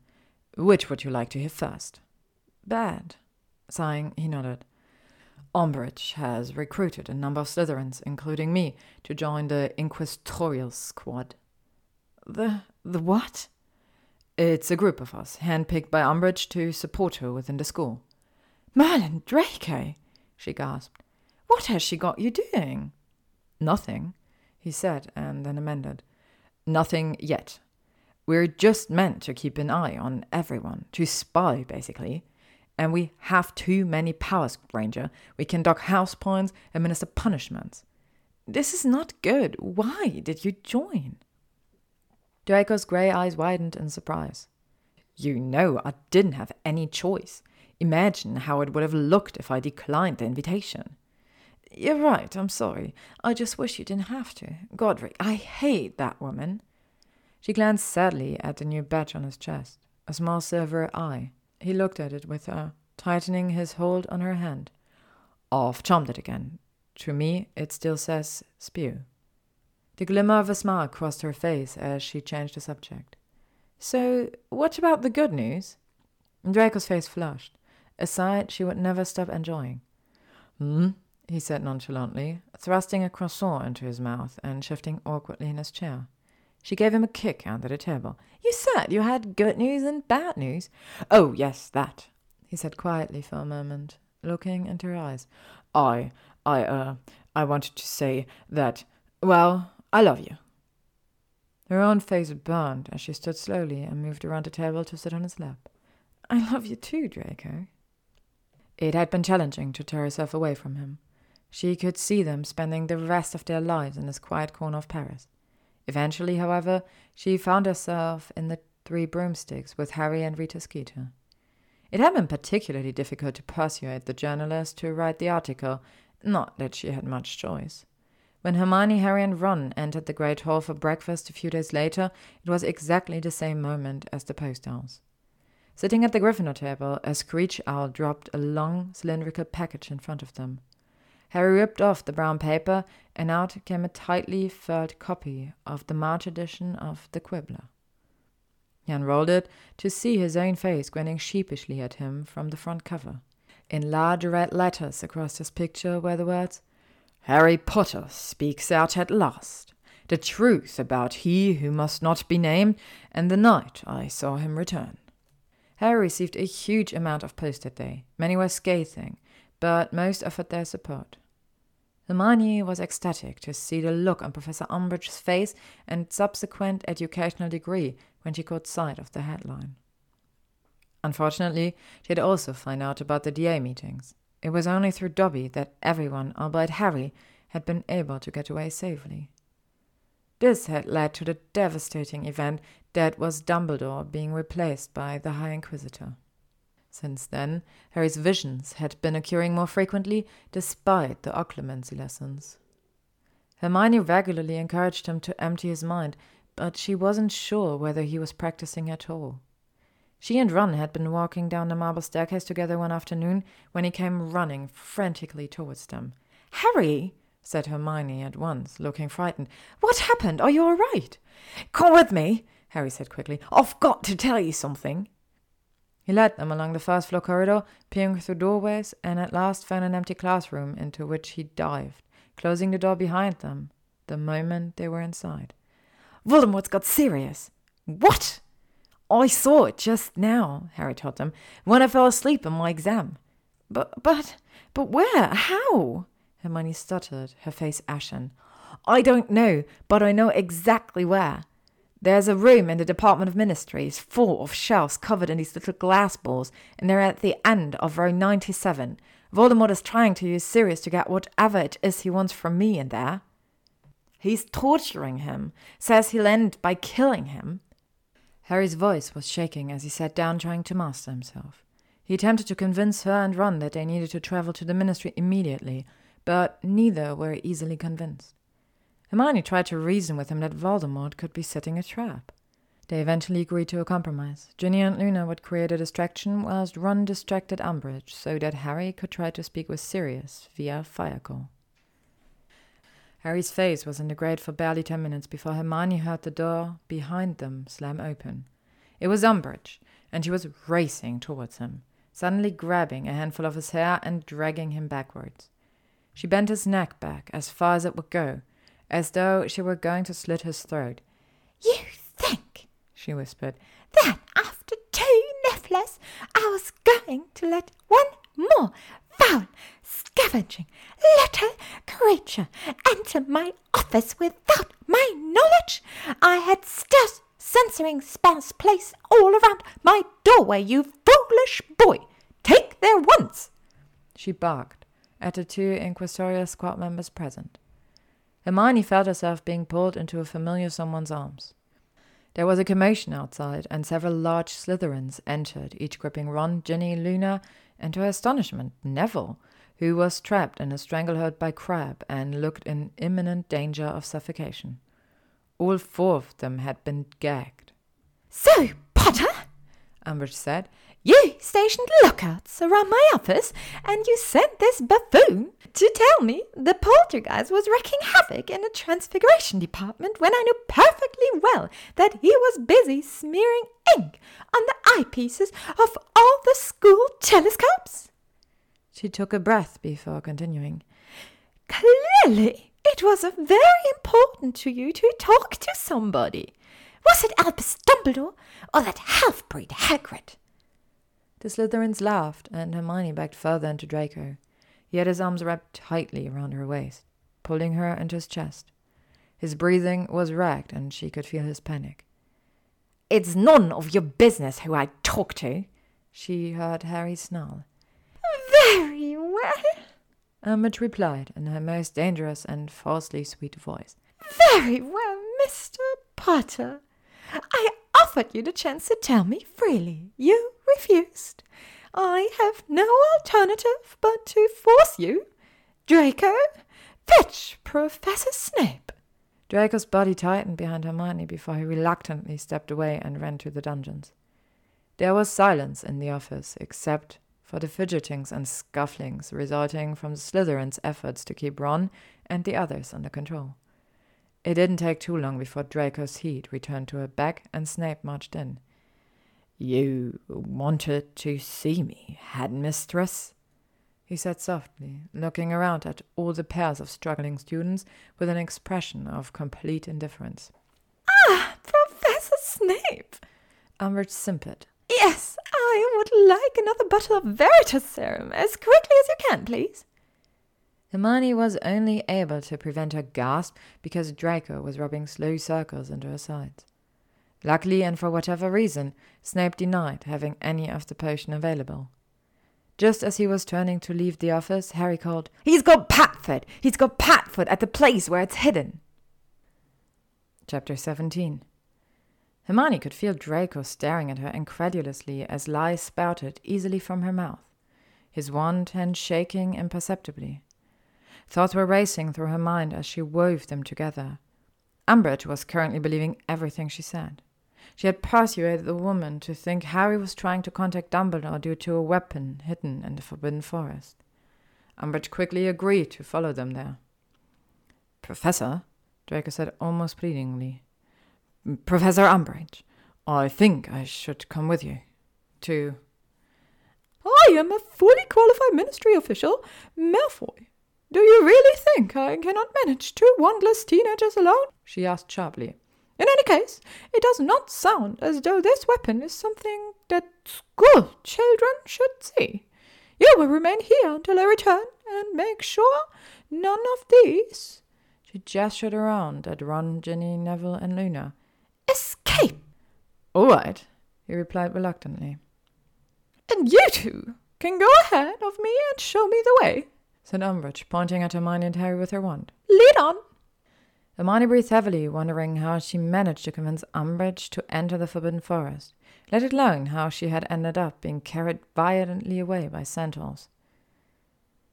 Which would you like to hear first? Bad. Sighing, he nodded. Umbridge has recruited a number of Slytherins, including me, to join the Inquisitorial Squad. The. the what? It's a group of us, handpicked by Umbridge to support her within the school. Merlin Draco! she gasped. What has she got you doing? Nothing, he said, and then amended. Nothing yet. We're just meant to keep an eye on everyone, to spy, basically. And we have too many powers, Granger. We can dock house points, administer punishments. This is not good. Why did you join? Draco's grey eyes widened in surprise. You know I didn't have any choice. Imagine how it would have looked if I declined the invitation. You're right, I'm sorry. I just wish you didn't have to. Godric, I hate that woman. She glanced sadly at the new badge on his chest, a small silver eye. He looked at it with her, tightening his hold on her hand. I've charmed it again. To me, it still says spew. The glimmer of a smile crossed her face as she changed the subject. So, what about the good news? Draco's face flushed, a sight she would never stop enjoying. Hmm? He said nonchalantly, thrusting a croissant into his mouth and shifting awkwardly in his chair. She gave him a kick under the table. You said you had good news and bad news. Oh, yes, that, he said quietly for a moment, looking into her eyes. I, I, uh, I wanted to say that, well, I love you. Her own face burned as she stood slowly and moved around the table to sit on his lap. I love you too, Draco. It had been challenging to tear herself away from him. She could see them spending the rest of their lives in this quiet corner of Paris. Eventually, however, she found herself in the Three Broomsticks with Harry and Rita Skeeter. It had been particularly difficult to persuade the journalist to write the article, not that she had much choice. When Hermione, Harry, and Ron entered the great hall for breakfast a few days later, it was exactly the same moment as the post owls. Sitting at the Gryffindor table, a screech owl dropped a long, cylindrical package in front of them. Harry ripped off the brown paper, and out came a tightly furled copy of the March edition of The Quibbler. He unrolled it to see his own face grinning sheepishly at him from the front cover. In large red letters across his picture were the words, Harry Potter speaks out at last. The truth about he who must not be named, and the night I saw him return. Harry received a huge amount of post that day. Many were scathing, but most offered their support. Hermione was ecstatic to see the look on Professor Umbridge's face and subsequent educational decree when she caught sight of the headline. Unfortunately, she had also found out about the DA meetings. It was only through Dobby that everyone, albeit Harry, had been able to get away safely. This had led to the devastating event that was Dumbledore being replaced by the High Inquisitor. Since then, Harry's visions had been occurring more frequently despite the occlumency lessons. Hermione regularly encouraged him to empty his mind, but she wasn't sure whether he was practicing at all. She and Ron had been walking down the marble staircase together one afternoon when he came running frantically towards them. Harry, said Hermione at once, looking frightened. What happened? Are you all right? Come with me, Harry said quickly. I've got to tell you something. He led them along the first floor corridor, peering through doorways, and at last found an empty classroom into which he dived, closing the door behind them the moment they were inside. Voldemort's got Sirius. What? I saw it just now, Harry told them, when I fell asleep on my exam. But, but, but where? How? Hermione stuttered, her face ashen. I don't know, but I know exactly where. There's a room in the Department of Mysteries full of shelves covered in these little glass balls, and they're at the end of row 97. Voldemort is trying to use Sirius to get whatever it is he wants from me in there. He's torturing him, says he'll end by killing him. Harry's voice was shaking as he sat down trying to master himself. He attempted to convince her and Ron that they needed to travel to the ministry immediately, but neither were easily convinced. Hermione tried to reason with him that Voldemort could be setting a trap. They eventually agreed to a compromise. Ginny and Luna would create a distraction whilst Ron distracted Umbridge so that Harry could try to speak with Sirius via fire call. Harry's face was in the grate for barely ten minutes before Hermione heard the door behind them slam open. It was Umbridge, and she was racing towards him, suddenly grabbing a handful of his hair and dragging him backwards. She bent his neck back as far as it would go, as though she were going to slit his throat. You think, she whispered, that after two Nifflers I was going to let one more foul, scavenging little creature enter my office without my knowledge? I had stealth sensoring spells placed all around my doorway, you foolish boy. Take their once. She barked at the two Inquisitorial Squad members present. Hermione felt herself being pulled into a familiar someone's arms. There was a commotion outside, and several large Slytherins entered, each gripping Ron, Ginny, Luna, and to her astonishment, Neville, who was trapped in a stranglehold by Crabbe and looked in imminent danger of suffocation. All four of them had been gagged. So, Potter, Umbridge said, you stationed lookouts around my office, and you sent this buffoon to tell me the poltergeist was wreaking havoc in the transfiguration department when I knew perfectly well that he was busy smearing ink on the eyepieces of all the school telescopes? She took a breath before continuing. Clearly, it was very important to you to talk to somebody. Was it Albus Dumbledore or that half-breed Hagrid? The Slytherins laughed, and Hermione backed further into Draco. He had his arms wrapped tightly around her waist, pulling her into his chest. His breathing was ragged, and she could feel his panic. It's none of your business who I talk to, she heard Harry snarl. Very well, Umbridge replied in her most dangerous and falsely sweet voice. Very well, Mr. Potter. I offered you the chance to tell me freely. You refused. I have no alternative but to force you. Draco, fetch Professor Snape. Draco's body tightened behind Hermione before he reluctantly stepped away and ran to the dungeons. There was silence in the office, except for the fidgetings and scufflings resulting from the Slytherins' efforts to keep Ron and the others under control. It didn't take too long before Draco's heat returned to her back and Snape marched in. You wanted to see me, headmistress? he said softly, looking around at all the pairs of struggling students with an expression of complete indifference. Ah, Professor Snape! Umbridge simpered. Yes, I would like another bottle of Veritaserum as quickly as you can, please. Hermione was only able to prevent her gasp because Draco was rubbing slow circles into her sides. Luckily, and for whatever reason, Snape denied having any of the potion available. Just as he was turning to leave the office, Harry called, He's got Padfoot! He's got Padfoot at the place where it's hidden! Chapter 17 Hermione could feel Draco staring at her incredulously as lies spouted easily from her mouth, his wand hand shaking imperceptibly. Thoughts were racing through her mind as she wove them together. Umbridge was currently believing everything she said. She had persuaded the woman to think Harry was trying to contact Dumbledore due to a weapon hidden in the Forbidden Forest. Umbridge quickly agreed to follow them there. Professor, Draco said almost pleadingly. Professor Umbridge, I think I should come with you. To. I am a fully qualified ministry official, Malfoy. Do you really think I cannot manage two wandless teenagers alone? she asked sharply. In any case, it does not sound as though this weapon is something that school children should see. You will remain here until I return and make sure none of these. She gestured around at Ron, Ginny, Neville, and Luna. Escape! All right, he replied reluctantly. And you two can go ahead of me and show me the way said Umbridge, pointing at Hermione and Harry with her wand. Lead on! Hermione breathed heavily, wondering how she managed to convince Umbridge to enter the Forbidden Forest, let alone how she had ended up being carried violently away by centaurs.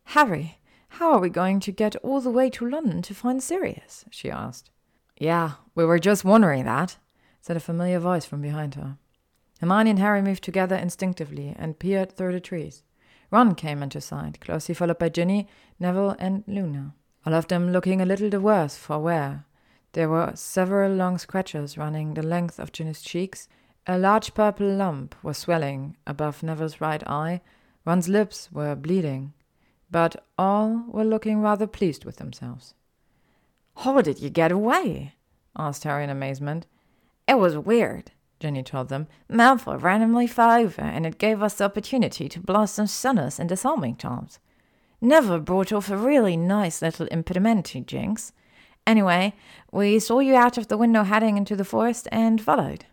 Harry, how are we going to get all the way to London to find Sirius? she asked. Yeah, we were just wondering that, said a familiar voice from behind her. Hermione and Harry moved together instinctively and peered through the trees. Ron came into sight, closely followed by Ginny, Neville, and Luna, all of them looking a little the worse for wear. There were several long scratches running the length of Ginny's cheeks. A large purple lump was swelling above Neville's right eye. Ron's lips were bleeding, but all were looking rather pleased with themselves. How did you get away? asked Harry in amazement. It was weird. Ginny told them. Malfoy randomly fell over, and it gave us the opportunity to blast some stunners and disarming charms. Neville brought off a really nice little impedimenti, Jinx. Anyway, we saw you out of the window heading into the forest and followed.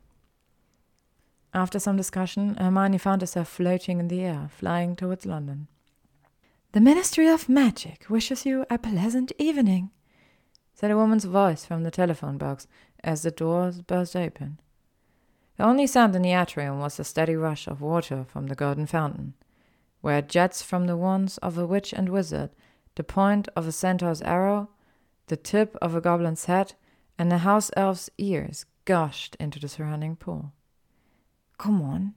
After some discussion, Hermione found herself floating in the air, flying towards London. The Ministry of Magic wishes you a pleasant evening, said a woman's voice from the telephone box as the doors burst open. The only sound in the atrium was the steady rush of water from the golden fountain. Where jets from the wands of a witch and wizard, the point of a centaur's arrow, the tip of a goblin's head, and a house elf's ears gushed into the surrounding pool. Come on,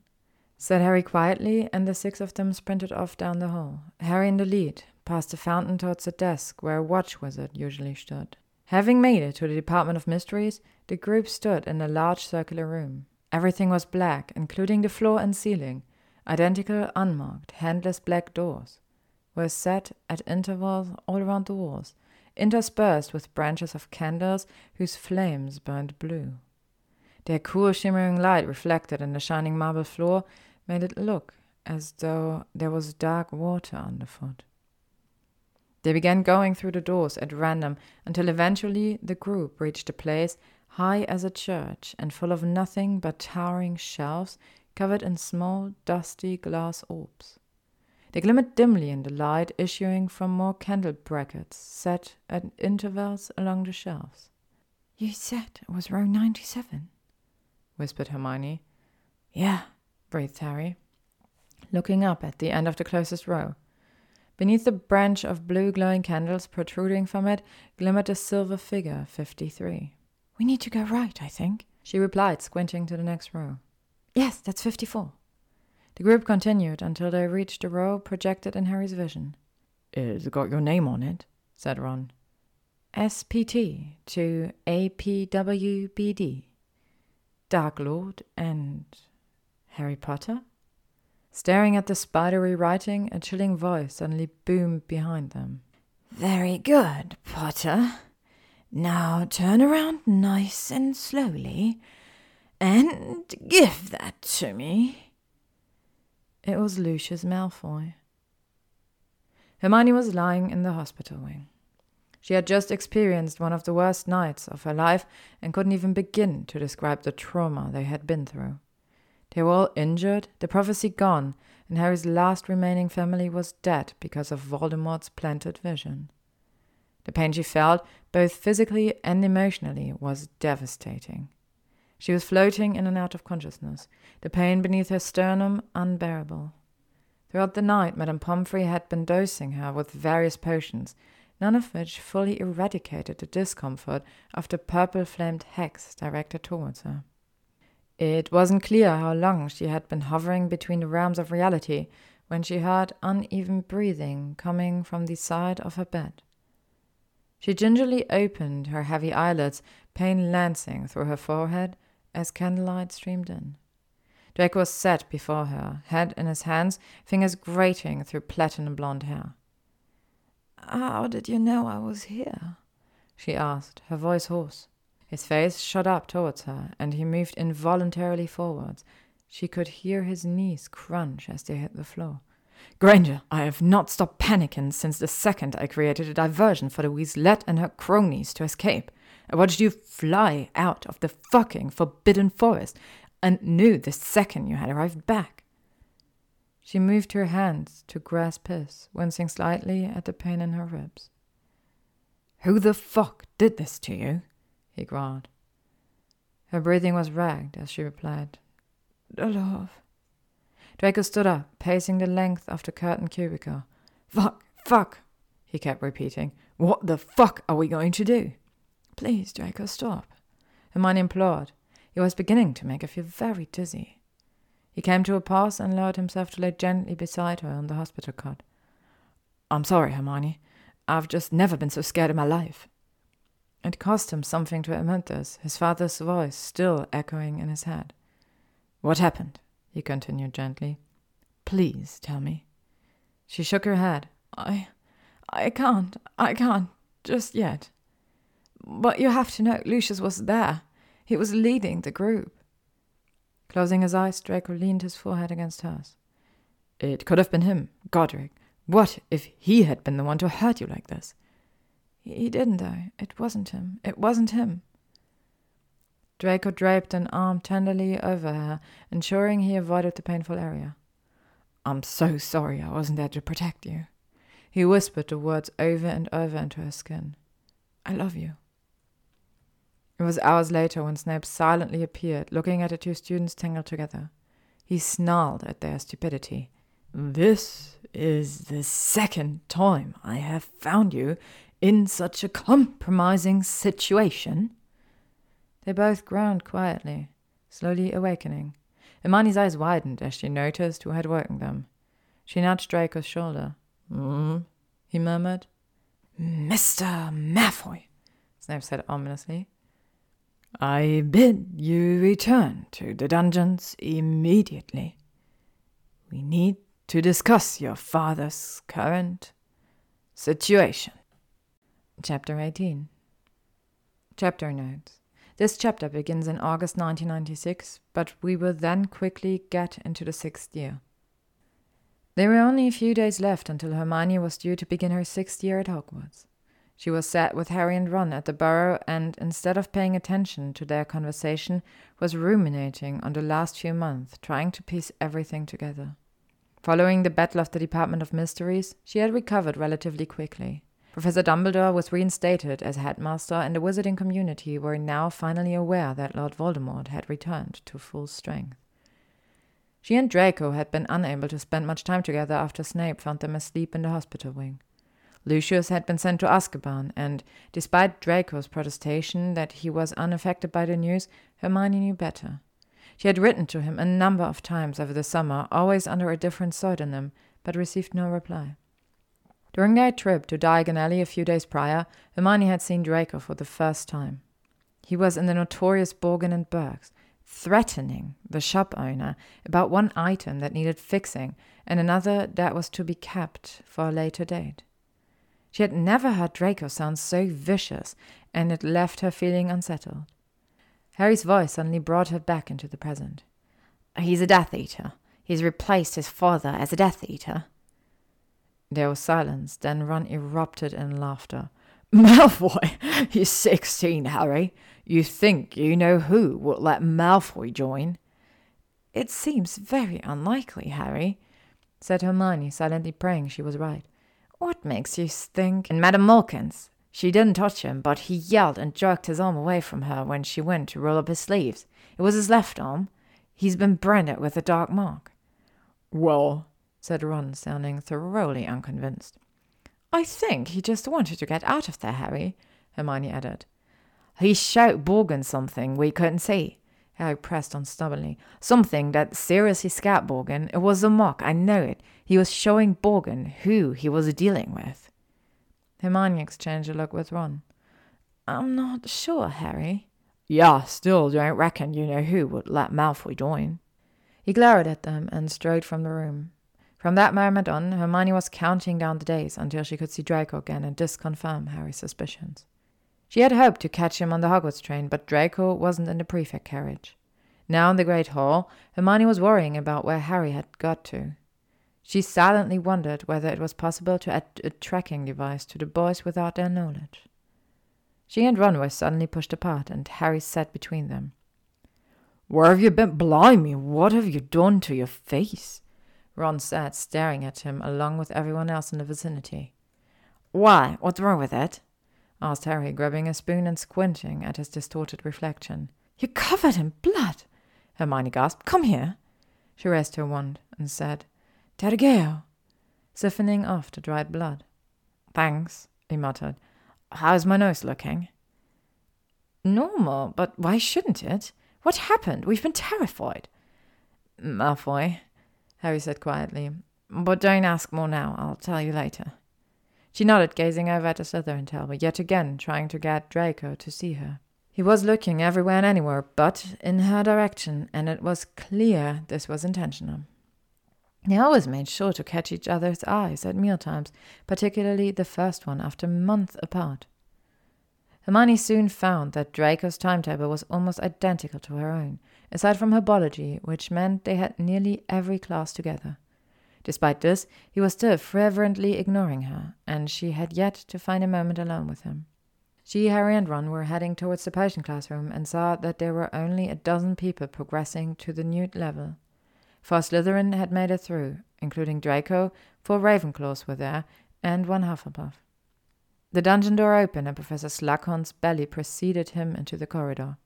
said Harry quietly, and the six of them sprinted off down the hall, Harry in the lead, past the fountain towards the desk where a watch wizard usually stood. Having made it to the Department of Mysteries, the group stood in a large circular room. Everything was black, including the floor and ceiling. Identical, unmarked, handless black doors were set at intervals all around the walls, interspersed with branches of candles whose flames burned blue. Their cool, shimmering light reflected in the shining marble floor made it look as though there was dark water underfoot. They began going through the doors at random until eventually the group reached a place high as a church and full of nothing but towering shelves covered in small, dusty glass orbs. They glimmered dimly in the light issuing from more candle brackets set at intervals along the shelves. You said it was row 97, whispered Hermione. Yeah, breathed Harry, looking up at the end of the closest row. Beneath the branch of blue glowing candles protruding from it glimmered a silver figure, 53. We need to go right, I think, she replied, squinting to the next row. Yes, that's 54. The group continued until they reached a row projected in Harry's vision. It's got your name on it, said Ron. SPT to APWBD. Dark Lord and Harry Potter? Staring at the spidery writing, a chilling voice suddenly boomed behind them. Very good, Potter. Now turn around nice and slowly and give that to me. It was Lucius Malfoy. Hermione was lying in the hospital wing. She had just experienced one of the worst nights of her life and couldn't even begin to describe the trauma they had been through. They were all injured, the prophecy gone, and Harry's last remaining family was dead because of Voldemort's planted vision. The pain she felt, both physically and emotionally, was devastating. She was floating in and out of consciousness, the pain beneath her sternum unbearable. Throughout the night, Madame Pomfrey had been dosing her with various potions, none of which fully eradicated the discomfort of the purple flamed hex directed towards her. It wasn't clear how long she had been hovering between the realms of reality when she heard uneven breathing coming from the side of her bed. She gingerly opened her heavy eyelids, pain lancing through her forehead as candlelight streamed in. Draco sat before her, head in his hands, fingers grating through platinum blonde hair. How did you know I was here? she asked, her voice hoarse. His face shot up towards her, and he moved involuntarily forwards. She could hear his knees crunch as they hit the floor. Granger, I have not stopped panicking since the second I created a diversion for the Weaslette and her cronies to escape. I watched you fly out of the fucking forbidden forest and knew the second you had arrived back. She moved her hands to grasp his, wincing slightly at the pain in her ribs. Who the fuck did this to you? he growled. Her breathing was ragged as she replied, Dolohov. Draco stood up, pacing the length of the curtained cubicle. Fuck, fuck, he kept repeating. What the fuck are we going to do? Please, Draco, stop. Hermione implored. He was beginning to make her feel very dizzy. He came to a pause and lowered himself to lay gently beside her on the hospital cot. I'm sorry, Hermione. I've just never been so scared in my life. It cost him something to admit this, his father's voice still echoing in his head. What happened? he continued gently. Please tell me. She shook her head. I. I can't. I can't. Just yet. But you have to know, Lucius was there. He was leading the group. Closing his eyes, Draco leaned his forehead against hers. It could have been him, Godric. What if he had been the one to hurt you like this? He didn't, though. It wasn't him. It wasn't him. Draco draped an arm tenderly over her, ensuring he avoided the painful area. I'm so sorry I wasn't there to protect you. He whispered the words over and over into her skin. I love you. It was hours later when Snape silently appeared, looking at the two students tangled together. He snarled at their stupidity. This is the second time I have found you in such a compromising situation. They both groaned quietly, slowly awakening. Hermione's eyes widened as she noticed who had woken them. She nudged Draco's shoulder. Mm, he murmured. Mr. Malfoy, Snape said ominously. I bid you return to the dungeons immediately. We need to discuss your father's current situation. Chapter 18 Chapter Notes This chapter begins in August 1996, but we will then quickly get into the sixth year. There were only a few days left until Hermione was due to begin her sixth year at Hogwarts. She was sat with Harry and Ron at the Burrow and, instead of paying attention to their conversation, was ruminating on the last few months, trying to piece everything together. Following the Battle of the Department of Mysteries, she had recovered relatively quickly. Professor Dumbledore was reinstated as headmaster, and the wizarding community were now finally aware that Lord Voldemort had returned to full strength. She and Draco had been unable to spend much time together after Snape found them asleep in the hospital wing. Lucius had been sent to Azkaban, and despite Draco's protestation that he was unaffected by the news, Hermione knew better. She had written to him a number of times over the summer, always under a different pseudonym, but received no reply. During their trip to Diagon Alley a few days prior, Hermione had seen Draco for the first time. He was in the notorious Borgin and Burkes, threatening the shop owner about one item that needed fixing and another that was to be kept for a later date. She had never heard Draco sound so vicious, and it left her feeling unsettled. Harry's voice suddenly brought her back into the present. He's a Death Eater. He's replaced his father as a Death Eater. There was silence, then Ron erupted in laughter. Malfoy! He's sixteen, Harry. You think you know who would let Malfoy join? It seems very unlikely, Harry, said Hermione, silently praying she was right. What makes you think? And Madame Malkins. She didn't touch him, but he yelled and jerked his arm away from her when she went to roll up his sleeves. It was his left arm. He's been branded with a dark mark. Well, said Ron, sounding thoroughly unconvinced. I think he just wanted to get out of there, Harry, Hermione added. He showed Borgin something we couldn't see. Harry pressed on stubbornly. Something that seriously scared Borgin. It was a mock, I know it. He was showing Borgin who he was dealing with. Hermione exchanged a look with Ron. I'm not sure, Harry. Yeah, still don't reckon you know who would let Malfoy join. He glowered at them and strode from the room. From that moment on, Hermione was counting down the days until she could see Draco again and disconfirm Harry's suspicions. She had hoped to catch him on the Hogwarts train, but Draco wasn't in the prefect carriage. Now in the Great Hall, Hermione was worrying about where Harry had got to. She silently wondered whether it was possible to add a tracking device to the boys without their knowledge. She and Ron were suddenly pushed apart, and Harry sat between them. Where have you been? Blimey, what have you done to your face? Ron said, staring at him along with everyone else in the vicinity. Why? What's wrong with it? Asked Harry, grabbing a spoon and squinting at his distorted reflection. You're covered in blood, Hermione gasped. Come here. She raised her wand and said, Tergeo, siphoning off the dried blood. Thanks, he muttered. How's my nose looking? Normal, but why shouldn't it? What happened? We've been terrified. Malfoy, Harry said quietly. But don't ask more now. I'll tell you later. She nodded, gazing over at the Slytherin table, yet again trying to get Draco to see her. He was looking everywhere and anywhere but in her direction, and it was clear this was intentional. They always made sure to catch each other's eyes at mealtimes, particularly the first one after months apart. Hermione soon found that Draco's timetable was almost identical to her own, aside from herbology, which meant they had nearly every class together. Despite this, he was still fervently ignoring her, and she had yet to find a moment alone with him. She, Harry, and Ron were heading towards the potion classroom and saw that there were only a dozen people progressing to the new level. Four Slytherin had made it through, including Draco, four Ravenclaws were there, and one Hufflepuff. The dungeon door opened and Professor Slughorn's belly preceded him into the corridor.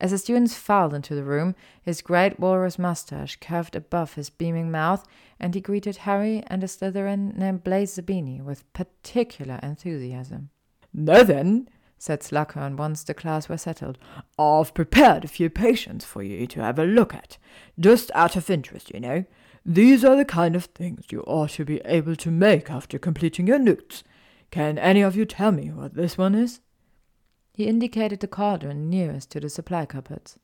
As the students filed into the room, his great walrus mustache curved above his beaming mouth, and he greeted Harry and a Slytherin named Blaise Zabini with particular enthusiasm. Now then, said Slughorn once the class were settled, I've prepared a few patients for you to have a look at, just out of interest, you know. These are the kind of things you ought to be able to make after completing your NEWTs. Can any of you tell me what this one is? He indicated the cauldron nearest to the supply cupboards.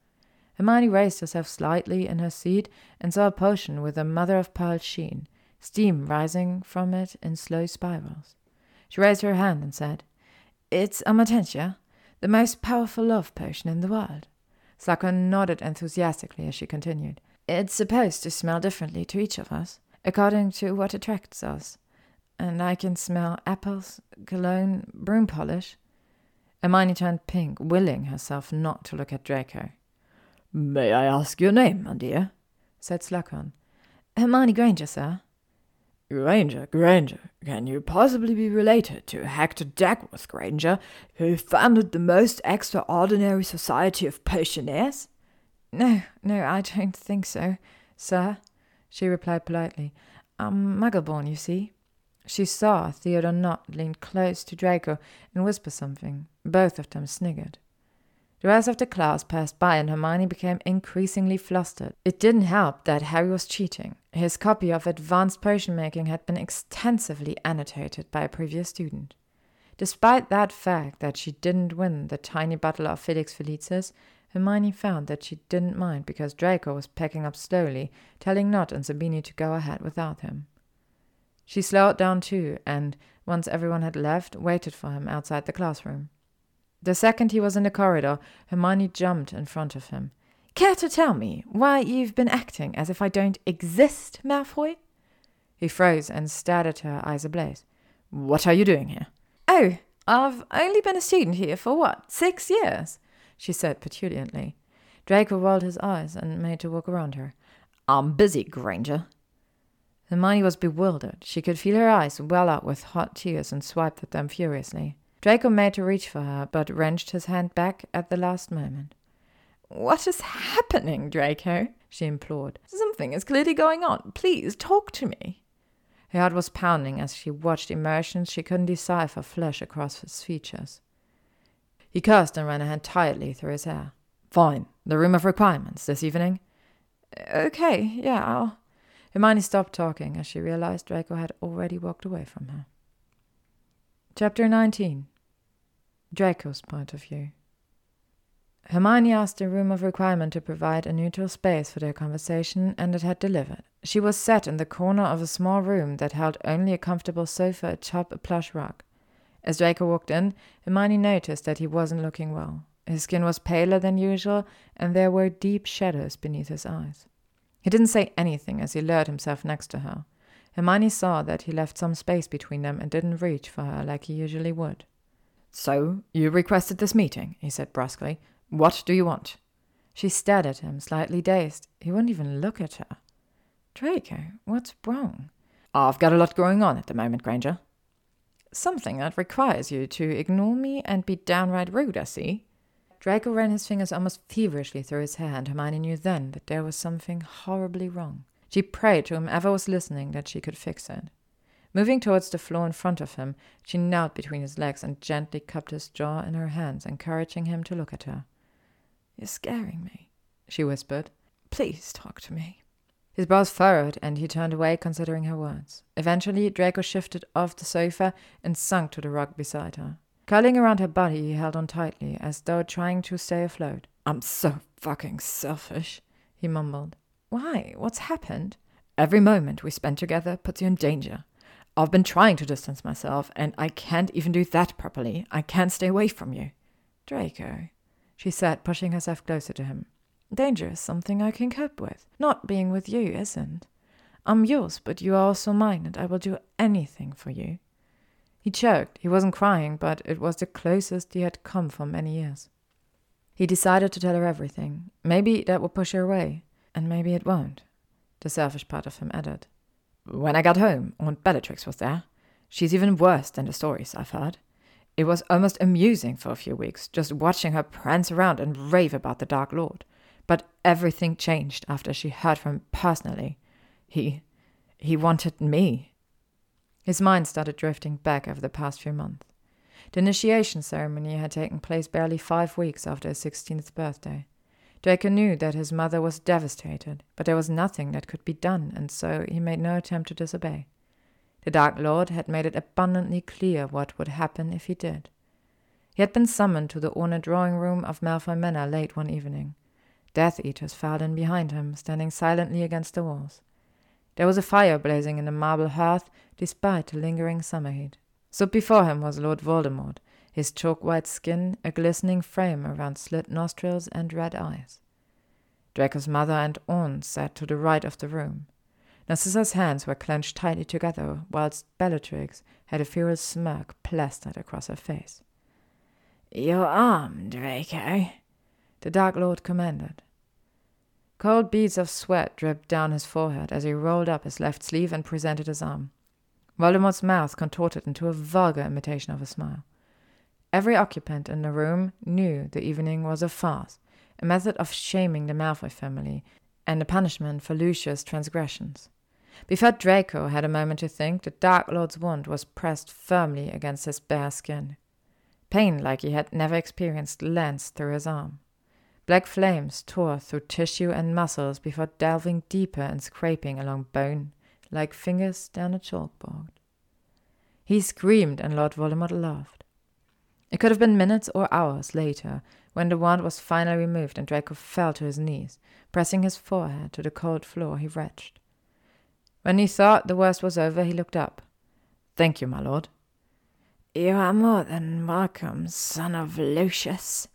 Hermione raised herself slightly in her seat and saw a potion with a mother of pearl sheen, steam rising from it in slow spirals. She raised her hand and said, It's Amortentia, the most powerful love potion in the world. Slughorn nodded enthusiastically as she continued. It's supposed to smell differently to each of us, according to what attracts us. And I can smell apples, cologne, broom polish, Hermione turned pink, willing herself not to look at Draco. May I ask your name, my dear? said Slughorn. Hermione Granger, sir. Granger, Granger. Can you possibly be related to Hector Dagworth Granger, who founded the most extraordinary society of potioneers? No, no, I don't think so, sir, she replied politely. I'm Muggleborn, you see. She saw Theodore Nott lean close to Draco and whisper something. Both of them sniggered. The rest of the class passed by and Hermione became increasingly flustered. It didn't help that Harry was cheating. His copy of Advanced Potion Making had been extensively annotated by a previous student. Despite that fact that she didn't win the tiny bottle of Felix Felicis, Hermione found that she didn't mind because Draco was packing up slowly, telling Nott and Zabini to go ahead without him. She slowed down too, and, once everyone had left, waited for him outside the classroom. The second he was in the corridor, Hermione jumped in front of him. Care to tell me why you've been acting as if I don't exist, Malfoy? He froze and stared at her, eyes ablaze. What are you doing here? Oh, I've only been a student here for what, six years? she said petulantly. Draco rolled his eyes and made to walk around her. I'm busy, Granger, Hermione was bewildered. She could feel her eyes well up with hot tears and swiped at them furiously. Draco made to reach for her, but wrenched his hand back at the last moment. What is happening, Draco? she implored. Something is clearly going on. Please talk to me. Her heart was pounding as she watched emotions she couldn't decipher flash across his features. He cursed and ran a hand tightly through his hair. Fine. The room of requirements this evening? Okay, yeah, I'll. Hermione stopped talking as she realized Draco had already walked away from her. Chapter 19 Draco's Point of View Hermione asked the room of requirement to provide a neutral space for their conversation, and it had delivered. She was set in the corner of a small room that held only a comfortable sofa atop a plush rug. As Draco walked in, Hermione noticed that he wasn't looking well. His skin was paler than usual, and there were deep shadows beneath his eyes. He didn't say anything as he lowered himself next to her. Hermione saw that he left some space between them and didn't reach for her like he usually would. So, you requested this meeting, he said brusquely. What do you want? She stared at him, slightly dazed. He wouldn't even look at her. Draco, what's wrong? I've got a lot going on at the moment, Granger. Something that requires you to ignore me and be downright rude, I see. Draco ran his fingers almost feverishly through his hair, and Hermione knew then that there was something horribly wrong. She prayed to whomever was listening that she could fix it. Moving towards the floor in front of him, she knelt between his legs and gently cupped his jaw in her hands, encouraging him to look at her. You're scaring me, she whispered. Please talk to me. His brows furrowed, and he turned away, considering her words. Eventually, Draco shifted off the sofa and sunk to the rug beside her. Curling around her body, he held on tightly, as though trying to stay afloat. I'm so fucking selfish, he mumbled. Why? What's happened? Every moment we spend together puts you in danger. I've been trying to distance myself, and I can't even do that properly. I can't stay away from you. Draco, she said, pushing herself closer to him. Danger is something I can cope with. Not being with you isn't. I'm yours, but you are also mine, and I will do anything for you. He choked. He wasn't crying, but it was the closest he had come for many years. He decided to tell her everything. Maybe that would push her away, and maybe it won't. The selfish part of him added. When I got home, Aunt Bellatrix was there. She's even worse than the stories I've heard. It was almost amusing for a few weeks, just watching her prance around and rave about the Dark Lord. But everything changed after she heard from him personally. He. he wanted me. His mind started drifting back over the past few months. The initiation ceremony had taken place barely five weeks after his sixteenth birthday. Draco knew that his mother was devastated, but there was nothing that could be done, and so he made no attempt to disobey. The Dark Lord had made it abundantly clear what would happen if he did. He had been summoned to the ornate drawing room of Malfoy Manor late one evening. Death Eaters filed in behind him, standing silently against the walls. There was a fire blazing in the marble hearth, despite the lingering summer heat. So before him was Lord Voldemort, his chalk white skin a glistening frame around slit nostrils and red eyes. Draco's mother and aunt sat to the right of the room. Narcissa's hands were clenched tightly together, whilst Bellatrix had a furious smirk plastered across her face. Your arm, Draco, the Dark Lord commanded. Cold beads of sweat dripped down his forehead as he rolled up his left sleeve and presented his arm. Voldemort's mouth contorted into a vulgar imitation of a smile. Every occupant in the room knew the evening was a farce, a method of shaming the Malfoy family, and a punishment for Lucius' transgressions. Before Draco had a moment to think, the Dark Lord's wand was pressed firmly against his bare skin. Pain like he had never experienced lanced through his arm. Black flames tore through tissue and muscles before delving deeper and scraping along bone, like fingers down a chalkboard. He screamed, and Lord Voldemort laughed. It could have been minutes or hours later when the wand was finally removed and Draco fell to his knees, pressing his forehead to the cold floor he retched. When he thought the worst was over, he looked up. Thank you, my lord. You are more than welcome, son of Lucius,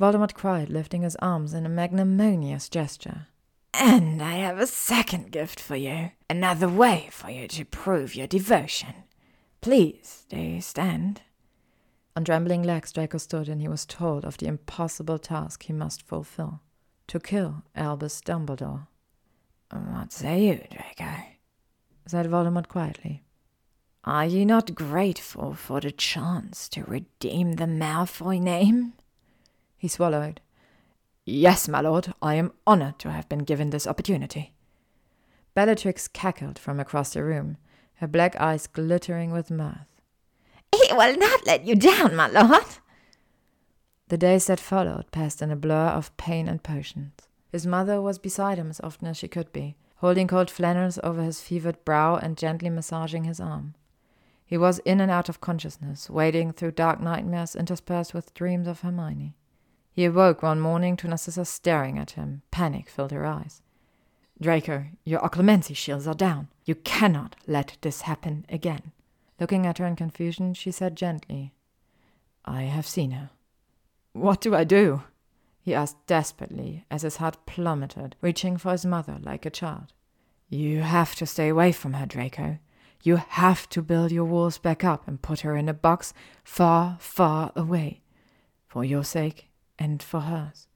Voldemort cried, lifting his arms in a magnanimous gesture. And I have a second gift for you, another way for you to prove your devotion. Please, do you stand? On trembling legs, Draco stood, and he was told of the impossible task he must fulfill to kill Albus Dumbledore. What say you, Draco? said Voldemort quietly. Are you not grateful for the chance to redeem the Malfoy name? He swallowed. Yes, my lord, I am honored to have been given this opportunity. Bellatrix cackled from across the room, her black eyes glittering with mirth. He will not let you down, my lord. The days that followed passed in a blur of pain and potions. His mother was beside him as often as she could be, holding cold flannels over his fevered brow and gently massaging his arm. He was in and out of consciousness, wading through dark nightmares interspersed with dreams of Hermione. He awoke one morning to Narcissa staring at him. Panic filled her eyes. Draco, your occlumency shields are down. You cannot let this happen again. Looking at her in confusion, she said gently, I have seen her. What do I do? he asked desperately as his heart plummeted, reaching for his mother like a child. You have to stay away from her, Draco. You have to build your walls back up and put her in a box far, far away. For your sake and for hers.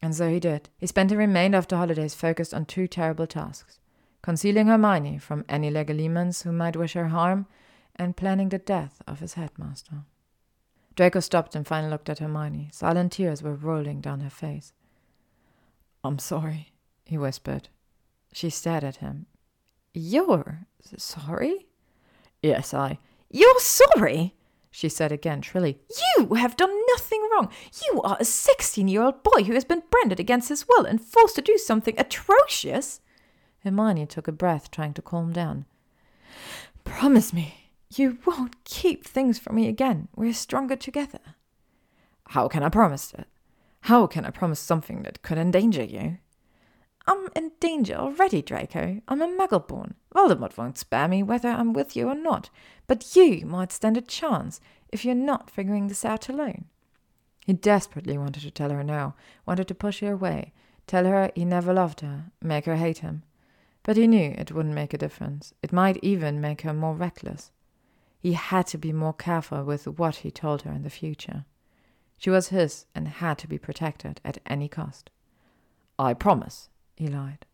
And so he did. He spent the remainder of the holidays focused on two terrible tasks concealing Hermione from any Legilimens who might wish her harm, and planning the death of his headmaster. Draco stopped and finally looked at Hermione. Silent tears were rolling down her face. I'm sorry, he whispered. She stared at him. You're sorry? Yes, I. You're sorry? She said again shrilly. You have done nothing wrong. You are a sixteen year old boy who has been branded against his will and forced to do something atrocious. Hermione took a breath, trying to calm down. Promise me you won't keep things from me again. We're stronger together. How can I promise it? How can I promise something that could endanger you? I'm in danger already, Draco. I'm a Muggleborn. Voldemort won't spare me whether I'm with you or not, but you might stand a chance if you're not figuring this out alone. He desperately wanted to tell her no, wanted to push her away, tell her he never loved her, make her hate him. But he knew it wouldn't make a difference. It might even make her more reckless. He had to be more careful with what he told her in the future. She was his and had to be protected at any cost. I promise, he lied.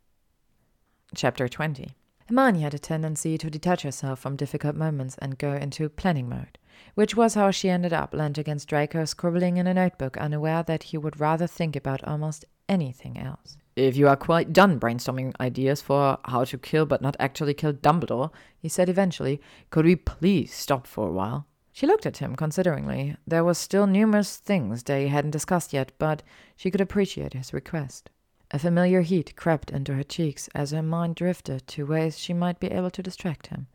Chapter 20 Hermione had a tendency to detach herself from difficult moments and go into planning mode, which was how she ended up leant against Draco, scribbling in a notebook, unaware that he would rather think about almost anything else. If you are quite done brainstorming ideas for how to kill but not actually kill Dumbledore, he said eventually, could we please stop for a while? She looked at him consideringly. There were still numerous things they hadn't discussed yet, but she could appreciate his request. A familiar heat crept into her cheeks as her mind drifted to ways she might be able to distract him.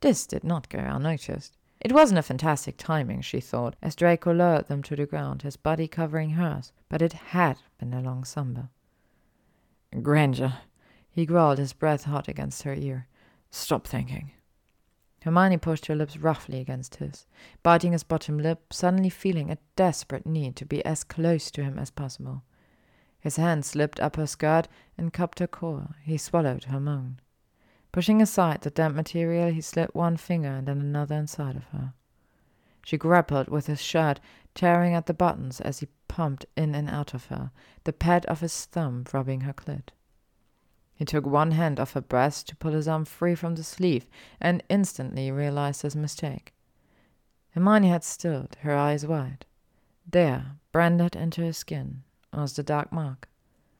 This did not go unnoticed. It wasn't a fantastic timing, she thought, as Draco lowered them to the ground, his body covering hers, but it had been a long slumber. Granger, he growled, his breath hot against her ear. Stop thinking. Hermione pushed her lips roughly against his, biting his bottom lip, suddenly feeling a desperate need to be as close to him as possible. His hand slipped up her skirt and cupped her core. He swallowed her moan. Pushing aside the damp material, he slid one finger and then another inside of her. She grappled with his shirt, tearing at the buttons as he pumped in and out of her, the pad of his thumb rubbing her clit. He took one hand off her breast to pull his arm free from the sleeve and instantly realized his mistake. Hermione had stood, her eyes wide. There, branded into her skin, was the dark mark.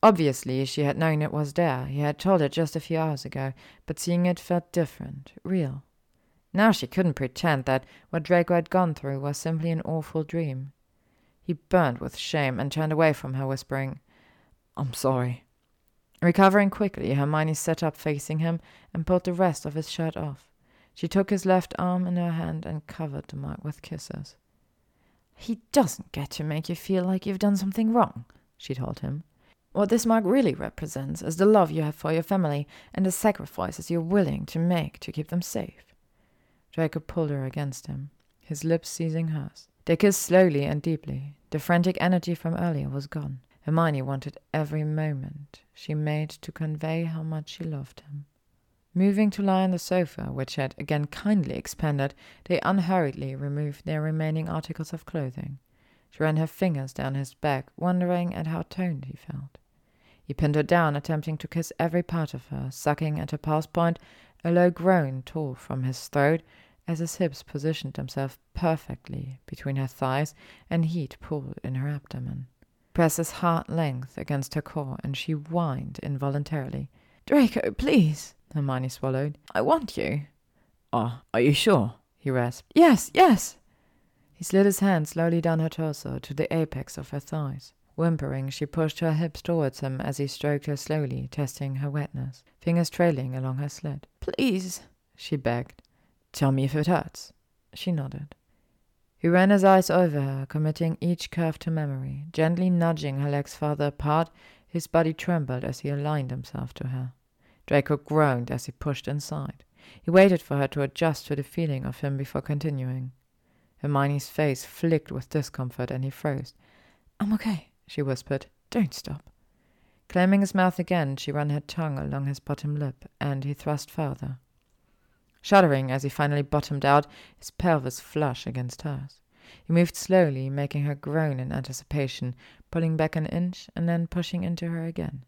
Obviously, she had known it was there. He had told her just a few hours ago, but seeing it felt different, real. Now she couldn't pretend that what Draco had gone through was simply an awful dream. He burned with shame and turned away from her, whispering, I'm sorry. Recovering quickly, Hermione sat up facing him and pulled the rest of his shirt off. She took his left arm in her hand and covered the mark with kisses. He doesn't get to make you feel like you've done something wrong, she told him. What this mark really represents is the love you have for your family and the sacrifices you're willing to make to keep them safe. Draco pulled her against him, his lips seizing hers. They kissed slowly and deeply. The frantic energy from earlier was gone. Hermione wanted every moment she made to convey how much she loved him. Moving to lie on the sofa, which had again kindly expanded, they unhurriedly removed their remaining articles of clothing. She ran her fingers down his back, wondering at how toned he felt. He pinned her down, attempting to kiss every part of her, sucking at her pulse point. A low groan tore from his throat as his hips positioned themselves perfectly between her thighs and heat pooled in her abdomen. Pressed his heart length against her core, and she whined involuntarily. Draco, please. Hermione swallowed. I want you. Oh, are you sure? He rasped. Yes, yes. He slid his hand slowly down her torso to the apex of her thighs. Whimpering, she pushed her hips towards him as he stroked her slowly, testing her wetness, fingers trailing along her slit. Please, she begged. Tell me if it hurts. She nodded. He ran his eyes over her, committing each curve to memory, gently nudging her legs farther apart. His body trembled as he aligned himself to her. Draco groaned as he pushed inside. He waited for her to adjust to the feeling of him before continuing. Hermione's face flicked with discomfort, and he froze. I'm okay, she whispered. Don't stop. Claiming his mouth again, she ran her tongue along his bottom lip, and he thrust further. Shuddering as he finally bottomed out, his pelvis flush against hers. He moved slowly, making her groan in anticipation, pulling back an inch and then pushing into her again.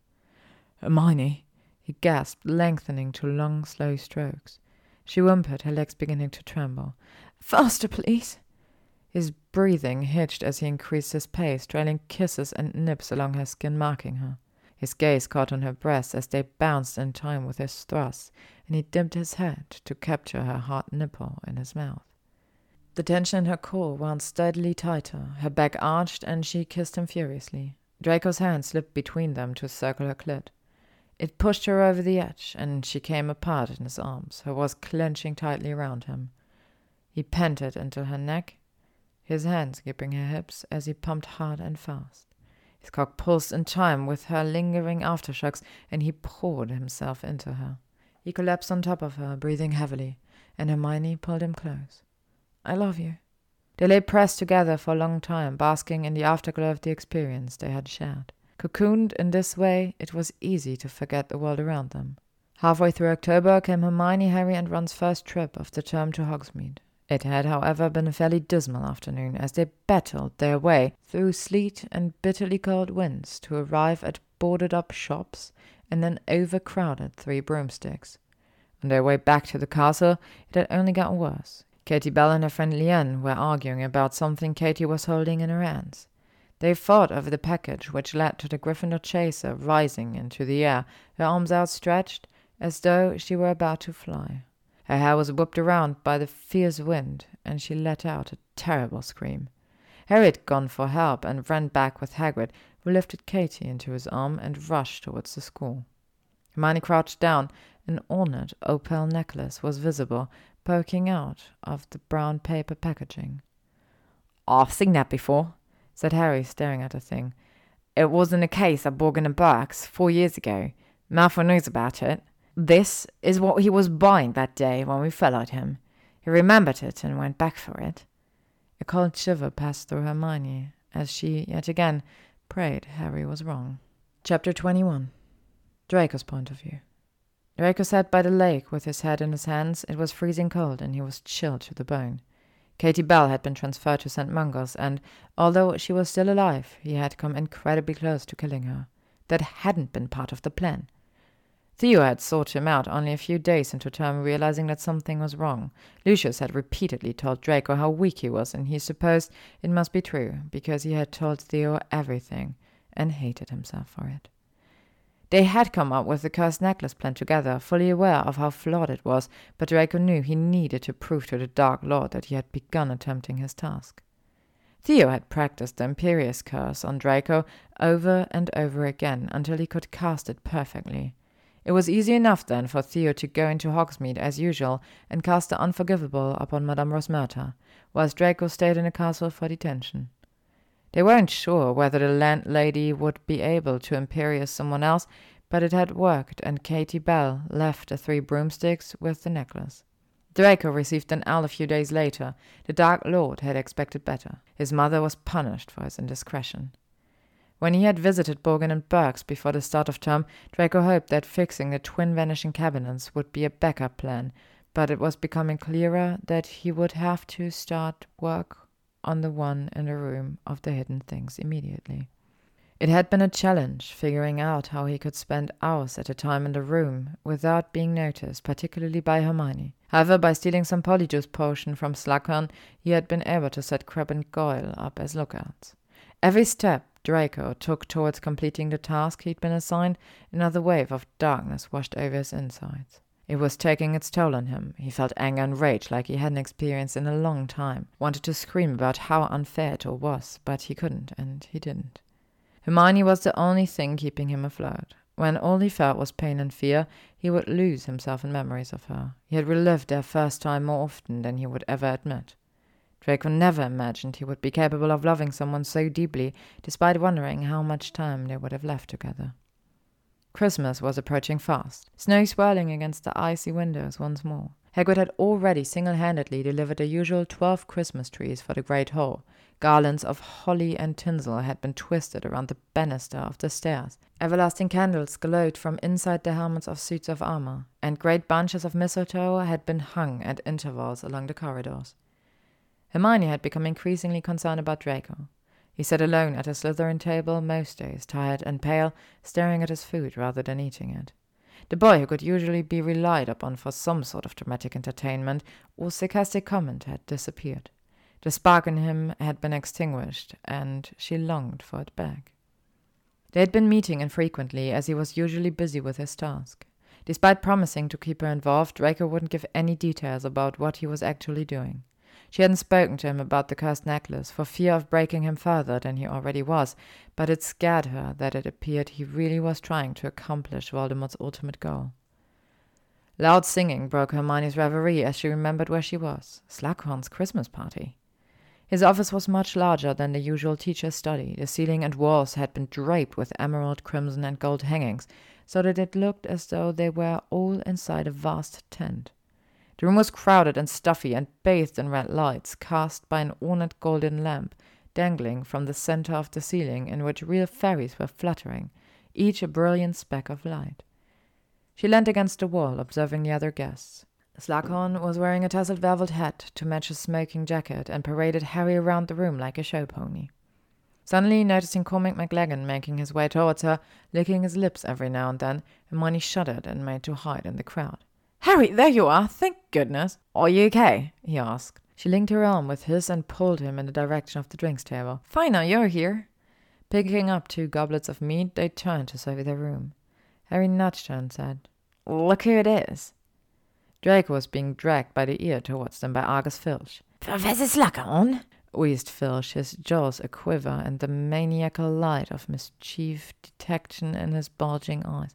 Hermione, he gasped, lengthening to long, slow strokes. She whimpered, her legs beginning to tremble. Faster, please. His breathing hitched as he increased his pace, trailing kisses and nips along her skin, marking her. His gaze caught on her breasts as they bounced in time with his thrusts, and he dipped his head to capture her hot nipple in his mouth. The tension in her core wound steadily tighter, her back arched, and she kissed him furiously. Draco's hand slipped between them to circle her clit. It pushed her over the edge, and she came apart in his arms, her was clenching tightly around him. He panted into her neck, his hands gripping her hips as he pumped hard and fast. His cock pulsed in time with her lingering aftershocks, and he poured himself into her. He collapsed on top of her, breathing heavily, and Hermione pulled him close. I love you. They lay pressed together for a long time, basking in the afterglow of the experience they had shared. Cocooned in this way, it was easy to forget the world around them. Halfway through October came Hermione, Harry, and Ron's first trip of the term to Hogsmeade. It had, however, been a fairly dismal afternoon as they battled their way through sleet and bitterly cold winds to arrive at boarded up shops and an overcrowded Three Broomsticks. On their way back to the castle, it had only gotten worse. Katie Bell and her friend Leanne were arguing about something Katie was holding in her hands. They fought over the package which led to the Gryffindor chaser rising into the air, her arms outstretched, as though she were about to fly. Her hair was whipped around by the fierce wind, and she let out a terrible scream. Harry had gone for help and ran back with Hagrid, who lifted Katie into his arm and rushed towards the school. Hermione crouched down. An ornate opal necklace was visible, poking out of the brown paper packaging. I've seen that before, said Harry, staring at the thing. It was in a case at Borgin and Burke's four years ago. Malfoy knows about it. This is what he was buying that day when we followed him. He remembered it and went back for it. A cold shiver passed through Hermione as she, yet again, prayed Harry was wrong. Chapter 21 Draco's Point of View Draco sat by the lake with his head in his hands. It was freezing cold, and he was chilled to the bone. Katie Bell had been transferred to St. Mungo's, and although she was still alive, he had come incredibly close to killing her. That hadn't been part of the plan. Theo had sought him out only a few days into term, realizing that something was wrong. Lucius had repeatedly told Draco how weak he was, and he supposed it must be true, because he had told Theo everything, and hated himself for it. They had come up with the cursed necklace plan together, fully aware of how flawed it was, but Draco knew he needed to prove to the Dark Lord that he had begun attempting his task. Theo had practiced the Imperius curse on Draco over and over again until he could cast it perfectly. It was easy enough then for Theo to go into Hogsmeade as usual and cast the unforgivable upon Madame Rosmerta, whilst Draco stayed in the castle for detention. They weren't sure whether the landlady would be able to Imperius someone else, but it had worked, and Katie Bell left the three broomsticks with the necklace. Draco received an owl a few days later. The Dark Lord had expected better. His mother was punished for his indiscretion. When he had visited Borgin and Burke's before the start of term, Draco hoped that fixing the twin vanishing cabinets would be a backup plan, but it was becoming clearer that he would have to start work on the one in the room of the hidden things immediately. It had been a challenge figuring out how he could spend hours at a time in the room without being noticed, particularly by Hermione. However, by stealing some polyjuice potion from Slughorn, he had been able to set Crabbe and Goyle up as lookouts. Every step Draco took towards completing the task he'd been assigned, another wave of darkness washed over his insides. It was taking its toll on him. He felt anger and rage like he hadn't experienced in a long time. Wanted to scream about how unfair it all was, but he couldn't, and he didn't. Hermione was the only thing keeping him afloat. When all he felt was pain and fear, he would lose himself in memories of her. He had relived their first time more often than he would ever admit. Draco never imagined he would be capable of loving someone so deeply, despite wondering how much time they would have left together. Christmas was approaching fast, snow swirling against the icy windows once more. Hagrid had already single-handedly delivered the usual twelve Christmas trees for the Great Hall. Garlands of holly and tinsel had been twisted around the banister of the stairs. Everlasting candles glowed from inside the helmets of suits of armor, and great bunches of mistletoe had been hung at intervals along the corridors. Hermione had become increasingly concerned about Draco. He sat alone at a Slytherin table most days, tired and pale, staring at his food rather than eating it. The boy who could usually be relied upon for some sort of dramatic entertainment or sarcastic comment had disappeared. The spark in him had been extinguished, and she longed for it back. They had been meeting infrequently, as he was usually busy with his task. Despite promising to keep her involved, Draco wouldn't give any details about what he was actually doing. She hadn't spoken to him about the cursed necklace for fear of breaking him further than he already was, but it scared her that it appeared he really was trying to accomplish Voldemort's ultimate goal. Loud singing broke Hermione's reverie as she remembered where she was Slughorn's Christmas party. His office was much larger than the usual teacher's study. The ceiling and walls had been draped with emerald, crimson, and gold hangings, so that it looked as though they were all inside a vast tent. The room was crowded and stuffy and bathed in red lights cast by an ornate golden lamp dangling from the center of the ceiling in which real fairies were fluttering, each a brilliant speck of light. She leaned against the wall, observing the other guests. Slughorn was wearing a tasseled velvet hat to match his smoking jacket and paraded Harry around the room like a show pony. Suddenly, noticing Cormac McLaggen making his way towards her, licking his lips every now and then, Hermione shuddered and made to hide in the crowd. Harry, there you are. Thank goodness. Are you okay? he asked. She linked her arm with his and pulled him in the direction of the drinks table. Fine now, you're here. Picking up two goblets of mead, they turned to survey their room. Harry nudged her and said, Look who it is. Draco was being dragged by the ear towards them by Argus Filch. Professor Slughorn? Wheezed Filch, his jaws a quiver and the maniacal light of mischief detection in his bulging eyes.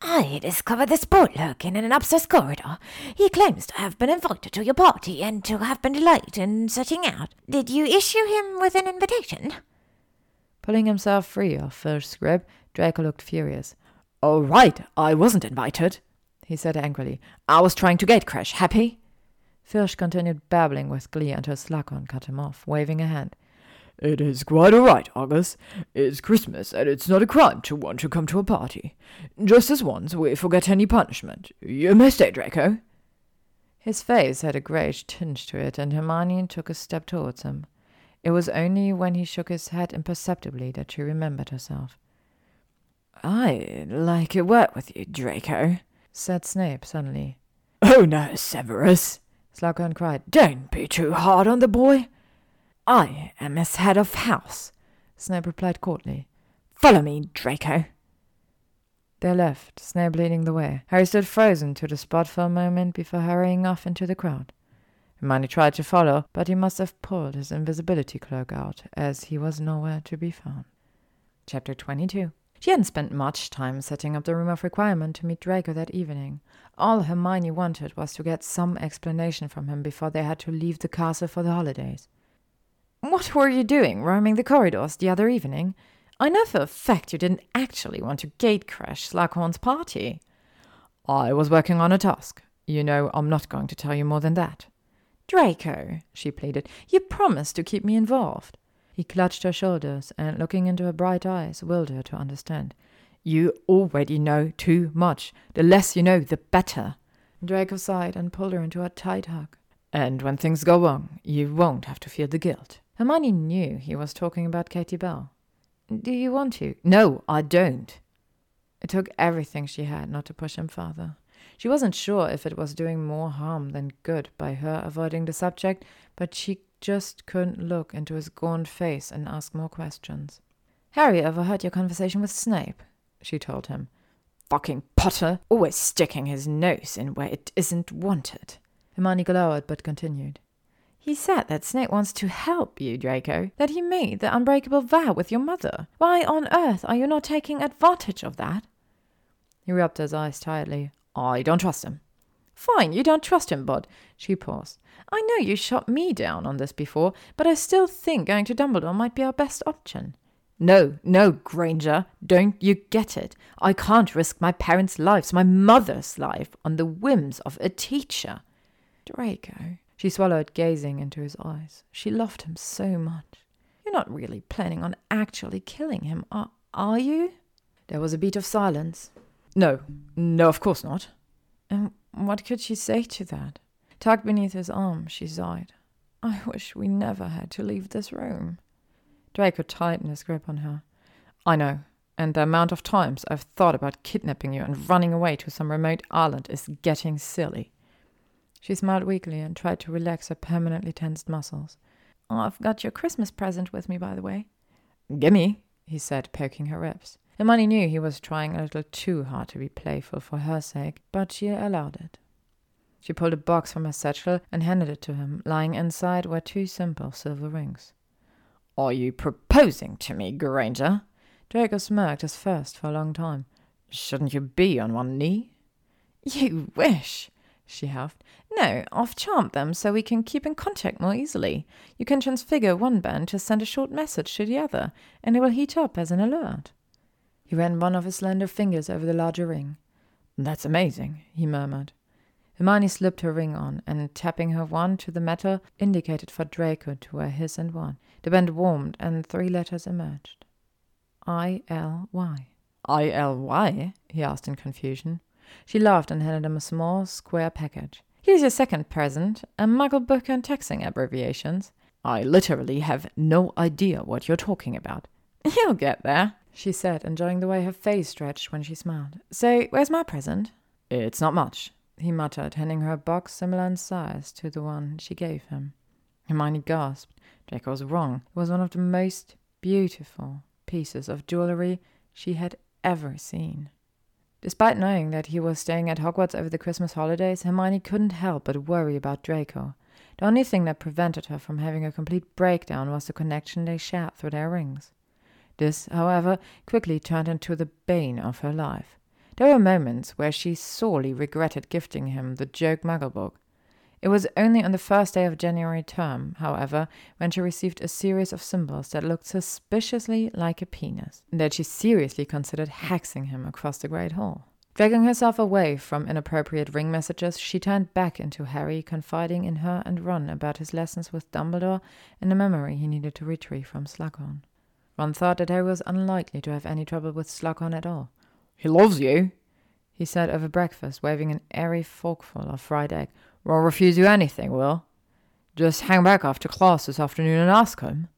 I discovered this boy lurking in an upstairs corridor. He claims to have been invited to your party and to have been delayed in setting out. Did you issue him with an invitation? Pulling himself free of Filch's grip, Draco looked furious. All right, I wasn't invited, he said angrily. I was trying to gate crash. Happy? Filch continued babbling with glee until Slughorn cut him off, waving a hand. It is quite all right, Argus. It's Christmas, and it's not a crime to want to come to a party. Just as once we forget any punishment. You may stay, Draco. His face had a greyish tinge to it, and Hermione took a step towards him. It was only when he shook his head imperceptibly that she remembered herself. I like to work with you, Draco, said Snape suddenly. Oh no, Severus, Slughorn cried. Don't be too hard on the boy. I am his head of house, Snape replied courtly. Follow me, Draco. They left, Snape leading the way. Harry stood frozen to the spot for a moment before hurrying off into the crowd. Hermione tried to follow, but he must have pulled his invisibility cloak out, as he was nowhere to be found. Chapter 22 She hadn't spent much time setting up the room of requirement to meet Draco that evening. All Hermione wanted was to get some explanation from him before they had to leave the castle for the holidays. What were you doing roaming the corridors the other evening? I know for a fact you didn't actually want to gate crash Slughorn's party. I was working on a task. You know, I'm not going to tell you more than that. Draco, she pleaded, you promised to keep me involved. He clutched her shoulders and, looking into her bright eyes, willed her to understand. You already know too much. The less you know, the better. Draco sighed and pulled her into a tight hug. And when things go wrong, you won't have to feel the guilt. Hermione knew he was talking about Katie Bell. Do you want to? No, I don't. It took everything she had not to push him farther. She wasn't sure if it was doing more harm than good by her avoiding the subject, but she just couldn't look into his gaunt face and ask more questions. Harry overheard your conversation with Snape she told him. Fucking Potter, always sticking his nose in where it isn't wanted. Hermione glowered but continued. He said that Snape wants to help you, Draco, that he made the unbreakable vow with your mother. Why on earth are you not taking advantage of that? He rubbed his eyes tiredly. I don't trust him. Fine, you don't trust him, Bud. She paused. I know you shot me down on this before, but I still think going to Dumbledore might be our best option. No, no, Granger, don't you get it? I can't risk my parents' lives, my mother's life, on the whims of a teacher. Draco, she swallowed, gazing into his eyes. She loved him so much. You're not really planning on actually killing him, are, are you? There was a beat of silence. No, no, of course not. And what could she say to that? Tucked beneath his arm, she sighed. I wish we never had to leave this room. Draco tightened his grip on her. I know, and the amount of times I've thought about kidnapping you and running away to some remote island is getting silly. She smiled weakly and tried to relax her permanently tensed muscles. Oh, I've got your Christmas present with me, by the way. Gimme, he said, poking her ribs. Hermione knew he was trying a little too hard to be playful for her sake, but she allowed it. She pulled a box from her satchel and handed it to him. Lying inside were two simple silver rings. Are you proposing to me, Granger? Draco smirked his first for a long time. Shouldn't you be on one knee? You wish, she huffed. No, I've charmed them so we can keep in contact more easily. You can transfigure one band to send a short message to the other, and it will heat up as an alert. He ran one of his slender fingers over the larger ring. That's amazing, he murmured. Hermione slipped her ring on, and tapping her wand to the metal, indicated for Draco to wear his and one. The band warmed, and three letters emerged. I L Y. I L Y? he asked in confusion. She laughed and handed him a small, square package. Here's your second present a muggle book on taxing abbreviations. I literally have no idea what you're talking about. You'll get there, she said, enjoying the way her face stretched when she smiled. So, where's my present? It's not much. he muttered, handing her a box similar in size to the one she gave him. Hermione gasped. Draco was wrong. It was one of the most beautiful pieces of jewelry she had ever seen. Despite knowing that he was staying at Hogwarts over the Christmas holidays, Hermione couldn't help but worry about Draco. The only thing that prevented her from having a complete breakdown was the connection they shared through their rings. This, however, quickly turned into the bane of her life. There were moments where she sorely regretted gifting him the joke Mugglebook. It was only on the first day of January term, however, when she received a series of symbols that looked suspiciously like a penis, that she seriously considered hexing him across the Great Hall. Dragging herself away from inappropriate ring messages, she turned back into Harry, confiding in her and Ron about his lessons with Dumbledore and the memory he needed to retrieve from Slughorn. Ron thought that Harry was unlikely to have any trouble with Slughorn at all. He loves you, he said over breakfast, waving an airy forkful of fried egg. Won't refuse you anything, Will. Just hang back after class this afternoon and ask him.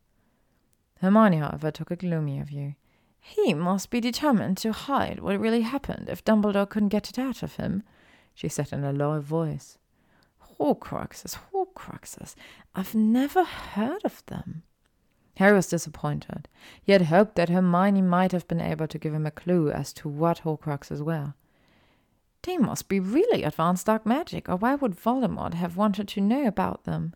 Hermione, however, took a gloomier view. He must be determined to hide what really happened if Dumbledore couldn't get it out of him, she said in a low voice. Horcruxes, Horcruxes. I've never heard of them. Harry was disappointed. He had hoped that Hermione might have been able to give him a clue as to what Horcruxes were. They must be really advanced dark magic, or why would Voldemort have wanted to know about them?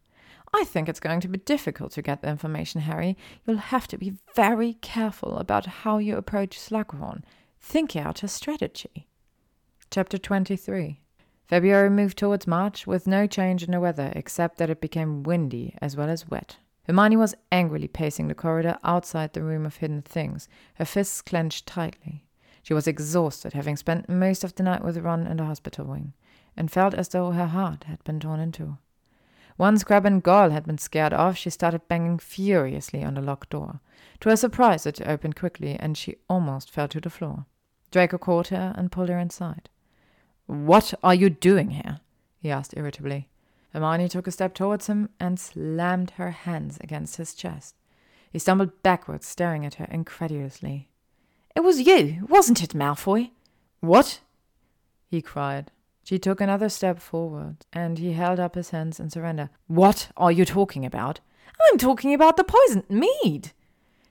I think it's going to be difficult to get the information, Harry. You'll have to be very careful about how you approach Slughorn. Think out a strategy. Chapter 23 February moved towards March with no change in the weather except that it became windy as well as wet. Hermione was angrily pacing the corridor outside the room of hidden things, her fists clenched tightly. She was exhausted, having spent most of the night with Ron in the hospital wing, and felt as though her heart had been torn in two. Once Crabbe and Goyle had been scared off, she started banging furiously on the locked door. To her surprise, it opened quickly, and she almost fell to the floor. Draco caught her and pulled her inside. What are you doing here? he asked irritably. Hermione took a step towards him and slammed her hands against his chest. He stumbled backwards, staring at her incredulously. It was you, wasn't it, Malfoy? What? he cried. She took another step forward, and he held up his hands in surrender. What are you talking about? I'm talking about the poisoned mead.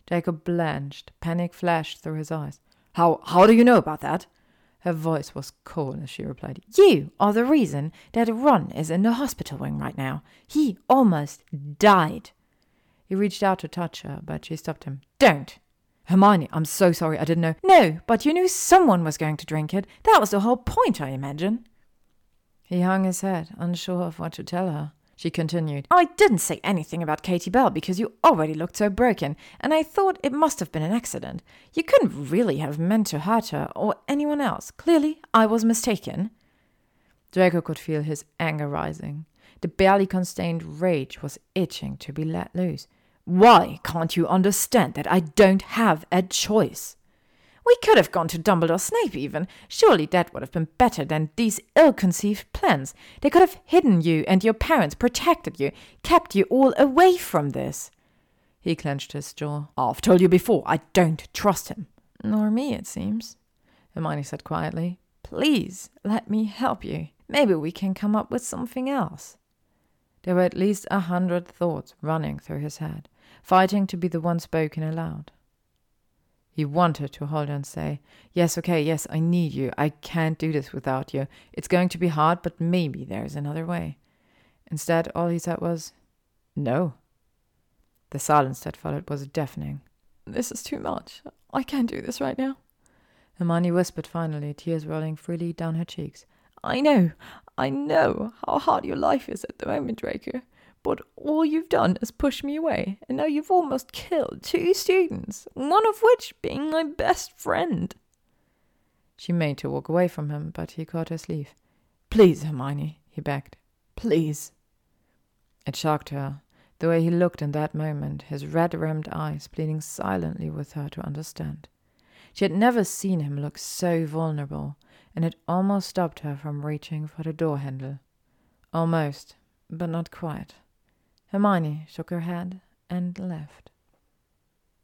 Draco blanched. Panic flashed through his eyes. How how do you know about that? Her voice was cold as she replied, You are the reason that Ron is in the hospital wing right now. He almost died. He reached out to touch her, but she stopped him. Don't. Hermione, I'm so sorry. I didn't know. No, but you knew someone was going to drink it. That was the whole point, I imagine. He hung his head, unsure of what to tell her. She continued, I didn't say anything about Katie Bell because you already looked so broken, and I thought it must have been an accident. You couldn't really have meant to hurt her or anyone else. Clearly, I was mistaken. Draco could feel his anger rising. The barely contained rage was itching to be let loose. Why can't you understand that I don't have a choice? We could have gone to Dumbledore Snape, even. Surely that would have been better than these ill conceived plans. They could have hidden you and your parents, protected you, kept you all away from this. He clenched his jaw. I've told you before, I don't trust him. Nor me, it seems, Hermione said quietly. Please, let me help you. Maybe we can come up with something else. There were at least a hundred thoughts running through his head, fighting to be the one spoken aloud. He wanted to hold her and say, Yes, okay, yes, I need you. I can't do this without you. It's going to be hard, but maybe there's another way. Instead, all he said was, No. The silence that followed was deafening. This is too much. I can't do this right now. Hermione whispered finally, tears rolling freely down her cheeks. I know, I know how hard your life is at the moment, Draco. But all you've done is push me away, and now you've almost killed two students, one of which being my best friend. She made to walk away from him, but he caught her sleeve. Please, Hermione, he begged. Please. It shocked her, the way he looked in that moment, his red rimmed eyes pleading silently with her to understand. She had never seen him look so vulnerable, and it almost stopped her from reaching for the door handle. Almost, but not quite. Hermione shook her head and left.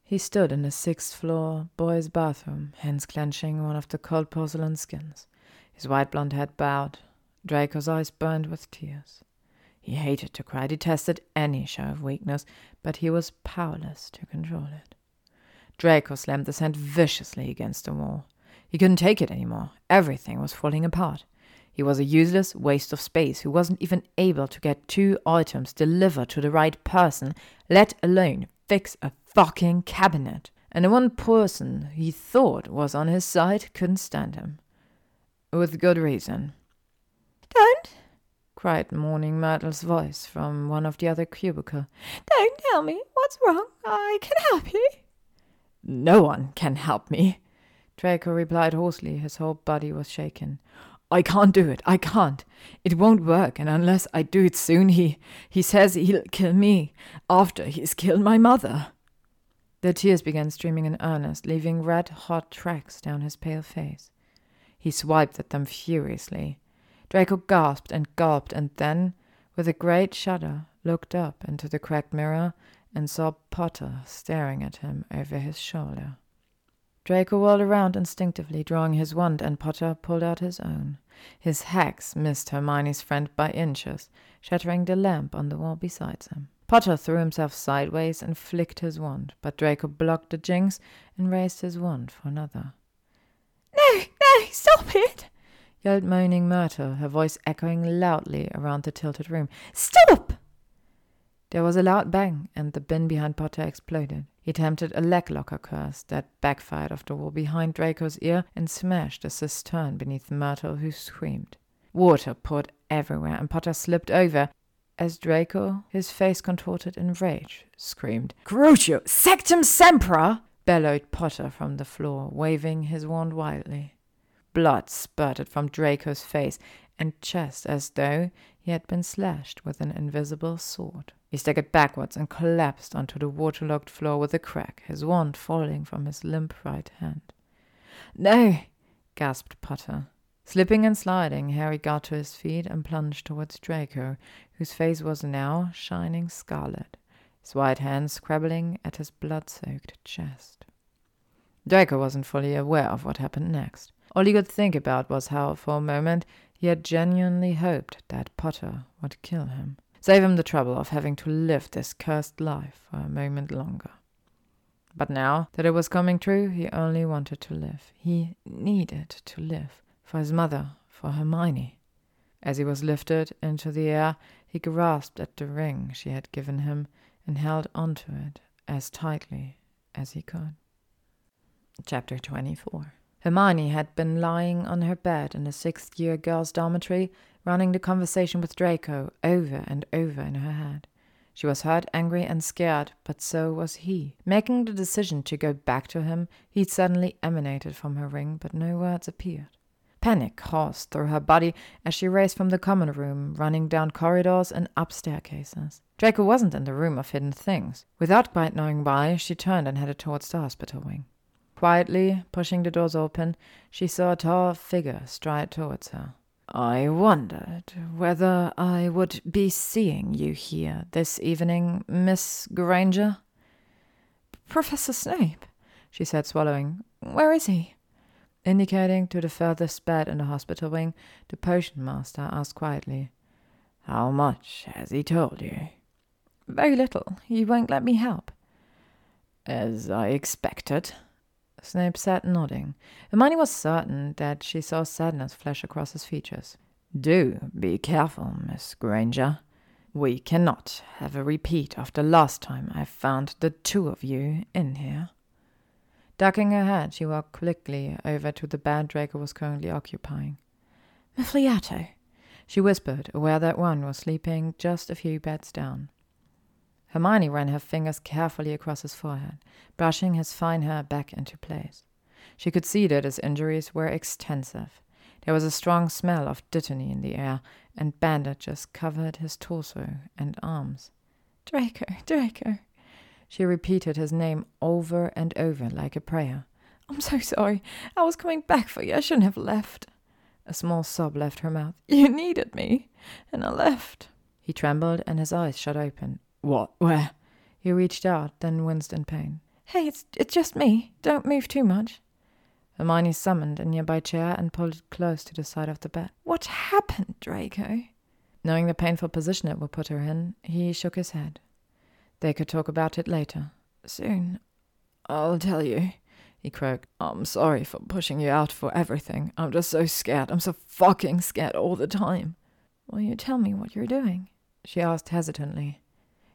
He stood in the sixth floor boys' bathroom, hands clenching one of the cold porcelain skins, his white blond head bowed. Draco's eyes burned with tears. He hated to cry, detested any show of weakness, but he was powerless to control it. Draco slammed the sand viciously against the wall. He couldn't take it anymore. Everything was falling apart. He was a useless waste of space who wasn't even able to get two items delivered to the right person, let alone fix a fucking cabinet. And the one person he thought was on his side couldn't stand him. With good reason. Don't, cried Moaning Myrtle's voice from one of the other cubicles. Don't tell me. What's wrong? I can help you. No one can help me, Draco replied hoarsely. His whole body was shaken. I can't do it. I can't. It won't work, and unless I do it soon, he he says he'll kill me after he's killed my mother. The tears began streaming in earnest, leaving red hot tracks down his pale face. He swiped at them furiously. Draco gasped and gulped, and then, with a great shudder, looked up into the cracked mirror and saw Potter staring at him over his shoulder. Draco whirled around instinctively, drawing his wand, and Potter pulled out his own. His hex missed Hermione's friend by inches, shattering the lamp on the wall beside him. Potter threw himself sideways and flicked his wand, but Draco blocked the jinx and raised his wand for another. No, no, stop it! yelled moaning Myrtle, her voice echoing loudly around the tilted room. Stop! There was a loud bang, and the bin behind Potter exploded. He attempted a leg locker curse that backfired off the wall behind Draco's ear and smashed a cistern beneath Myrtle, who screamed. Water poured everywhere, and Potter slipped over as Draco, his face contorted in rage, screamed, Crucio, Sectum Sempra! bellowed Potter from the floor, waving his wand wildly. Blood spurted from Draco's face and chest as though he had been slashed with an invisible sword. He staggered backwards and collapsed onto the waterlogged floor with a crack, his wand falling from his limp right hand. No! gasped Potter. Slipping and sliding, Harry got to his feet and plunged towards Draco, whose face was now shining scarlet, his white hands scrabbling at his blood soaked chest. Draco wasn't fully aware of what happened next. All he could think about was how, for a moment, he had genuinely hoped that Potter would kill him. Save him the trouble of having to live this cursed life for a moment longer. But now that it was coming true, he only wanted to live. He needed to live. For his mother, for Hermione. As he was lifted into the air, he grasped at the ring she had given him and held onto it as tightly as he could. Chapter 24 Hermione had been lying on her bed in the sixth year girls' dormitory running the conversation with Draco over and over in her head. She was hurt, angry, and scared, but so was he. Making the decision to go back to him, he suddenly emanated from her ring, but no words appeared. Panic coursed through her body as she raced from the common room, running down corridors and up staircases. Draco wasn't in the room of hidden things. Without quite knowing why, she turned and headed towards the hospital wing. Quietly, pushing the doors open, she saw a tall figure stride towards her. I wondered whether I would be seeing you here this evening, Miss Granger. Professor Snape, she said, swallowing. Where is he? Indicating to the furthest bed in the hospital wing, the potion master asked quietly, How much has he told you? Very little. He won't let me help. As I expected, Snape sat nodding. Hermione was certain that she saw sadness flash across his features. Do be careful, Miss Granger. We cannot have a repeat of the last time I found the two of you in here. Ducking her head, she walked quickly over to the bed Draco was currently occupying. Muffliato, she whispered, aware that one was sleeping just a few beds down. Hermione ran her fingers carefully across his forehead, brushing his fine hair back into place. She could see that his injuries were extensive. There was a strong smell of dittany in the air, and bandages covered his torso and arms. Draco, Draco. She repeated his name over and over like a prayer. I'm so sorry. I was coming back for you. I shouldn't have left. A small sob left her mouth. You needed me, and I left. He trembled, and his eyes shut open. What? Where? He reached out, then winced in pain. Hey, it's it's just me. Don't move too much. Hermione summoned a nearby chair and pulled it close to the side of the bed. What happened, Draco? Knowing the painful position it would put her in, he shook his head. They could talk about it later. Soon. I'll tell you, he croaked. I'm sorry for pushing you out for everything. I'm just so scared. I'm so fucking scared all the time. Will you tell me what you're doing? she asked hesitantly.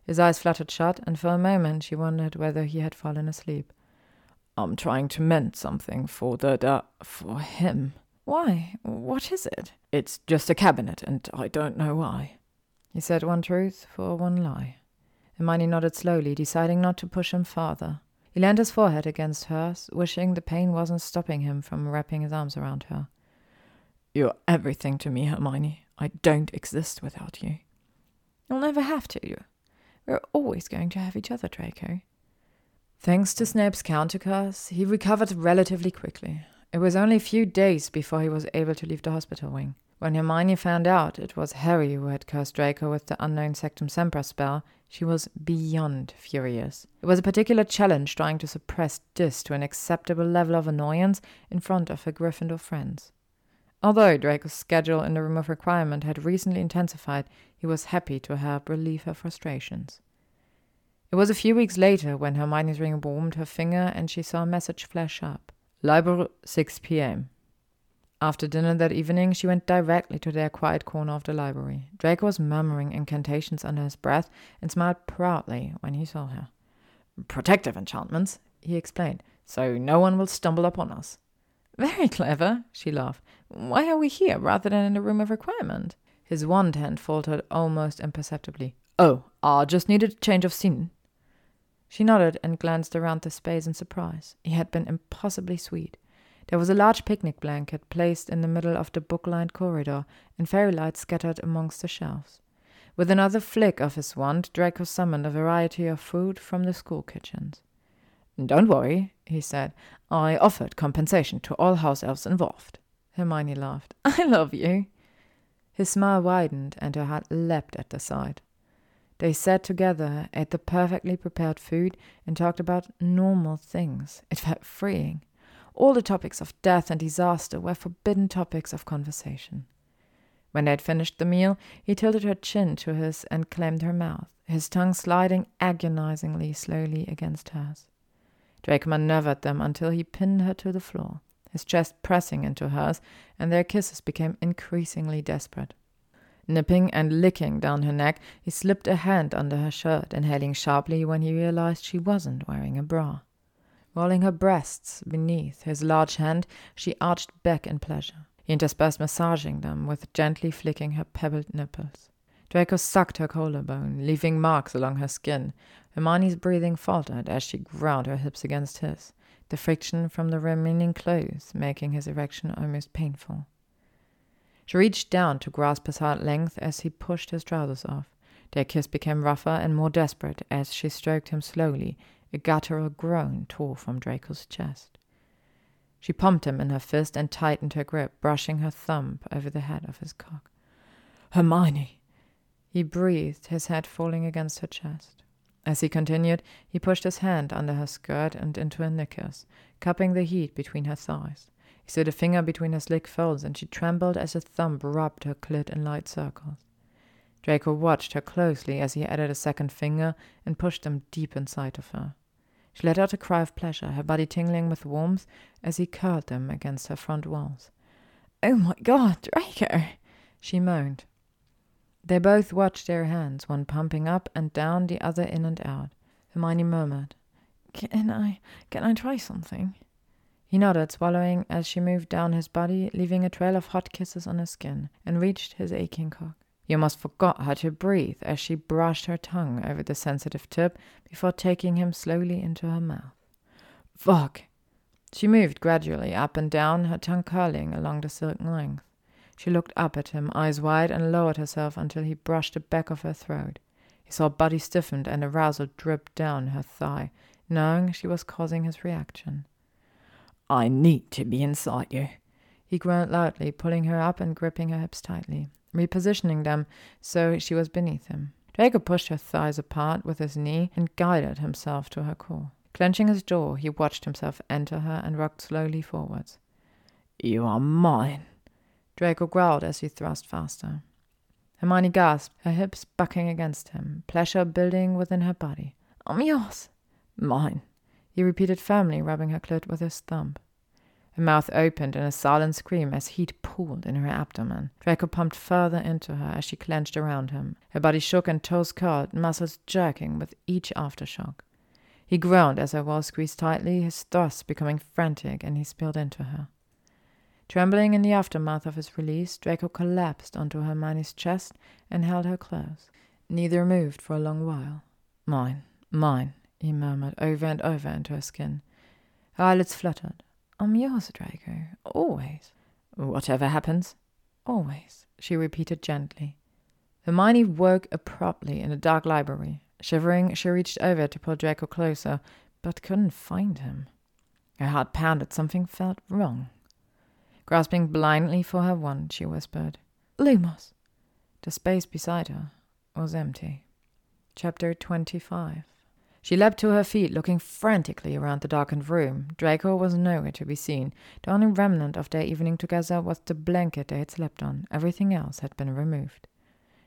His eyes fluttered shut, and for a moment she wondered whether he had fallen asleep. I'm trying to mend something for the, the for him. Why? What is it? It's just a cabinet, and I don't know why. He said one truth for one lie. Hermione nodded slowly, deciding not to push him farther. He leaned his forehead against hers, wishing the pain wasn't stopping him from wrapping his arms around her. You're everything to me, Hermione. I don't exist without you. You'll never have to. We're always going to have each other, Draco. Thanks to Snape's countercurse, he recovered relatively quickly. It was only a few days before he was able to leave the hospital wing. When Hermione found out it was Harry who had cursed Draco with the unknown Sectum Sempra spell, she was beyond furious. It was a particular challenge trying to suppress this to an acceptable level of annoyance in front of her Gryffindor friends. Although Draco's schedule in the room of requirement had recently intensified, he was happy to help relieve her frustrations. It was a few weeks later when Hermione's ring warmed her finger and she saw a message flash up. Library, 6 p.m. After dinner that evening, she went directly to their quiet corner of the library. Draco was murmuring incantations under his breath and smiled proudly when he saw her. Protective enchantments, he explained, so no one will stumble upon us. Very clever, she laughed. Why are we here rather than in the room of requirement? His wand hand faltered almost imperceptibly. Oh, I just needed a change of scene. She nodded and glanced around the space in surprise. He had been impossibly sweet. There was a large picnic blanket placed in the middle of the book lined corridor, and fairy lights scattered amongst the shelves. With another flick of his wand, Draco summoned a variety of food from the school kitchens. Don't worry, he said. I offered compensation to all house elves involved. Hermione laughed. I love you. His smile widened, and her heart leapt at the sight. They sat together, ate the perfectly prepared food, and talked about normal things. It felt freeing. All the topics of death and disaster were forbidden topics of conversation. When they had finished the meal, he tilted her chin to his and claimed her mouth, his tongue sliding agonizingly slowly against hers. Draco maneuvered them until he pinned her to the floor, his chest pressing into hers, and their kisses became increasingly desperate. Nipping and licking down her neck, he slipped a hand under her shirt, inhaling sharply when he realized she wasn't wearing a bra. Rolling her breasts beneath his large hand, she arched back in pleasure. He interspersed massaging them with gently flicking her pebbled nipples. Draco sucked her collarbone, leaving marks along her skin. Hermione's breathing faltered as she ground her hips against his, the friction from the remaining clothes making his erection almost painful. She reached down to grasp his hard length as he pushed his trousers off. Their kiss became rougher and more desperate as she stroked him slowly. A guttural groan tore from Draco's chest. She pumped him in her fist and tightened her grip, brushing her thumb over the head of his cock. Hermione! He breathed, his head falling against her chest. As he continued, he pushed his hand under her skirt and into her knickers, cupping the heat between her thighs. He slid a finger between her slick folds, and she trembled as his thumb rubbed her clit in light circles. Draco watched her closely as he added a second finger and pushed them deep inside of her. She let out a cry of pleasure, her body tingling with warmth as he curled them against her front walls. Oh my god, Draco! she moaned. They both watched their hands, one pumping up and down, the other in and out. Hermione murmured, Can I, can I try something? He nodded, swallowing as she moved down his body, leaving a trail of hot kisses on his skin, and reached his aching cock. You almost forgot how to breathe as she brushed her tongue over the sensitive tip before taking him slowly into her mouth. Fuck! She moved gradually up and down, her tongue curling along the silken length. She looked up at him, eyes wide, and lowered herself until he brushed the back of her throat. He saw body stiffened and arousal drip down her thigh, knowing she was causing his reaction. I need to be inside you. He groaned loudly, pulling her up and gripping her hips tightly, repositioning them so she was beneath him. Draco pushed her thighs apart with his knee and guided himself to her core. Clenching his jaw, he watched himself enter her and rocked slowly forwards. You are mine, Draco growled as he thrust faster. Hermione gasped, her hips bucking against him, pleasure building within her body. I'm yours. Mine, he repeated firmly, rubbing her clit with his thumb. Her mouth opened in a silent scream as heat pooled in her abdomen. Draco pumped further into her as she clenched around him. Her body shook and toes curled, muscles jerking with each aftershock. He groaned as her walls squeezed tightly, his thrusts becoming frantic, and he spilled into her. Trembling in the aftermath of his release, Draco collapsed onto Hermione's chest and held her close. Neither moved for a long while. Mine, mine, he murmured over and over into her skin. Her eyelids fluttered. I'm yours, Draco. Always. Whatever happens. Always, she repeated gently. Hermione woke abruptly in the dark library. Shivering, she reached over to pull Draco closer, but couldn't find him. Her heart pounded. Something felt wrong. Grasping blindly for her wand, she whispered, Lumos. The space beside her was empty. Chapter 25 She leapt to her feet, looking frantically around the darkened room. Draco was nowhere to be seen. The only remnant of their evening together was the blanket they had slept on. Everything else had been removed.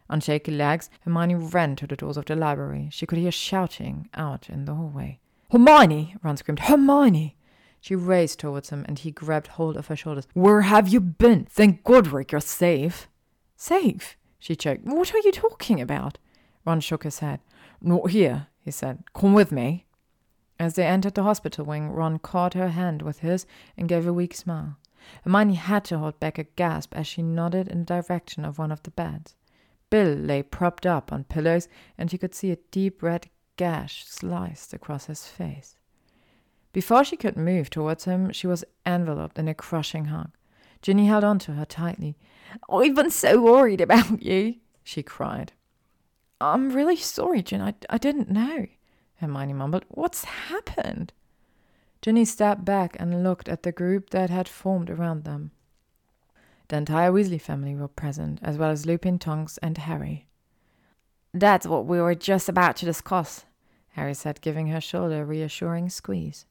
On shaky legs, Hermione ran to the doors of the library. She could hear shouting out in the hallway. Hermione! Ron screamed. Hermione! She raced towards him, and he grabbed hold of her shoulders. Where have you been? Thank Godric you're safe. Safe? She choked. What are you talking about? Ron shook his head. Not here, he said. Come with me. As they entered the hospital wing, Ron caught her hand with his and gave a weak smile. Hermione had to hold back a gasp as she nodded in the direction of one of the beds. Bill lay propped up on pillows, and she could see a deep red gash sliced across his face. Before she could move towards him, she was enveloped in a crushing hug. Ginny held on to her tightly. I've been so worried about you, she cried. I'm really sorry, Gin. I, I didn't know, Hermione mumbled. What's happened? Ginny stepped back and looked at the group that had formed around them. The entire Weasley family were present, as well as Lupin, Tonks, and Harry. That's what we were just about to discuss, Harry said, giving her shoulder a reassuring squeeze.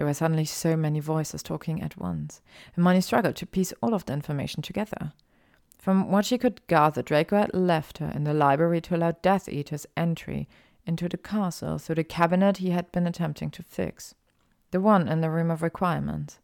There were suddenly so many voices talking at once. Hermione struggled to piece all of the information together. From what she could gather, Draco had left her in the library to allow Death Eater's entry into the castle through the cabinet he had been attempting to fix, the one in the room of requirements.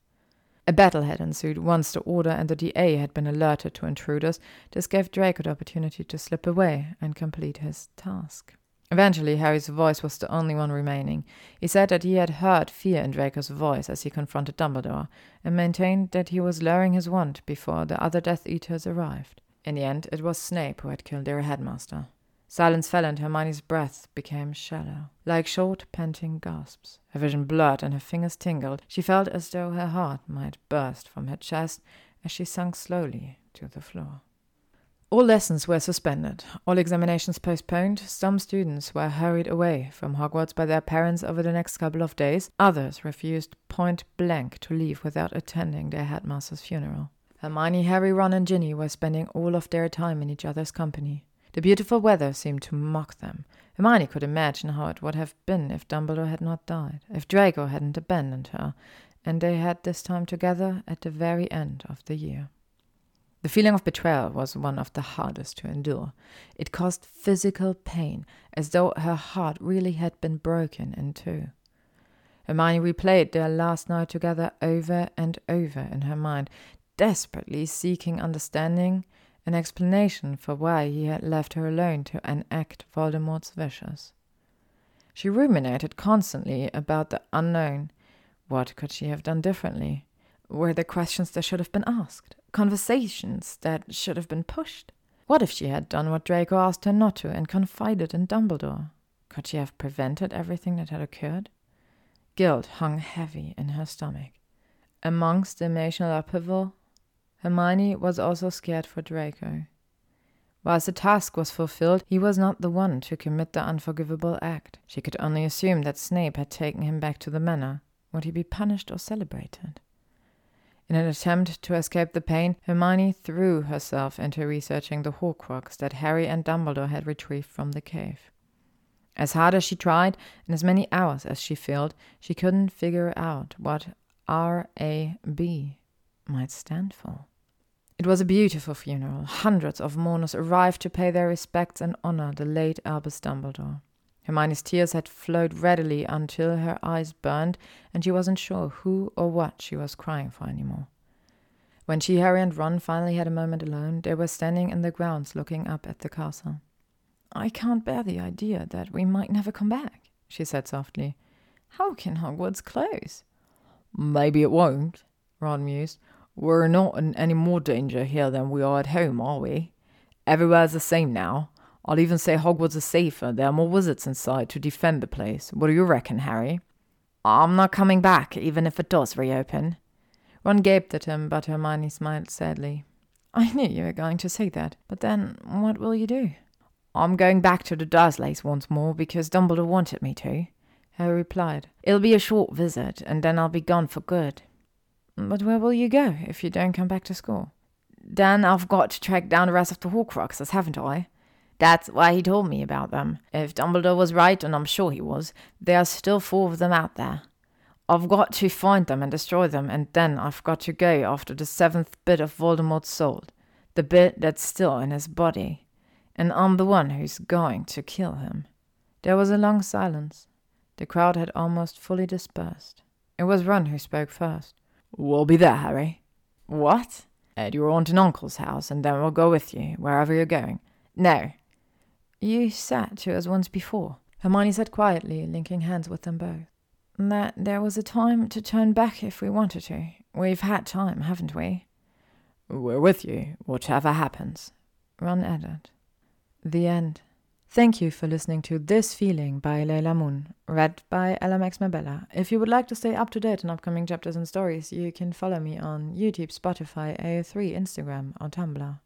A battle had ensued once the Order and the DA had been alerted to intruders. This gave Draco the opportunity to slip away and complete his task. Eventually, Harry's voice was the only one remaining. He said that he had heard fear in Draco's voice as he confronted Dumbledore, and maintained that he was lowering his wand before the other Death Eaters arrived. In the end, it was Snape who had killed their headmaster. Silence fell and Hermione's breath became shallow, like short, panting gasps. Her vision blurred and her fingers tingled. She felt as though her heart might burst from her chest as she sank slowly to the floor. All lessons were suspended, all examinations postponed. Some students were hurried away from Hogwarts by their parents over the next couple of days. Others refused point blank to leave without attending their headmaster's funeral. Hermione, Harry, Ron, and Ginny were spending all of their time in each other's company. The beautiful weather seemed to mock them. Hermione could imagine how it would have been if Dumbledore had not died, if Draco hadn't abandoned her, and they had this time together at the very end of the year. The feeling of betrayal was one of the hardest to endure. It caused physical pain, as though her heart really had been broken in two. Hermione replayed their last night together over and over in her mind, desperately seeking understanding, an explanation for why he had left her alone to enact Voldemort's wishes. She ruminated constantly about the unknown. What could she have done differently? Were there questions that should have been asked? Conversations that should have been pushed. What if she had done what Draco asked her not to and confided in Dumbledore? Could she have prevented everything that had occurred? Guilt hung heavy in her stomach. Amongst the emotional upheaval, Hermione was also scared for Draco. Whilst the task was fulfilled, he was not the one to commit the unforgivable act. She could only assume that Snape had taken him back to the manor. Would he be punished or celebrated? In an attempt to escape the pain, Hermione threw herself into researching the Horcrux that Harry and Dumbledore had retrieved from the cave. As hard as she tried, and as many hours as she filled, she couldn't figure out what R.A.B. might stand for. It was a beautiful funeral. Hundreds of mourners arrived to pay their respects and honor the late Albus Dumbledore. Hermione's tears had flowed readily until her eyes burned, and she wasn't sure who or what she was crying for anymore. When she, Harry, and Ron finally had a moment alone, they were standing in the grounds looking up at the castle. I can't bear the idea that we might never come back, she said softly. How can Hogwarts close? Maybe it won't, Ron mused. We're not in any more danger here than we are at home, are we? Everywhere's the same now. I'll even say Hogwarts is safer. Uh, there are more wizards inside to defend the place. What do you reckon, Harry? I'm not coming back, even if it does reopen. Ron gaped at him, but Hermione smiled sadly. I knew you were going to say that, but then what will you do? I'm going back to the Dursleys once more because Dumbledore wanted me to, Harry replied. It'll be a short visit, and then I'll be gone for good. But where will you go if you don't come back to school? Then I've got to track down the rest of the Horcruxes, haven't I? That's why he told me about them. If Dumbledore was right, and I'm sure he was, there are still four of them out there. I've got to find them and destroy them, and then I've got to go after the seventh bit of Voldemort's soul, the bit that's still in his body. And I'm the one who's going to kill him. There was a long silence. The crowd had almost fully dispersed. It was Ron who spoke first. We'll be there, Harry. What? At your aunt and uncle's house, and then we'll go with you, wherever you're going. No. You said to us once before, Hermione said quietly, linking hands with them both that there was a time to turn back if we wanted to. We've had time, haven't we? We're with you, whatever happens. Ron added. The end. Thank you for listening to This Feeling by LeilahMoon, read by LMX Mabella. If you would like to stay up to date on upcoming chapters and stories, you can follow me on YouTube, Spotify, AO3, Instagram, or Tumblr.